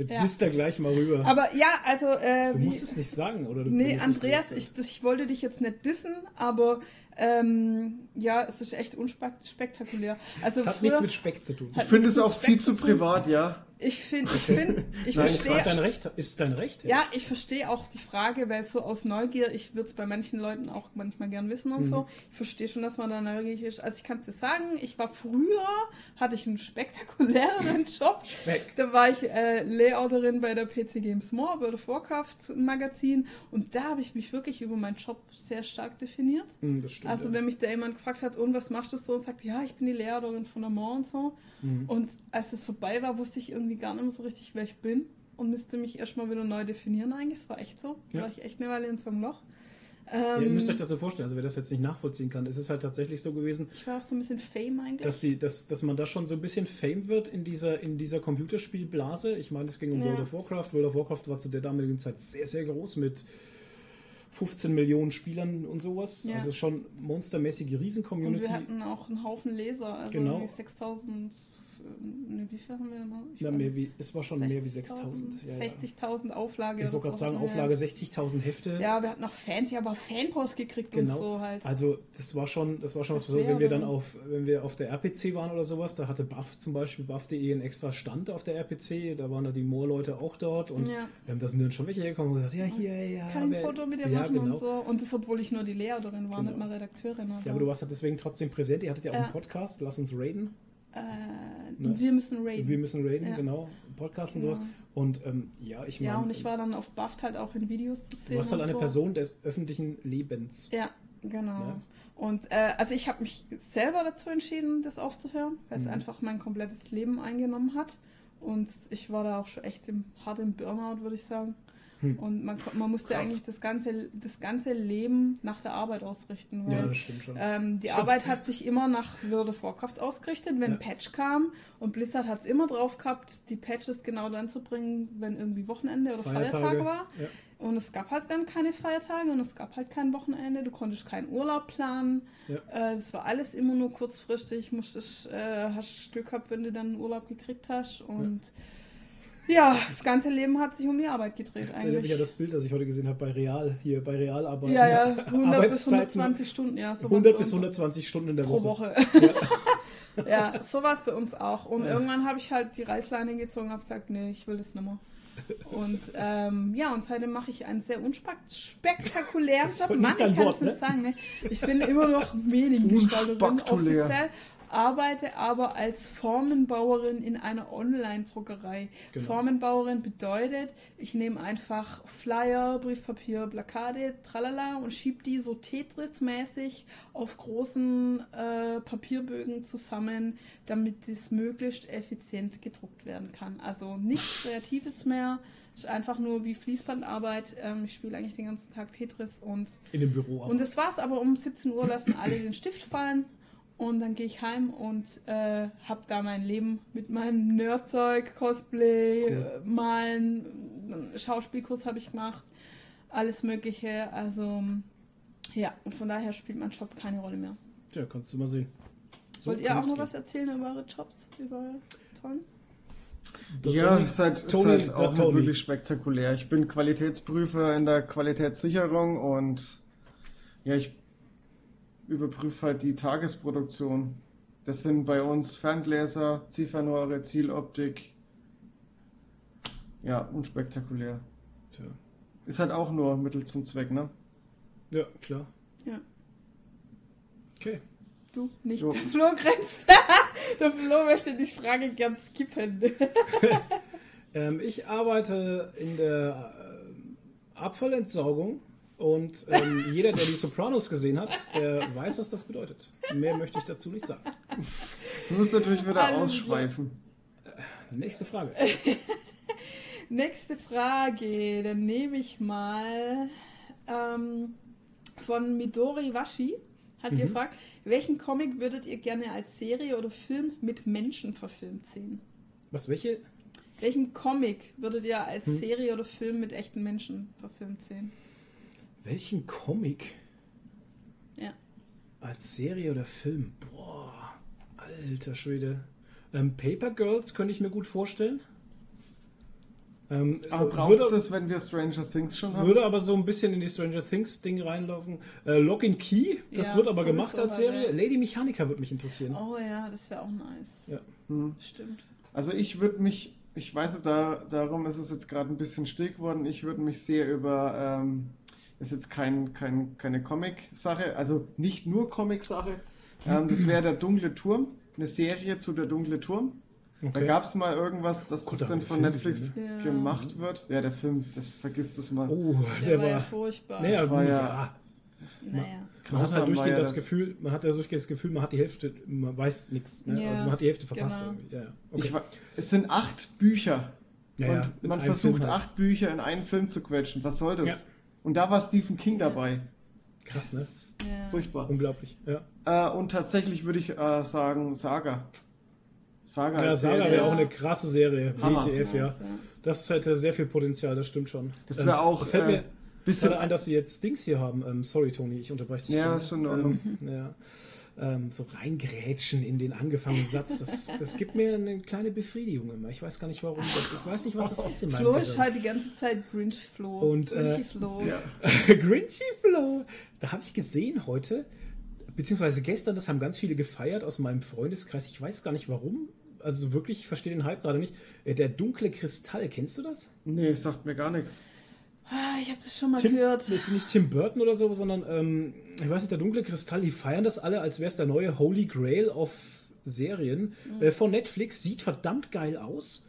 Ja. disst er gleich mal rüber. Aber ja, also äh, du wie- musst es nicht sagen, oder? Du Nee, Andreas, ich, das, ich wollte dich jetzt nicht dissen, aber ähm, ja, es ist echt unspektakulär. Also Es hat früher, nichts mit Speck zu tun. Ich finde es auch viel zu privat, ja. Ich finde, ich finde, *laughs* ich Nein, verstehe. dein Recht. Ist dein Recht? Ja, ich verstehe auch die Frage, weil so aus Neugier, ich würde es bei manchen Leuten auch manchmal gern wissen und so. Ich verstehe schon, dass man da neugierig ist. Also ich kann es dir sagen, ich war früher, hatte ich einen spektakuläreren *laughs* Job. Speck. Da war ich äh, Layouterin bei der PC Games More, World of Warcraft Magazin und da habe ich mich wirklich über meinen Job sehr stark definiert. Hm, das stimmt. Also ja. wenn mich da jemand gefragt hat, und was machst du so, und sagt, ja, ich bin die Lehrerin von der Mauer und so. Mhm. Und als es vorbei war, wusste ich irgendwie gar nicht mehr so richtig, wer ich bin. und müsste mich erstmal wieder neu definieren eigentlich. Das war echt so. Da Ja. war ich echt eine Weile in so einem Loch. Ja, Ähm, ihr müsst euch das so vorstellen, also wer das jetzt nicht nachvollziehen kann, es ist halt tatsächlich so gewesen, ich war auch so ein bisschen Fame eigentlich. dass, sie, dass, dass man da schon so ein bisschen Fame wird in dieser, in dieser Computerspielblase. Ich meine, es ging um Ja. World of Warcraft. World of Warcraft war zu der damaligen Zeit sehr, sehr groß mit 15 Millionen Spielern und sowas. Ja. Also schon monstermäßige und Riesen-Community. wir hatten auch einen Haufen Leser. Also Genau. irgendwie 6000. äh, Ne, wie viel haben wir noch? Ich Na, weiß mehr wie, es war schon mehr wie 6000. Ja, ja. 60.000 Auflage. Ich wollte gerade sagen, wir. Auflage 60.000 Hefte. Ja, wir hatten auch Fans, ja, aber Fanpost gekriegt Genau. und so halt. Also das war schon, das war schon was Das so, wenn wäre- wir dann auf, wenn wir auf der RPC waren oder sowas, da hatte Buff zum Beispiel, Buff.de einen extra Stand auf der RPC, da waren da die Moor-Leute auch dort und Ja. ähm, da sind dann schon welche hergekommen und gesagt, ja hier, ja. Kann ein wer- Foto mit dir ja, machen genau. und so. Und das, obwohl ich nur die Lehrerin war, Genau. nicht mal Redakteurin. Also. Ja, aber du warst halt deswegen trotzdem präsent, ihr hattet ja auch Ja. einen Podcast, lass uns raiden. äh, Ne? Wir müssen raiden. Wir müssen raiden, Ja. genau, Podcast und Genau. sowas. Und ähm, ja, ich meine, ja, und ich war dann auf Buffed halt auch in Videos zu sehen. du warst halt und eine so. Person des öffentlichen Lebens. Ja, genau. Ja. Und äh, also ich habe mich selber dazu entschieden, das aufzuhören, weil es Mhm. einfach mein komplettes Leben eingenommen hat. Und ich war da auch schon echt im, hart im Burnout, würde ich sagen. Hm. Und man, man musste Krass. eigentlich das ganze, das ganze Leben nach der Arbeit ausrichten. Weil Ja, das stimmt schon. Ähm, die So. Arbeit hat sich immer nach World of Warcraft ausgerichtet, wenn Ja. ein Patch kam. Und Blizzard hat es immer drauf gehabt, die Patches genau dann zu bringen, wenn irgendwie Wochenende oder Feiertag war. Ja. Und es gab halt dann keine Feiertage und es gab halt kein Wochenende. Du konntest keinen Urlaub planen. Ja. Äh, das war alles immer nur kurzfristig. Musstest, äh, hast Glück gehabt, wenn du dann einen Urlaub gekriegt hast. Und ja, das ganze Leben hat sich um die Arbeit gedreht Das erinnert mich eigentlich. an das Bild, das ich heute gesehen habe bei Real, hier bei Real arbeiten. Ja, ja, *laughs* 100 bis Arbeitszeiten 120 Stunden, ja, sowas 100 bei bis uns 120 Stunden in der pro Woche. Woche. ja, so war es bei uns auch. Und Ja. irgendwann habe ich halt die Reißleine gezogen und habe gesagt, nee, ich will das nicht mehr. Und ähm, ja, und seitdem mache ich einen sehr unspektakulären Das ist Job. Mann, ich kann es nicht ne? sagen. Ne? Ich bin immer noch *laughs* Mediengestalterin offiziell, arbeite aber als Formenbauerin in einer Online-Druckerei. Genau. Formenbauerin bedeutet, ich nehme einfach Flyer, Briefpapier, Plakate, tralala und schiebe die so Tetris-mäßig auf großen äh, Papierbögen zusammen, damit es möglichst effizient gedruckt werden kann. Also nichts Kreatives mehr, ist einfach nur wie Fließbandarbeit. Ähm, ich spiele eigentlich den ganzen Tag Tetris und In dem Büro. und das war's, aber um 17 Uhr lassen alle den Stift fallen und dann gehe ich heim und äh, habe da mein Leben mit meinem Nerdzeug, Cosplay, Cool. äh, Malen, Schauspielkurs habe ich gemacht, alles Mögliche. Also ja, und von daher spielt mein Job keine Rolle mehr. Tja, kannst du mal sehen. So Wollt ihr auch noch was erzählen über eure Jobs, über? Der Ja, es ist halt, ist Toni, halt auch Toni. wirklich spektakulär. Ich bin Qualitätsprüfer in der Qualitätssicherung und ja, ich überprüfe halt die Tagesproduktion. Das sind bei uns Ferngläser, Ziffernrohre, Zieloptik. Ja, unspektakulär. Tja. Ist halt auch nur Mittel zum Zweck, ne? Ja, klar. Ja. Okay. Du, nicht Jo. der Flo grenzt. *laughs* der Flo möchte die Frage gern skippen. *laughs* Ähm, ich arbeite in der äh, Abfallentsorgung und ähm, jeder, der die Sopranos gesehen hat, der weiß, was das bedeutet. Mehr möchte ich dazu nicht sagen. Du musst natürlich wieder Alles ausschweifen. Nächste Frage. *laughs* Nächste Frage, dann nehme ich mal ähm, von Midori Washi. Hat Mhm. gefragt, welchen Comic würdet ihr gerne als Serie oder Film mit Menschen verfilmt sehen? Was, welche? Welchen Comic würdet ihr als Hm. Serie oder Film mit echten Menschen verfilmt sehen? Welchen Comic Ja. als Serie oder Film? Boah, alter Schwede. Ähm, Paper Girls könnte ich mir gut vorstellen. Ähm, Aber würde- braucht es das, wenn wir Stranger Things schon haben? Würde aber so ein bisschen in die Stranger Things Ding reinlaufen. Äh, Lock and Key, das Ja, wird aber gemacht als Serie. ja. Lady Mechanica würde mich interessieren. Oh ja, das wäre auch nice. Ja. Hm. Stimmt. Also ich würde mich, ich weiß nicht, da, darum ist es jetzt gerade ein bisschen still geworden, ich würde mich sehr über, ähm, ist jetzt kein, kein, keine Comic-Sache, also nicht nur Comic-Sache, ähm, das wäre der Dunkle Turm, eine Serie zu der Dunkle Turm. Da Okay. gab es mal irgendwas, dass Gut, das dann von Netflix gesehen, ne? Ja. gemacht wird. Ja, der Film, das vergisst es mal. Oh, Der, der, war ja war. furchtbar. Naja, Das war ja- ja. naja. Man hat halt durchgehend war ja das, das. Gefühl, man hat ja durchgehend das Gefühl, man hat die Hälfte, man weiß nichts. Ne? Ja, also man hat die Hälfte verpasst genau. irgendwie. Ja, ja. okay. Ich, wa- es sind acht Bücher Ja, ja, und man versucht Film halt. acht Bücher in einen Film zu quetschen. Was soll das? Und da war Stephen King dabei. Krass, ne? Ja. Furchtbar. Unglaublich. Ja, Äh, und tatsächlich würde ich äh, sagen Saga. Saga, ja Saga wäre auch eine krasse Serie. Hammer. WTF, ja. Das hätte sehr viel Potenzial, das stimmt schon. Das wäre auch, da fällt äh, mir bisschen gerade ein, dass sie jetzt Dings hier haben. Ähm, sorry, Toni, ich unterbreche dich. Ja, ist schon in Ordnung. Ähm, ja. Ähm, so reingrätschen in den angefangenen Satz, das, das gibt mir eine kleine Befriedigung immer. Ich weiß gar nicht warum. Das, ich weiß nicht, was das ist in meinem Flo ist halt die ganze Zeit Grinch Flo. Und, äh, Grinchy Flo. Ja. *laughs* Grinchy Flow. Da habe ich gesehen heute, beziehungsweise gestern, das haben ganz viele gefeiert aus meinem Freundeskreis. Ich weiß gar nicht warum. Also wirklich, ich verstehe den Hype gerade nicht. Äh, Der dunkle Kristall, kennst du das? Nee, sagt mir gar nichts. Ah, ich habe das schon mal Tim, gehört. Das ist nicht Tim Burton oder so, sondern ähm, ich weiß nicht, der dunkle Kristall, die feiern das alle, als wäre es der neue Holy Grail auf Serien. Mhm. Äh, von Netflix, sieht verdammt geil aus,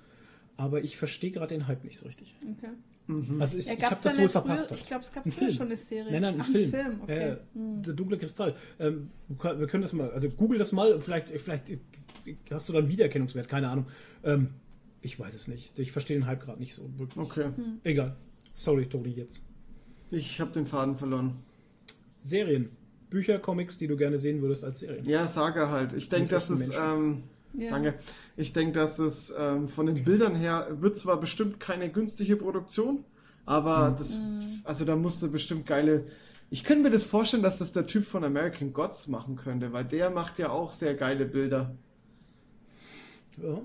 aber ich verstehe gerade den Hype nicht so richtig. Okay. Also ich, Ja, ich habe das da wohl nicht früher- verpasst. Ich glaube, es gab Ein früher Film. schon eine Serie. Nein, nein, ein Ach, Film. okay. Ja, Hm. Der dunkle Kristall. Ähm, wir können das mal, also google das mal, vielleicht, vielleicht hast du dann Wiedererkennungswert, keine Ahnung. Ähm, ich weiß es nicht. Ich verstehe den Hype gerade nicht so wirklich. Okay. Hm. Egal. Sorry, Toni, jetzt. Ich habe den Faden verloren. Serien. Bücher, Comics, die du gerne sehen würdest als Serien. Ja, Saga halt. Ich denke, dass es. Ähm, Ja. Danke. Ich denke, dass es ähm, von den Bildern her wird zwar bestimmt keine günstige Produktion, aber das, also da musste bestimmt geile. Ich könnte mir das vorstellen, dass das der Typ von American Gods machen könnte, weil der macht ja auch sehr geile Bilder. Ja,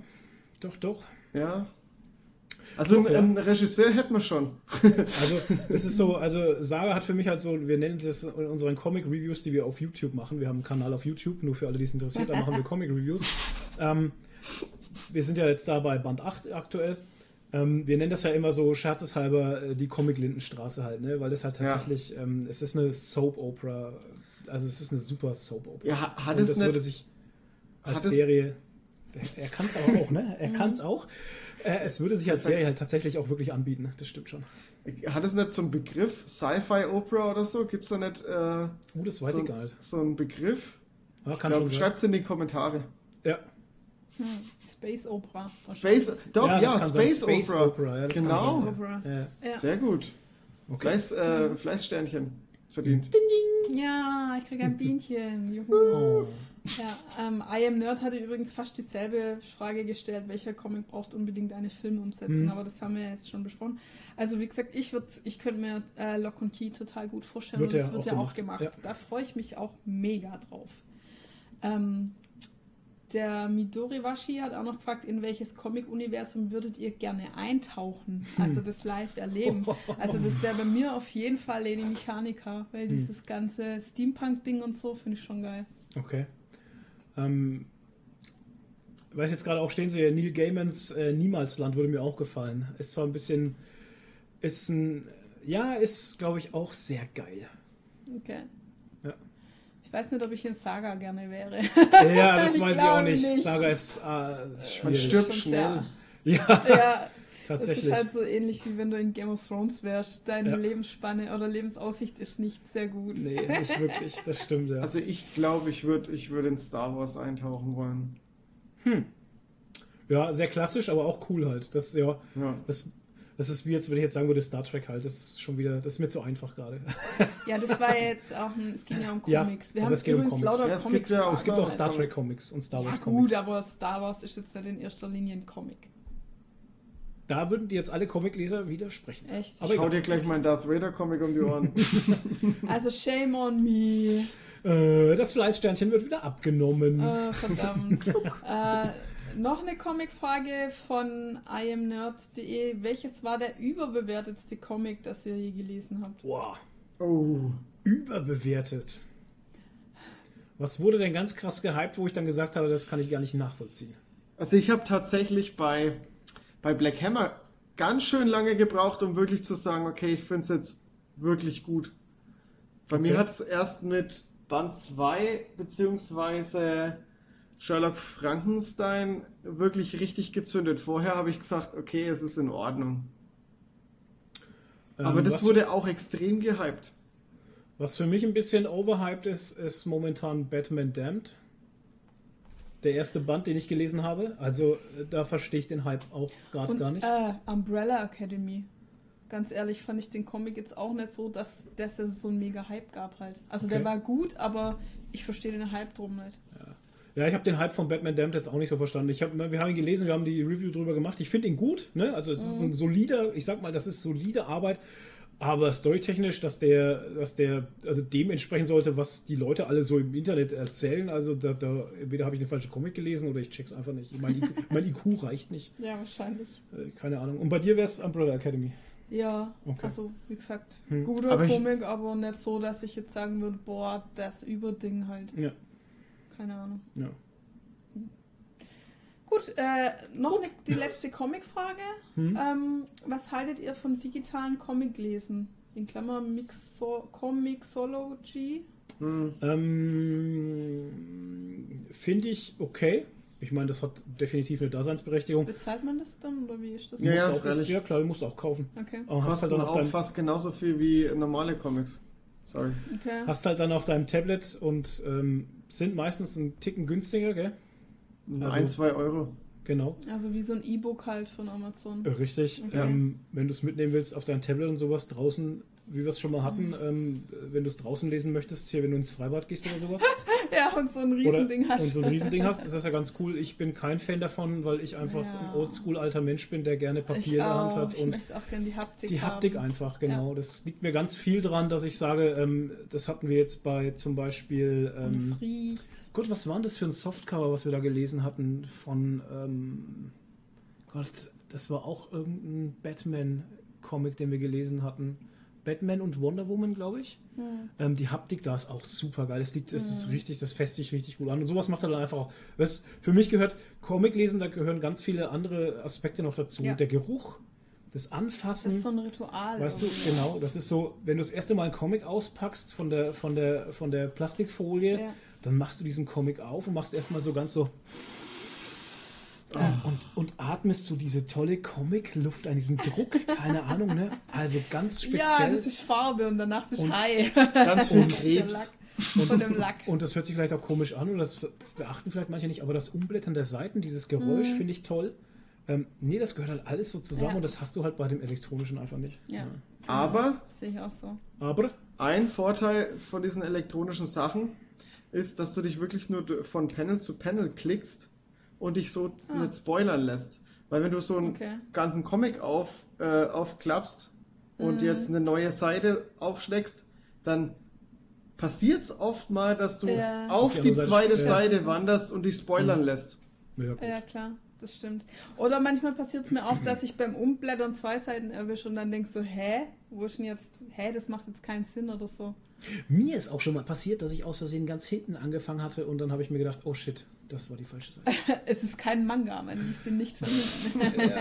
doch, doch. Ja. Also ja. einen Regisseur hätten wir schon. *laughs* Also es ist so, also Saga hat für mich halt so, wir nennen es in unseren Comic-Reviews, die wir auf YouTube machen. Wir haben einen Kanal auf YouTube, nur für alle, die es interessiert, da machen wir *laughs* Comic-Reviews. Ähm, wir sind ja jetzt da bei Band 8 aktuell. Ähm, wir nennen das ja immer so scherzeshalber äh, die Comic-Lindenstraße halt, ne? Weil das halt Ja. tatsächlich, ähm, es ist eine Soap-Opera, also es ist eine super Soap-Opera. Ja, ha- hat Und es das nicht- würde sich als hat es- Serie, er kann es aber auch, ne? Er kann es auch. Äh, es würde sich als. Serie halt tatsächlich auch wirklich anbieten, das stimmt schon. Hat es nicht so einen Begriff? Sci-Fi-Opera oder so? Gibt es da nicht äh, Uh, das weiß so, ich gar nicht. so einen Begriff? Ja, schreibt es in die Kommentare. Ja. Hm. Space Opera. Space, doch, Ja, ja, sein. Space, Space Opera. Opera, ja, genau. Opera. Ja, Ja. Sehr gut. okay. Fleiß, äh, Fleißsternchen verdient. ja, ich kriege ein Bienchen. Juhu. Oh. Ja, ähm, I Am Nerd hatte übrigens fast dieselbe Frage gestellt, welcher Comic braucht unbedingt eine Filmumsetzung, Mhm. aber das haben wir jetzt schon besprochen. Also wie gesagt, ich würd, ich könnte mir äh, Lock and Key total gut vorstellen Wird und ja das wird auch ja auch gemacht, gemacht. ja. Da freue ich mich auch mega drauf. Ähm, der Midoriwashi hat auch noch gefragt, in welches Comic-Universum würdet ihr gerne eintauchen? Also das live erleben. *laughs* Also das wäre bei mir auf jeden Fall Lady Mechanica, weil dieses ganze Steampunk-Ding und so finde ich schon geil. Okay. Ähm, weiß jetzt gerade auch, stehen Sie, Neil Gaimans äh, Niemalsland würde mir auch gefallen. Ist zwar ein bisschen, ist ein, ja, ist glaube ich auch sehr geil. Okay. Ja. Ich weiß nicht, ob ich in Saga gerne wäre. Ja, das *laughs* Ich weiß ich auch nicht. nicht. Saga ist äh, Man stirbt schnell. Ja, ja, das tatsächlich. ist halt so ähnlich wie wenn du in Game of Thrones wärst. Deine Ja. Lebensspanne oder Lebensaussicht ist nicht sehr gut. Nee, *laughs* nicht wirklich, das stimmt, ja. Also ich glaube, ich würde ich würd in Star Wars eintauchen wollen. ja, sehr klassisch, aber auch cool halt. Das, ja, Ja. das, das ist wie jetzt, wenn ich jetzt sagen würde, Star Trek halt. Das ist schon wieder, das ist mir zu einfach gerade. *laughs* Ja, das war ja jetzt auch ein, es ging ja um Ja, Comics. Wir aber haben es um übrigens Comics. lauter Ja, es Comics. gibt ja auch Es gibt Star auch Star Trek Comics. Und Star ja Wars gut, Comics. aber Star Wars ist jetzt nicht in erster Linie ein Comic. Da würden die jetzt alle Comicleser widersprechen. Echt? Aber Schau egal. dir gleich meinen Darth Vader Comic um die Ohren. *laughs* Also shame on me. Äh, das Fleißsternchen wird wieder abgenommen. Äh, verdammt. *laughs* äh, noch eine Comicfrage von imnerd.de. Welches war der überbewertetste Comic, das ihr je gelesen habt? Boah, oh. überbewertet. Was wurde denn ganz krass gehypt, wo ich dann gesagt habe, das kann ich gar nicht nachvollziehen? Also ich habe tatsächlich bei, bei Black Hammer ganz schön lange gebraucht, um wirklich zu sagen, okay, ich finde es jetzt wirklich gut. Bei mir Okay. hat es erst mit Band 2 beziehungsweise Sherlock Frankenstein wirklich richtig gezündet. Vorher habe ich gesagt, okay, es ist in Ordnung. Aber Ähm, das was, wurde auch extrem gehypt. Was für mich ein bisschen overhyped ist, ist momentan Batman Damned. Der erste Band, den ich gelesen habe. Also äh, da verstehe ich den Hype auch gerade gar nicht. Äh, Umbrella Academy. Ganz ehrlich fand ich den Comic jetzt auch nicht so, dass, dass es so einen mega Hype gab halt. Also der Okay. war gut, aber ich verstehe den Hype drum nicht. Ja, ich habe den Hype von Batman Damned jetzt auch nicht so verstanden. Ich hab, wir haben ihn gelesen, wir haben die Review drüber gemacht. Ich finde ihn gut, ne? Also es ist ein solider, ich sag mal, das ist solide Arbeit, aber storytechnisch, dass der, dass der, also dem entsprechen sollte, was die Leute alle so im Internet erzählen. Also da, da entweder habe ich eine falsche Comic gelesen oder ich check's einfach nicht. Mein IQ, *laughs* mein IQ reicht nicht. Ja, wahrscheinlich. Äh, keine Ahnung. Und bei dir wäre es Umbrella Academy. Ja, Okay. also wie gesagt, Hm. guter Aber ich- Comic, aber nicht so, dass ich jetzt sagen würde, boah, das Überding halt. Ja, Keine Ahnung. ja. Gut, äh, noch eine, die letzte Comicfrage. Hm? Ähm, was haltet ihr von digitalen Comiclesen? In Klammern Mixo Comixology? Hm. Ähm, Finde ich okay. Ich meine, das hat definitiv eine Daseinsberechtigung. Bezahlt man das dann oder wie ist das? Ja, Musst ja, du auch, freilich. ja, klar, du musst auch kaufen. Okay, Aber hast halt, Kosten dann auf auch deinem, fast genauso viel wie normale Comics. Sorry. okay. hast halt dann auf deinem Tablet und ähm, sind meistens einen Ticken günstiger, gell? Also- Ein, zwei Euro. Genau. Also wie so ein E-Book halt von Amazon. Äh, Richtig. Okay. Ähm, wenn du es mitnehmen willst auf dein Tablet und sowas draußen, wie wir es schon mal hatten, Mhm. ähm, wenn du es draußen lesen möchtest, hier, wenn du ins Freibad gehst oder sowas, *laughs* Ja, und so ein Riesending hast. und so ein Riesending hast, ist das ja ganz cool. Ich bin kein Fan davon, weil ich einfach Ja. ein oldschool alter Mensch bin, der gerne Papier ich in der Hand auch. hat Ich und möchte auch gerne die Haptik die Haptik haben. einfach, genau. Das liegt mir ganz viel dran, dass ich sage, ähm, das hatten wir jetzt bei zum Beispiel, ähm, es riecht. Gott, was war denn das für ein Softcover, was wir da gelesen hatten von, ähm, Gott, das war auch irgendein Batman-Comic, den wir gelesen hatten. Batman und Wonder Woman, glaube ich. Hm. Ähm, die Haptik da ist auch super geil. Es liegt, es ist richtig, das fässt sich richtig gut an. Und sowas macht er dann einfach auch. Was für mich gehört, Comic lesen, da gehören ganz viele andere Aspekte noch dazu. Ja. Der Geruch, das Das Anfassen. ist so ein Ritual. Weißt du, genau, das ist so, wenn du das erste Mal einen Comic auspackst von der, von der, von der Plastikfolie, Ja. dann machst du diesen Comic auf und machst erstmal so ganz so. Und, und atmest so diese tolle Comic-Luft an diesem Druck, keine *laughs* Ahnung, ne? Also ganz Ja, speziell. das ist Farbe und danach bist du Und- high. Ganz *laughs* viel Der Krebs. Lack. Von dem Lack. und das hört sich vielleicht auch komisch an und das beachten vielleicht manche nicht, aber das Umblättern der Seiten, dieses Geräusch Mhm. finde ich toll. Ähm, nee, das gehört halt alles so zusammen Ja. und das hast du halt bei dem elektronischen einfach nicht. Ja. Aber Sehe ich auch so. Aber ein Vorteil von diesen elektronischen Sachen ist, dass du dich wirklich nur von Panel zu Panel klickst und dich so Ah. nicht spoilern lässt. Weil wenn du so einen Okay. ganzen Comic auf, äh, aufklappst und Mhm. jetzt eine neue Seite aufschlägst, dann passiert es oft mal, dass du Ja. auf Auf die zweite Seite, ja. Seite wanderst und dich spoilern Mhm. lässt. ja. Ja, klar, das stimmt. Oder manchmal passiert es mir auch, dass ich beim Umblättern zwei Seiten erwische und dann denk so, hä? Wo ist denn jetzt, hä, das macht jetzt keinen Sinn oder so. Mir ist auch schon mal passiert, dass ich aus Versehen ganz hinten angefangen hatte und dann habe ich mir gedacht, oh shit, das war die falsche Seite. *laughs* Es ist kein Manga, man liest den nicht von hinten. *laughs*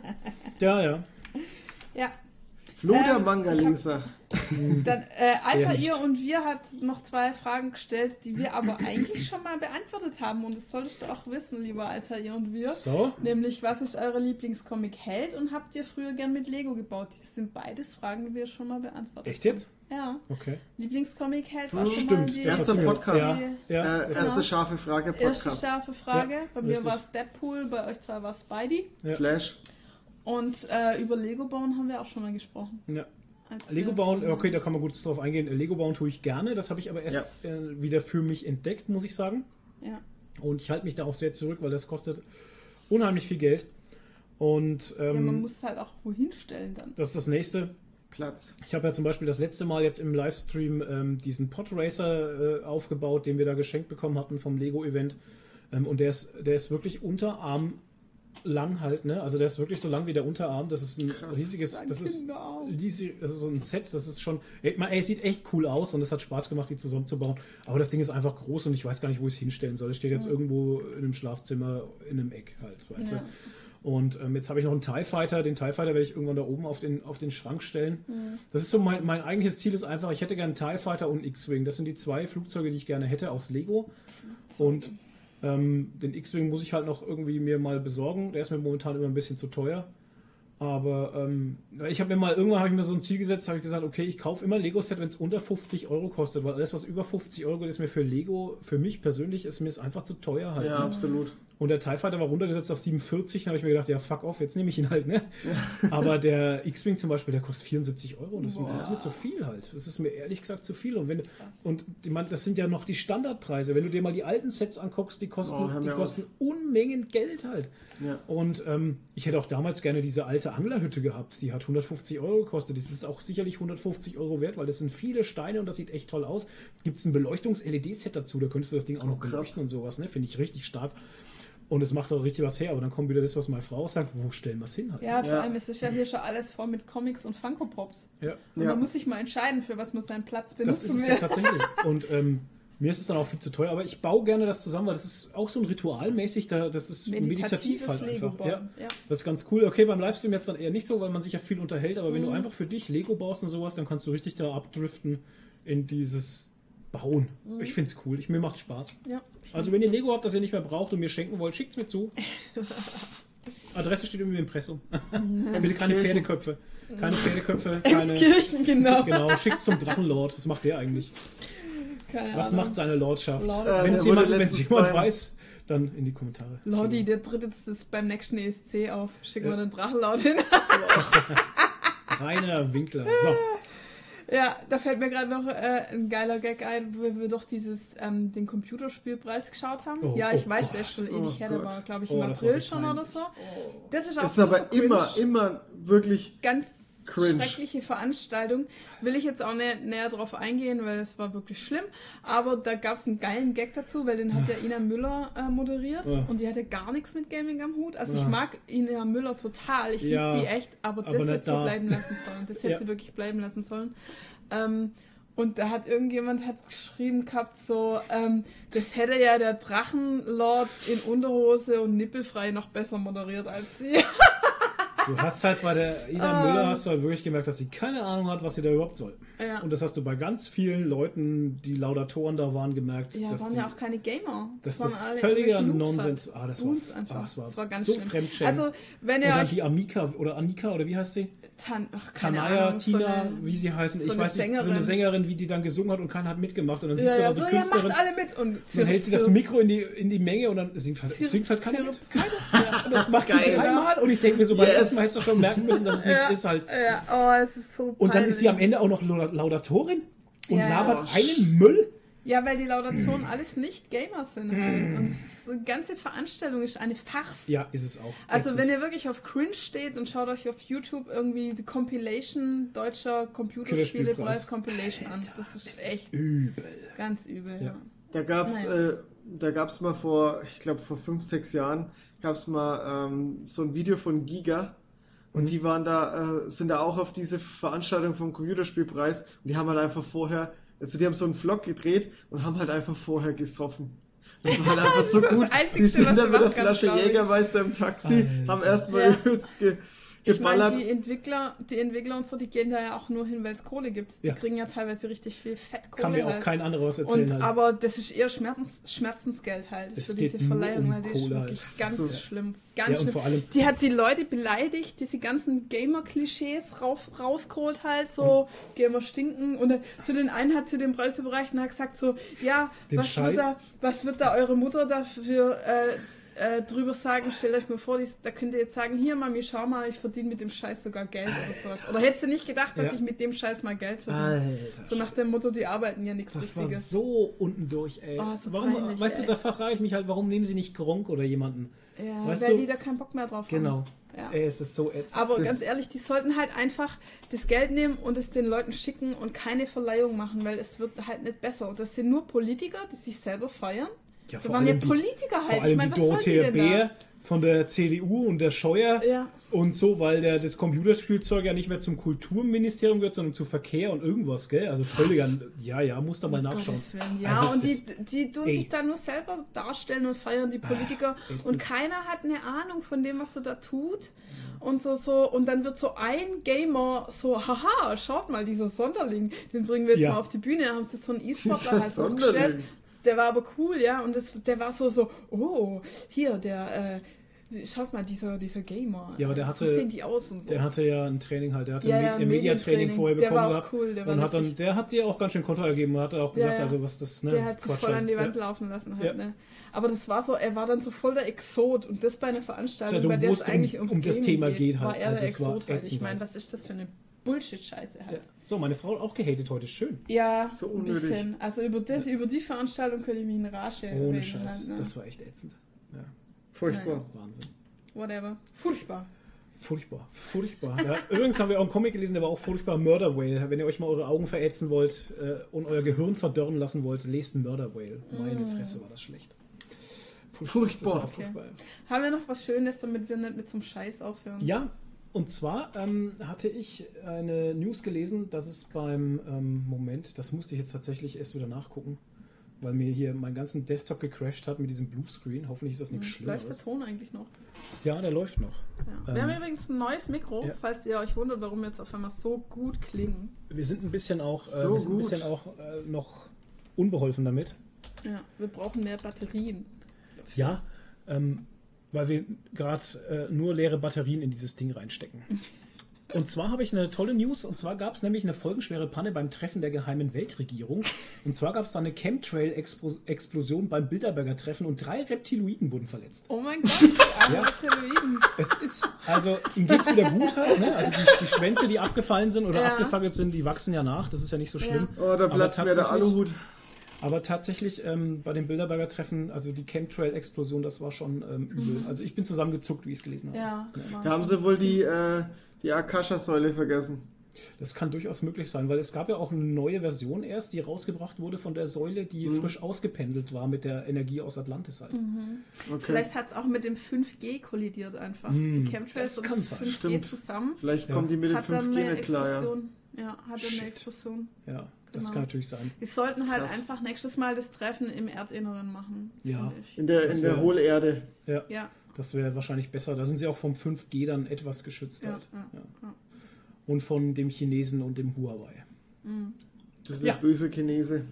*laughs* ja, ja. ja, Flo, der Ähm, Manga-Leser. dann äh, Alter, ihr und wir hat noch zwei Fragen gestellt, die wir aber eigentlich schon mal beantwortet haben und das solltest du auch wissen, lieber Alter, ihr und wir. So, Nämlich, was ist eure Lieblingscomic-Held und habt ihr früher gern mit Lego gebaut? Das sind beides Fragen, die wir schon mal beantwortet echt jetzt? haben. Ja. Okay. Lieblingscomic-Held war Hm, schon mal Stimmt. die Erster Podcast. Ja, ja, äh, erste genau. scharfe Frage erste Podcast. scharfe Frage. Ja, bei mir war es Deadpool, bei euch zwei war es Spidey. Ja. Flash. Und äh, über Lego bauen haben wir auch schon mal gesprochen. ja. als Lego bauen, okay, da kann man gut drauf eingehen. Lego bauen tue ich gerne. Das habe ich aber erst äh, wieder für mich entdeckt, muss ich sagen. Ja. Und ich halte mich da auch sehr zurück, weil das kostet unheimlich viel Geld. Und ja, man ähm, muss es halt auch wohin stellen dann. das ist das nächste. Platz. Ich habe ja zum Beispiel das letzte Mal jetzt im Livestream ähm, diesen Podracer äh, aufgebaut, den wir da geschenkt bekommen hatten vom Lego-Event. Ähm, und der ist, der ist wirklich Unterarm lang halt, ne? Also der ist wirklich so lang wie der Unterarm. Das ist ein Krass. riesiges, das ist, riesig, das ist so ein Set, das ist schon, ey, man, ey, es sieht echt cool aus und es hat Spaß gemacht, die zusammenzubauen. Aber das Ding ist einfach groß und ich weiß gar nicht, wo ich es hinstellen soll. Es steht jetzt irgendwo in einem Schlafzimmer in einem Eck halt, weißt Ja. du. Und ähm, jetzt habe ich noch einen TIE Fighter. Den TIE Fighter werde ich irgendwann da oben auf den, auf den Schrank stellen. Das ist so mein, mein eigentliches Ziel ist einfach, ich hätte gerne einen TIE Fighter und einen X-Wing. Das sind die zwei Flugzeuge, die ich gerne hätte aus Lego. Und ähm, den X-Wing muss ich halt noch irgendwie mir mal besorgen. Der ist mir momentan immer ein bisschen zu teuer. Aber ähm, ich habe mir mal, irgendwann habe ich mir so ein Ziel gesetzt, habe ich gesagt, okay, ich kaufe immer Lego-Set, wenn es unter 50 Euro kostet, weil alles, was über 50 Euro ist mir für Lego, für mich persönlich, ist mir es einfach zu teuer halt. Ja, ne? absolut. Und der TIE Fighter war runtergesetzt auf 47, dann habe ich mir gedacht, ja, fuck off, jetzt nehme ich ihn halt, ne? *laughs* Aber der X-Wing zum Beispiel, der kostet 74 Euro und das, das ist mir zu viel halt. Das ist mir ehrlich gesagt zu viel. Und wenn und man, das sind ja noch die Standardpreise. Wenn du dir mal die alten Sets anguckst, die kosten, Oh, die kosten Unmengen Geld halt. Ja. Und ähm, ich hätte auch damals gerne diese alte Anglerhütte gehabt. Die hat 150 Euro gekostet. Das ist auch sicherlich 150 Euro wert, weil das sind viele Steine und das sieht echt toll aus. Gibt es ein Beleuchtungs-LED-Set dazu, da könntest du das Ding auch noch krass. beleuchten und sowas, ne? Finde ich richtig stark. Und es macht auch richtig was her, aber dann kommt wieder das, was meine Frau auch sagt, wo stellen wir es hin halt? Ja, vor Ja. allem ist es ja hier schon alles voll mit Comics und Funko Pops. Ja, Und Ja. man muss sich mal entscheiden, für was man seinen Platz das benutzen ist es ja will. tatsächlich. *laughs* Und ähm, mir ist es dann auch viel zu teuer, aber ich baue gerne das zusammen, weil das ist auch so ein ritualmäßig, da, das ist meditativ Meditatives halt Lego einfach. bauen. Ja. Ja. Das ist ganz cool. Okay, beim Livestream jetzt dann eher nicht so, weil man sich ja viel unterhält, aber wenn Mhm. du einfach für dich Lego baust und sowas, dann kannst du richtig da abdriften in dieses Bauen. Mhm. Ich finde es cool. Ich, mir macht Spaß. Ja. Also wenn ihr Lego habt, das ihr nicht mehr braucht und mir schenken wollt, schickt's mir zu. *laughs* Adresse steht irgendwie im Impressum. *laughs* Bitte keine. Pferdeköpfe. Keine Pferdeköpfe, keine. Emskirchen, genau. Genau, schickt zum Drachenlord. Was macht der eigentlich? Keine Was Ahnung. macht seine Lordschaft? Lord- Äh, Wenn es jemand, jemand weiß, dann in die Kommentare. Lordi, der tritt jetzt beim nächsten ESC auf. Schicken wir den Drachenlaut hin. *laughs* Rainer Winkler. So, ja, da fällt mir gerade noch äh, ein geiler Gag ein, wo wir doch dieses, ähm, den Computerspielpreis geschaut haben. Oh, ja, ich oh weiß, der ist schon Gott. ewig Oh her, der Gott. war, glaube ich, Oh, im war April schon oder so. Das ist auch Das ist aber immer, immer wirklich ganz Cringe. schreckliche Veranstaltung. Will ich jetzt auch nä näher drauf eingehen, weil es war wirklich schlimm. Aber da gab es einen geilen Gag dazu, weil den hat ja Ina Müller äh, moderiert Ja. und die hatte gar nichts mit Gaming am Hut. Also Ja. ich mag Ina Müller total, ich Ja, liebe die echt, aber, aber das hätte sie da. bleiben lassen sollen. Das hätte sie wirklich bleiben lassen sollen. Ähm, und da hat irgendjemand hat geschrieben gehabt, so, ähm, das hätte ja der Drachenlord in Unterhose und nippelfrei noch besser moderiert als sie. *laughs* du hast halt bei der Ina *laughs* Ähm. Müller hast du halt wirklich gemerkt, dass sie keine Ahnung hat, was sie da überhaupt soll. ja. Und das hast du bei ganz vielen Leuten, die Laudatoren da waren, gemerkt, Ja, dass waren die, ja auch keine Gamer. dass waren das völliger Nonsens halt. Ah, das war, ah, das war, Das war ganz so schlimm. Fremdschämen. Also, wenn ihr euch die Amika oder Annika oder wie heißt sie? Tan ach, keine Tanaya, Ahnung, Tina, so eine, wie sie heißen. so ich weiß nicht, so eine Sängerin. Wie die dann gesungen hat und keiner hat mitgemacht. Und dann siehst ja, du ja, so, die ja, Künstlerin, macht alle mit und dann hält sie das Mikro in die, in die Menge und dann singt halt, Zir- singt halt keiner mit. *laughs* Ja, Und das macht sie Geil. dreimal und ich denke mir so, beim Yes. ersten Mal hättest du schon merken müssen, dass es *laughs* nichts Ja. ist halt. ja, oh, es ist so Und dann ist sie am. Ende auch noch Laud- Laudatorin und labert Oh, einen Müll. Ja, weil die Laudatoren alles nicht Gamer sind halt. Und es ist, die ganze Veranstaltung ist eine Farce. Ja, ist es auch. Also Ätzend. wenn ihr wirklich auf Cringe steht und schaut euch auf YouTube irgendwie die Compilation deutscher Computerspielepreis Computerspielpreis. Compilation an. Das ist echt übel. ganz übel. Ja. Da gab's, Naja. äh, da gab's mal vor, ich glaube vor fünf, sechs Jahren, gab's mal ähm, so ein Video von Giga und Mhm. die waren da, äh, sind da auch auf diese Veranstaltung vom Computerspielpreis und die haben halt einfach vorher, also die haben so einen Vlog gedreht und haben halt einfach vorher gesoffen. Das war halt *laughs* einfach so ist das gut. Einzigste, die sind dann mit der Flasche. Jägermeister im Taxi, Alter. haben erstmal Ja. *laughs* übelst ge Ich meine, die Entwickler, die Entwickler und so, die gehen da ja auch nur hin, weil es Kohle gibt. Die Ja. kriegen ja teilweise richtig viel Fettkohle. Kann mir auch halt. kein anderer was erzählen und, halt. Aber das ist eher Schmerzens, Schmerzensgeld halt Es für diese Verleihung, um weil die ist wirklich halt. ganz so- schlimm. Ganz ja, und schlimm. vor allem, Die hat die Leute beleidigt, diese ganzen Gamer-Klischees rausgeholt halt, so Gamer stinken. Und dann, zu den einen hat sie den Preis überreicht und hat gesagt so, ja, was wird, da, was wird da eure Mutter dafür äh, äh, drüber sagen? Stellt euch mal vor, die, da könnt ihr jetzt sagen, hier Mami, schau mal, ich verdiene mit dem Scheiß sogar Geld oder sowas. Oder hättest du nicht gedacht, dass Ja. ich mit dem Scheiß mal Geld verdiene? Alter. So nach dem Motto, die arbeiten ja nichts Das war Richtiges. so unten durch, ey. Oh, so warum, peinlich, weißt ey. du, da frage ich mich halt, warum nehmen sie nicht Gronk oder jemanden? Ja, Weißt weil du- die da keinen Bock mehr drauf haben. Genau. Ja. Ey, es ist so ätzend. Aber Das- ganz ehrlich, die sollten halt einfach das Geld nehmen und es den Leuten schicken und keine Verleihung machen, weil es wird halt nicht besser. Das sind nur Politiker, die sich selber feiern. Ja, Das waren ja Politiker vor halt. allem ich meine, die die Dorothea denn da? Bär von der CDU und der Scheuer Ja. und so, weil der das Computerspielzeug ja nicht mehr zum Kulturministerium gehört, sondern zu Verkehr und irgendwas, gell? Also völliger, ja, ja, muss da mal nachschauen. Gottes Willen. Ja, Also und die, das- die tun ey. sich da nur selber darstellen und feiern die Politiker. ätzend. und keiner hat eine Ahnung von dem, was er da tut. Und so, so, und dann wird so ein Gamer so, haha, schaut mal, dieser Sonderling, den bringen wir jetzt Ja. mal auf die Bühne. Dann haben sie so einen E-Sportler halt hochgestellt. Der war aber cool, ja. Und das, der war so, so, oh, hier, der, äh, Schaut mal, dieser, dieser Gamer. Ja, aber der so hatte- sehen die aus und so. Der hatte ja ein Training halt, der hatte Ja, ein, ja, ein Mediatraining vorher Der bekommen war auch cool, der war und hat dann, der hat dir auch ganz schön Kontra gegeben, hat auch gesagt, ja. also was das, ne? der hat sich voll halt. an die Wand laufen lassen halt, ne? Aber das war so, er war dann so voll der Exot und das bei einer Veranstaltung, du bei der es um- eigentlich ums um das Thema geht halt. war er Also der es war Exot halt. Ich meine, was ist das für eine Bullshit-Scheiße Ja. halt. So, meine Frau hat auch gehatet heute, schön. Ja, So ein unnötig. bisschen. Also über, das, über die Veranstaltung könnte ich mich in Rage Ohne Scheiß, halt, ne? das war echt ätzend. Ja, Furchtbar. Wahnsinn. Whatever. Furchtbar. Furchtbar, furchtbar. Ja, übrigens haben wir auch einen Comic gelesen, der war auch furchtbar. Murder Whale. Wenn ihr euch mal eure Augen verätzen wollt äh, und euer Gehirn verdörren lassen wollt, lest Murder Whale. Meine Fresse war das schlecht. Furchtbar. Das war Okay. furchtbar. Haben wir noch was Schönes, damit wir nicht mit so einem Scheiß aufhören? Ja, und zwar ähm, hatte ich eine News gelesen, dass es beim ähm, Moment, das musste ich jetzt tatsächlich erst wieder nachgucken, weil mir hier mein ganzen Desktop gecrashed hat mit diesem Bluescreen. Hoffentlich ist das nichts Hm, Läuft der. Ton eigentlich noch? Ja, der läuft noch. Ja. Ähm, wir haben übrigens ein neues Mikro, ja. falls ihr euch wundert, warum wir jetzt auf einmal so gut klingen. Wir sind ein bisschen auch, äh, So wir sind ein bisschen auch äh, noch unbeholfen damit. Ja, wir brauchen mehr Batterien. Ja, ähm, weil wir gerade äh, nur leere Batterien in dieses Ding reinstecken. *laughs* Und zwar habe ich eine tolle News. Und zwar gab es nämlich eine folgenschwere Panne beim Treffen der geheimen Weltregierung. Und zwar gab es da eine Chemtrail-Explosion beim Bilderberger Treffen und drei Reptiloiden wurden verletzt. Oh mein Gott, die armen Ja. Reptiloiden. Es ist, also ihm geht's wieder gut halt, ne? Also die, die Schwänze, die abgefallen sind oder Ja. abgefackelt sind, die wachsen ja nach. Das ist ja nicht so schlimm. Oh, da Aber platzt mir der Aluhut. Aber tatsächlich ähm, bei dem Bilderberger Treffen, also die Chemtrail-Explosion, das war schon ähm, übel. Also ich bin zusammengezuckt, wie ich es gelesen habe. Ja, Da haben sie wohl die, äh, die Akasha-Säule vergessen. Das kann durchaus möglich sein, weil es gab ja auch eine neue Version erst, die rausgebracht wurde von der Säule, die frisch ausgependelt war mit der Energie aus Atlantis halt. Okay. Vielleicht hat es auch mit dem 5G kollidiert einfach. Hm, die Chemtrails das und das sein. 5G Stimmt. zusammen Vielleicht Ja. kommen die mit dem hat dann 5G eine nicht klar, ja. Ja, hat Shit. eine Explosion. Ja, das Genau. kann natürlich sein. Die sollten halt Krass. einfach nächstes Mal das Treffen im Erdinneren machen. Ja. finde ich. In der, Das in der Hohlerde. Ja, Ja, das wäre wahrscheinlich besser. Da sind sie auch vom 5G dann etwas geschützt ja, halt. ja. Ja. ja. Und von dem Chinesen und dem Huawei. Das ist Ja. der böse Chinese.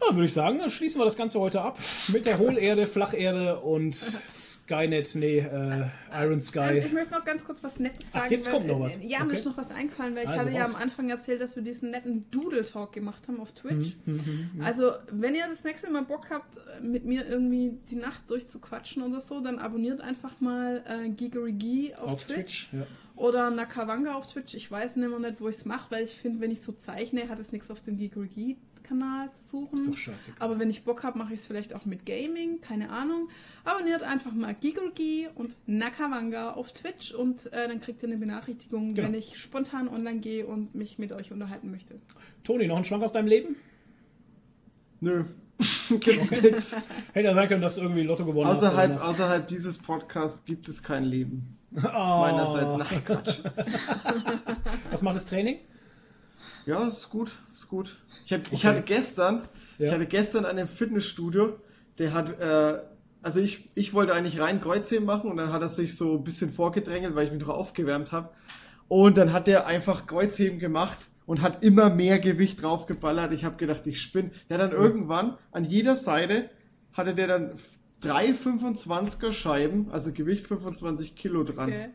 Ja, würde ich sagen, dann schließen wir das Ganze heute ab mit der Hohlerde, Flacherde und Skynet, nee, äh, Iron Ähm, Sky. ich möchte noch ganz kurz was Nettes Ach, sagen. jetzt weil, kommt noch äh, was. Ja, mir Okay. ist noch was eingefallen, weil ich Also hatte ja raus. am Anfang erzählt, dass wir diesen netten Doodle-Talk gemacht haben auf Twitch. Mhm, Also, wenn ihr das nächste Mal Bock habt, mit mir irgendwie die Nacht durchzuquatschen oder so, dann abonniert einfach mal äh, Gigerigi auf, Auf Twitch. Twitch. Ja. Oder Nakawanga auf Twitch. Ich weiß immer nicht, wo ich es mache, weil ich finde, wenn ich so zeichne, hat es nichts auf dem Gigerigi-Kanal zu suchen. Ist doch scheiße. Aber wenn ich Bock habe, mache ich es vielleicht auch mit Gaming, keine Ahnung. Abonniert einfach mal Gigergi und Nakawanga auf Twitch und äh, dann kriegt ihr eine Benachrichtigung, Genau. wenn ich spontan online gehe und mich mit euch unterhalten möchte. Toni, noch ein Schwank aus deinem Leben? Nö. *laughs* Gibt's nichts. Hätte ja sein können, dass du irgendwie Lotto gewonnen hast. Außerhalb, oder außerhalb dieses Podcasts gibt es kein Leben. Oh. Meinerseits. Nein, Quatsch. *laughs* Was macht das Training? Ja, ist gut, ist gut. Ich, hab, ich Okay. hatte gestern, ich Ja. hatte gestern an einem Fitnessstudio, der hat, äh, also ich, ich wollte eigentlich rein Kreuzheben machen und dann hat er sich so ein bisschen vorgedrängelt, weil ich mich noch aufgewärmt habe. Und dann hat er einfach Kreuzheben gemacht und hat immer mehr Gewicht draufgeballert. Ich habe gedacht, ich spinne. Der dann irgendwann an jeder Seite hatte der dann drei 25er Scheiben, also Gewicht 25 Kilo dran. Okay.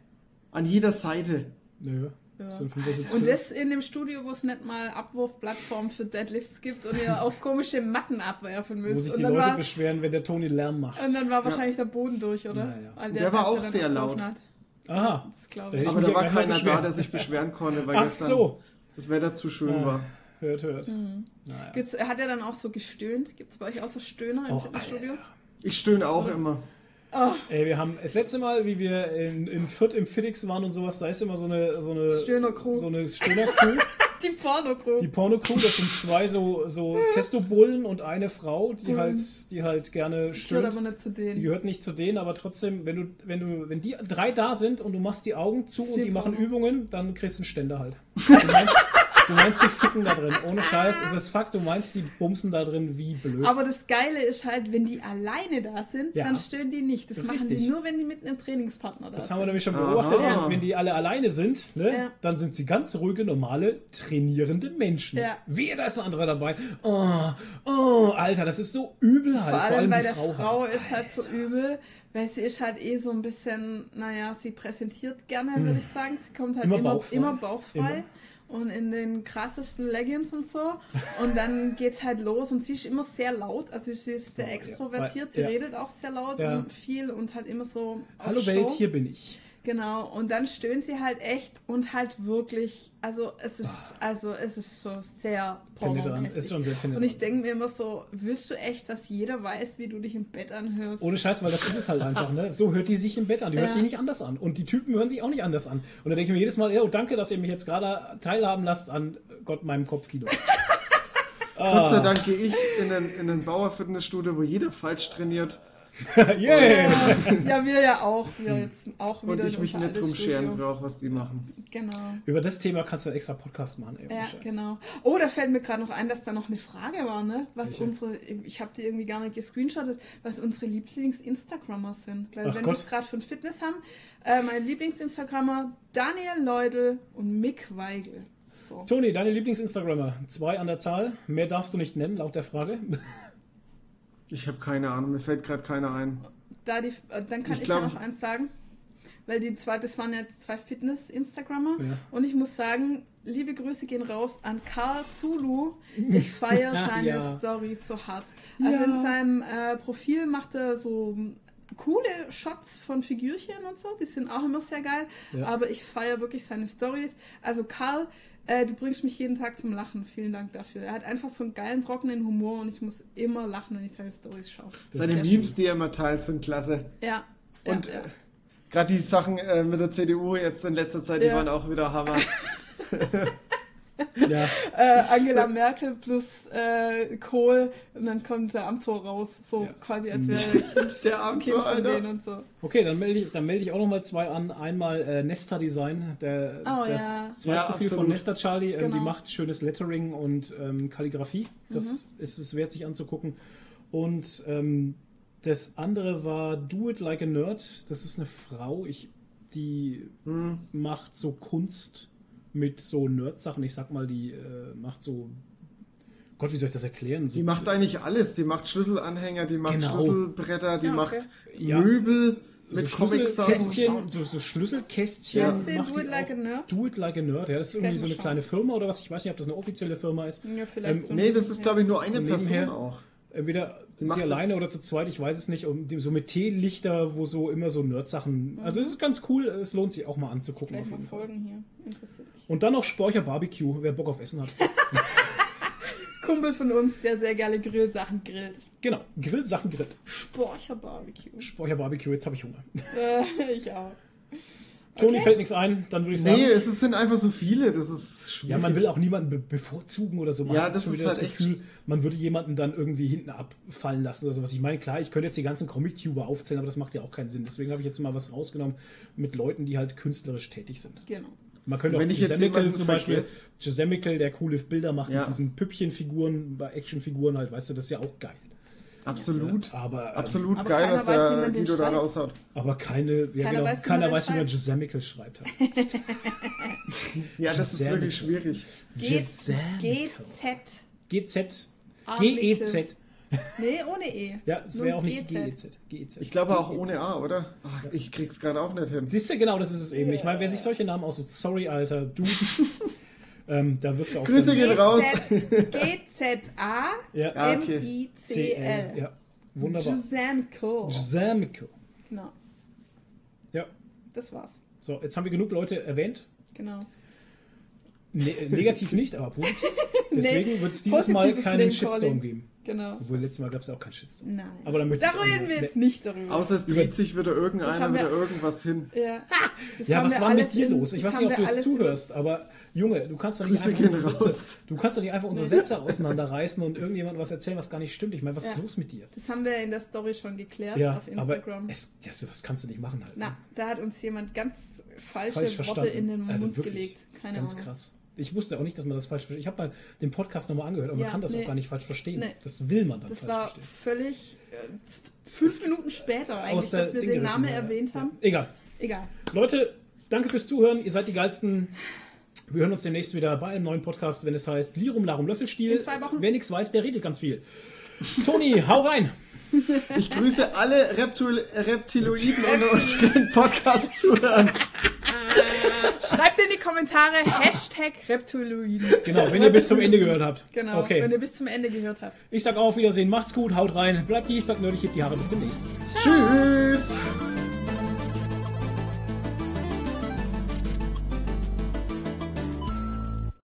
An jeder Seite. Nö. Ja. Das sind 75 Und das in dem Studio, wo es nicht mal Abwurfplattformen für Deadlifts gibt und ihr auf komische Matten abwerfen müsst. sich Und die dann, Leute war, beschweren, wenn der Toni Lärm macht. und dann war wahrscheinlich der Boden durch, oder? Ja, ja. Weil Der war auch ja sehr laut. Hat. Aha. Das glaube Da ich. hätte Aber da ja war keiner da, der sich beschweren konnte, weil Ach gestern so. das Wetter zu schön Ah, war. Hört, hört. Mhm. Naja. Gibt's, hat er dann auch so gestöhnt? Gibt es bei euch auch so Stöhner im Oh, Fitnessstudio? Alter. Ich stöhne auch immer. Oh, Ey, wir haben das letzte Mal, wie wir in, in Fürth im Fiddix waren und sowas, da ist immer so eine so eine Stöhner-Crew. so eine Stöhner-Crew. *laughs* die Porno-Crew. Die Porno-Crew, das sind zwei so, so Testo-Bullen und eine Frau, die Bullen. halt, die halt gerne Gehört stöhnt. aber nicht zu Die denen. gehört nicht zu denen, aber trotzdem, wenn du, wenn du, wenn die drei da sind und du machst die Augen zu und die Viel machen Porno. Übungen, dann kriegst du einen Ständer halt. *laughs* Du meinst, die ficken da drin. Ohne Scheiß. Es ist Fakt, du meinst, die bumsen da drin wie blöd. Aber das Geile ist halt, wenn die alleine da sind, Ja. dann stören die nicht. Das Das machen richtig. die nur, wenn die mit einem Trainingspartner da Das sind. haben wir nämlich schon beobachtet. Ja. Wenn die alle alleine sind, ne, Ja. dann sind sie ganz ruhige, normale, trainierende Menschen. Ja. Wehe, da ist ein anderer dabei. Oh, oh, Alter, das ist so übel halt. Vor allem bei die der Frau. Frau, halt. ist halt so übel, weil sie ist halt eh so ein bisschen, naja, sie präsentiert gerne, würde ich sagen. Sie kommt halt Hm. Immer immer, bauchfrei. immer bauchfrei. Und in den krassesten Leggings und so. Und dann geht's halt los und sie ist immer sehr laut. Also sie ist sehr extrovertiert. Sie Ja. redet auch sehr laut Ja. und viel und halt immer so. Hallo Show. Welt, hier bin ich. Genau, und dann stöhnt sie halt echt und halt wirklich, also es ist, also es ist so sehr Penetrant. pornomäßig. Ist schon sehr penetrant. Und ich denke mir immer so, willst du echt, dass jeder weiß, wie du dich im Bett anhörst? Ohne Scheiß, weil das ist es halt einfach, ne? So hört die sich im Bett an. Die hört Ja. sich nicht anders an. Und die Typen hören sich auch nicht anders an. Und da denke ich mir jedes Mal, oh, danke, dass ihr mich jetzt gerade teilhaben lasst an Gott, meinem Kopfkino. *laughs* Gott sei ah, Dank gehe ich in ein, in ein Bauer-Fitnessstudio, wo jeder falsch trainiert *laughs* yeah. Ja, wir ja auch. Wir jetzt auch wieder und ich mich nicht drum scheren brauche, was die machen. Genau. Über das Thema kannst du einen extra Podcast machen, ey. Ja, Scheiß. genau. Oh, da fällt mir gerade noch ein, dass da noch eine Frage war, ne? Was Welche? unsere, ich habe die irgendwie gar nicht gescreenshottet, was unsere Lieblings-Instagrammer sind. Weil Ach wenn wir gerade von Fitness haben, äh, meine Lieblings-Instagrammer Daniel Leudel und Mick Weigel. So. Toni, deine Lieblings-Instagrammer. Zwei an der Zahl. Mehr darfst du nicht nennen, laut der Frage. *laughs* Ich habe keine Ahnung, mir fällt gerade keiner ein. Da die, äh, dann kann Ich ich, glaub- noch eins sagen. Weil die zwei, das waren jetzt zwei Fitness-Instagrammer. Ja. Und ich muss sagen, liebe Grüße gehen raus an Karl Zulu. *laughs* Ich feiere seine ja. Story so hart. Also Ja. in seinem äh, Profil macht er so coole Shots von Figürchen und so. Die sind auch immer sehr geil. Ja. Aber ich feiere wirklich seine Stories. Also Karl, äh, du bringst mich jeden Tag zum Lachen. Vielen Dank dafür. Er hat einfach so einen geilen, trockenen Humor und ich muss immer lachen, wenn ich seine Stories schaue. Seine ist Memes, die er immer teilt, sind klasse. Ja. Und ja, ja. äh, gerade die Sachen äh, mit der CDU jetzt in letzter Zeit, die Ja. waren auch wieder Hammer. *laughs* ja. *laughs* äh, Angela Merkel plus äh, Kohl und dann kommt der Amtor raus, so Ja. quasi als wäre *laughs* Der *laughs* Amtor, von denen und so. Okay, dann melde ich, dann melde ich auch noch mal zwei an. Einmal äh, Nesta Design, der, Oh, das ja. zweite Ja, Profil von. Nesta Charlie. Ähm, Die Genau. macht schönes Lettering und ähm, Kalligrafie. Das Mhm. ist es wert, sich anzugucken. Und ähm, das andere war Do It Like a Nerd. Das ist eine Frau, ich, die Hm. macht so Kunst mit so Nerd-Sachen. Ich sag mal, die äh, macht so. Gott, wie soll ich das erklären? So, Die macht eigentlich alles. Die macht Schlüsselanhänger, die macht Genau. Schlüsselbretter, die Ja, macht okay. Ja. Möbel so mit Comic-Sachen. Schlüsselkästchen, so, so Schlüsselkästchen. Ja. Macht Do It Like auch. a Nerd? Do It Like a Nerd, ja, das ist irgendwie so eine mal kleine Firma oder was. Ich weiß nicht, ob das eine offizielle Firma ist. Ja, vielleicht Ähm, so Nee, das ist, glaube ich, nur eine So Person nebenher. auch. Entweder macht sie alleine oder zu zweit, ich weiß es nicht. Und die- so mit Teelichter, wo so immer so Nerd-Sachen. Also es ist ganz cool, es lohnt sich auch mal anzugucken. Auf mal jeden Fall. folgen hier. Interessiert mich. Und dann noch Sporcher Barbecue, wer Bock auf Essen hat. *laughs* Kumpel von uns, der sehr gerne Grillsachen grillt. genau, Grillsachen grillt. Sporcher Barbecue. Sporcher Barbecue, jetzt habe ich Hunger. Äh, ich auch. Toni Okay. fällt nichts ein, dann würde ich sagen. Nee, es sind einfach so viele. Das ist schwierig. Ja, man will auch niemanden be bevorzugen oder so. Man Ja, hat das ist wieder das halt echt- Gefühl, man würde jemanden dann irgendwie hinten abfallen lassen oder sowas. Ich meine, klar, ich könnte jetzt die ganzen Comic-Tuber aufzählen, aber das macht ja auch keinen Sinn. Deswegen habe ich jetzt mal was rausgenommen mit Leuten, die halt künstlerisch tätig sind. Genau. Man könnte auch Wenn ich jetzt Gisemical jemanden zum Beispiel, Gisemical, der coole Bilder macht Ja. mit diesen Püppchenfiguren, bei Actionfiguren halt, weißt du, das ist ja auch geil. Absolut. Aber, ähm, Absolut Aber geil, keiner was weiß, wie der Guido da schreibt. raushaut. aber keine, ja, Keiner genau, weiß, wie man keiner weiß, wie man schreibt. Gisemical schreibt. *laughs* Ja, das ist wirklich schwierig. GZ. GZ. GEZ. Nee, ohne E. Ja, es wäre auch nicht. GEZ. GEZ. Ich glaube auch GEZ. ohne A, oder? Ach, ich krieg's gerade auch nicht hin. Siehst du, genau, das ist es eben. Ich meine, wer sich solche Namen aussucht, sorry, Alter, du. *laughs* ähm, da wirst du auch. Grüße gehen raus. GZA Ja, okay. M-I-C-L. Ja, wunderbar. Gisemco. Gisemico. Genau, Ja, das war's. so, jetzt haben wir genug Leute erwähnt. Genau. Ne äh, negativ nicht, aber positiv. *laughs* Deswegen wird es dieses Mal keinen Shitstorm geben. Genau. Obwohl, letztes Mal gab es auch keinen Shitstorm. Nein. Aber dann möchte da reden wir jetzt ne- nicht darüber. Außer es dreht sich wieder irgendeiner wieder irgendwas hin. ja. Das Ja, haben was wir war mit dir in- los? Ich weiß nicht, ob du jetzt zuhörst, aber Junge, du kannst doch nicht Grüße einfach unsere raus. Sätze, du kannst doch nicht einfach unsere Sätze auseinanderreißen und irgendjemandem was erzählen, was gar nicht stimmt. Ich meine, was ist Ja. los mit dir? Das haben wir in der Story schon geklärt Ja, auf aber Instagram. es, ja, das kannst du nicht machen halt. Na, da hat uns jemand ganz falsche Falsch Worte in den Also Mund wirklich gelegt. Keine Ganz Ahnung. krass. Ich wusste auch nicht, dass man das falsch versteht. Ich habe mal den Podcast nochmal angehört, aber Ja, man kann das nee. auch gar nicht falsch verstehen. Nee. Das will man dann Das falsch war verstehen. völlig äh, fünf Minuten später eigentlich, dass wir Dinge den Namen erwähnt haben. Egal. Egal. Leute, danke fürs Zuhören. Ihr seid die geilsten. Wir hören uns demnächst wieder bei einem neuen Podcast, wenn es heißt Lirum Larum Löffelstiel. In zwei Wochen. Wer nichts weiß, der redet ganz viel. Toni, hau rein. Ich grüße alle Reptil Reptiloiden unter unseren Podcast zuhören. Schreibt in die Kommentare Hashtag Reptiloiden. Genau, wenn ihr bis zum Ende gehört habt. Genau, Okay. wenn ihr bis zum Ende gehört habt. Ich sag auf Wiedersehen. Macht's gut, haut rein. Bleibt lieb, bleibt nerdig, hebt die Haare. Bis demnächst. Tschüss.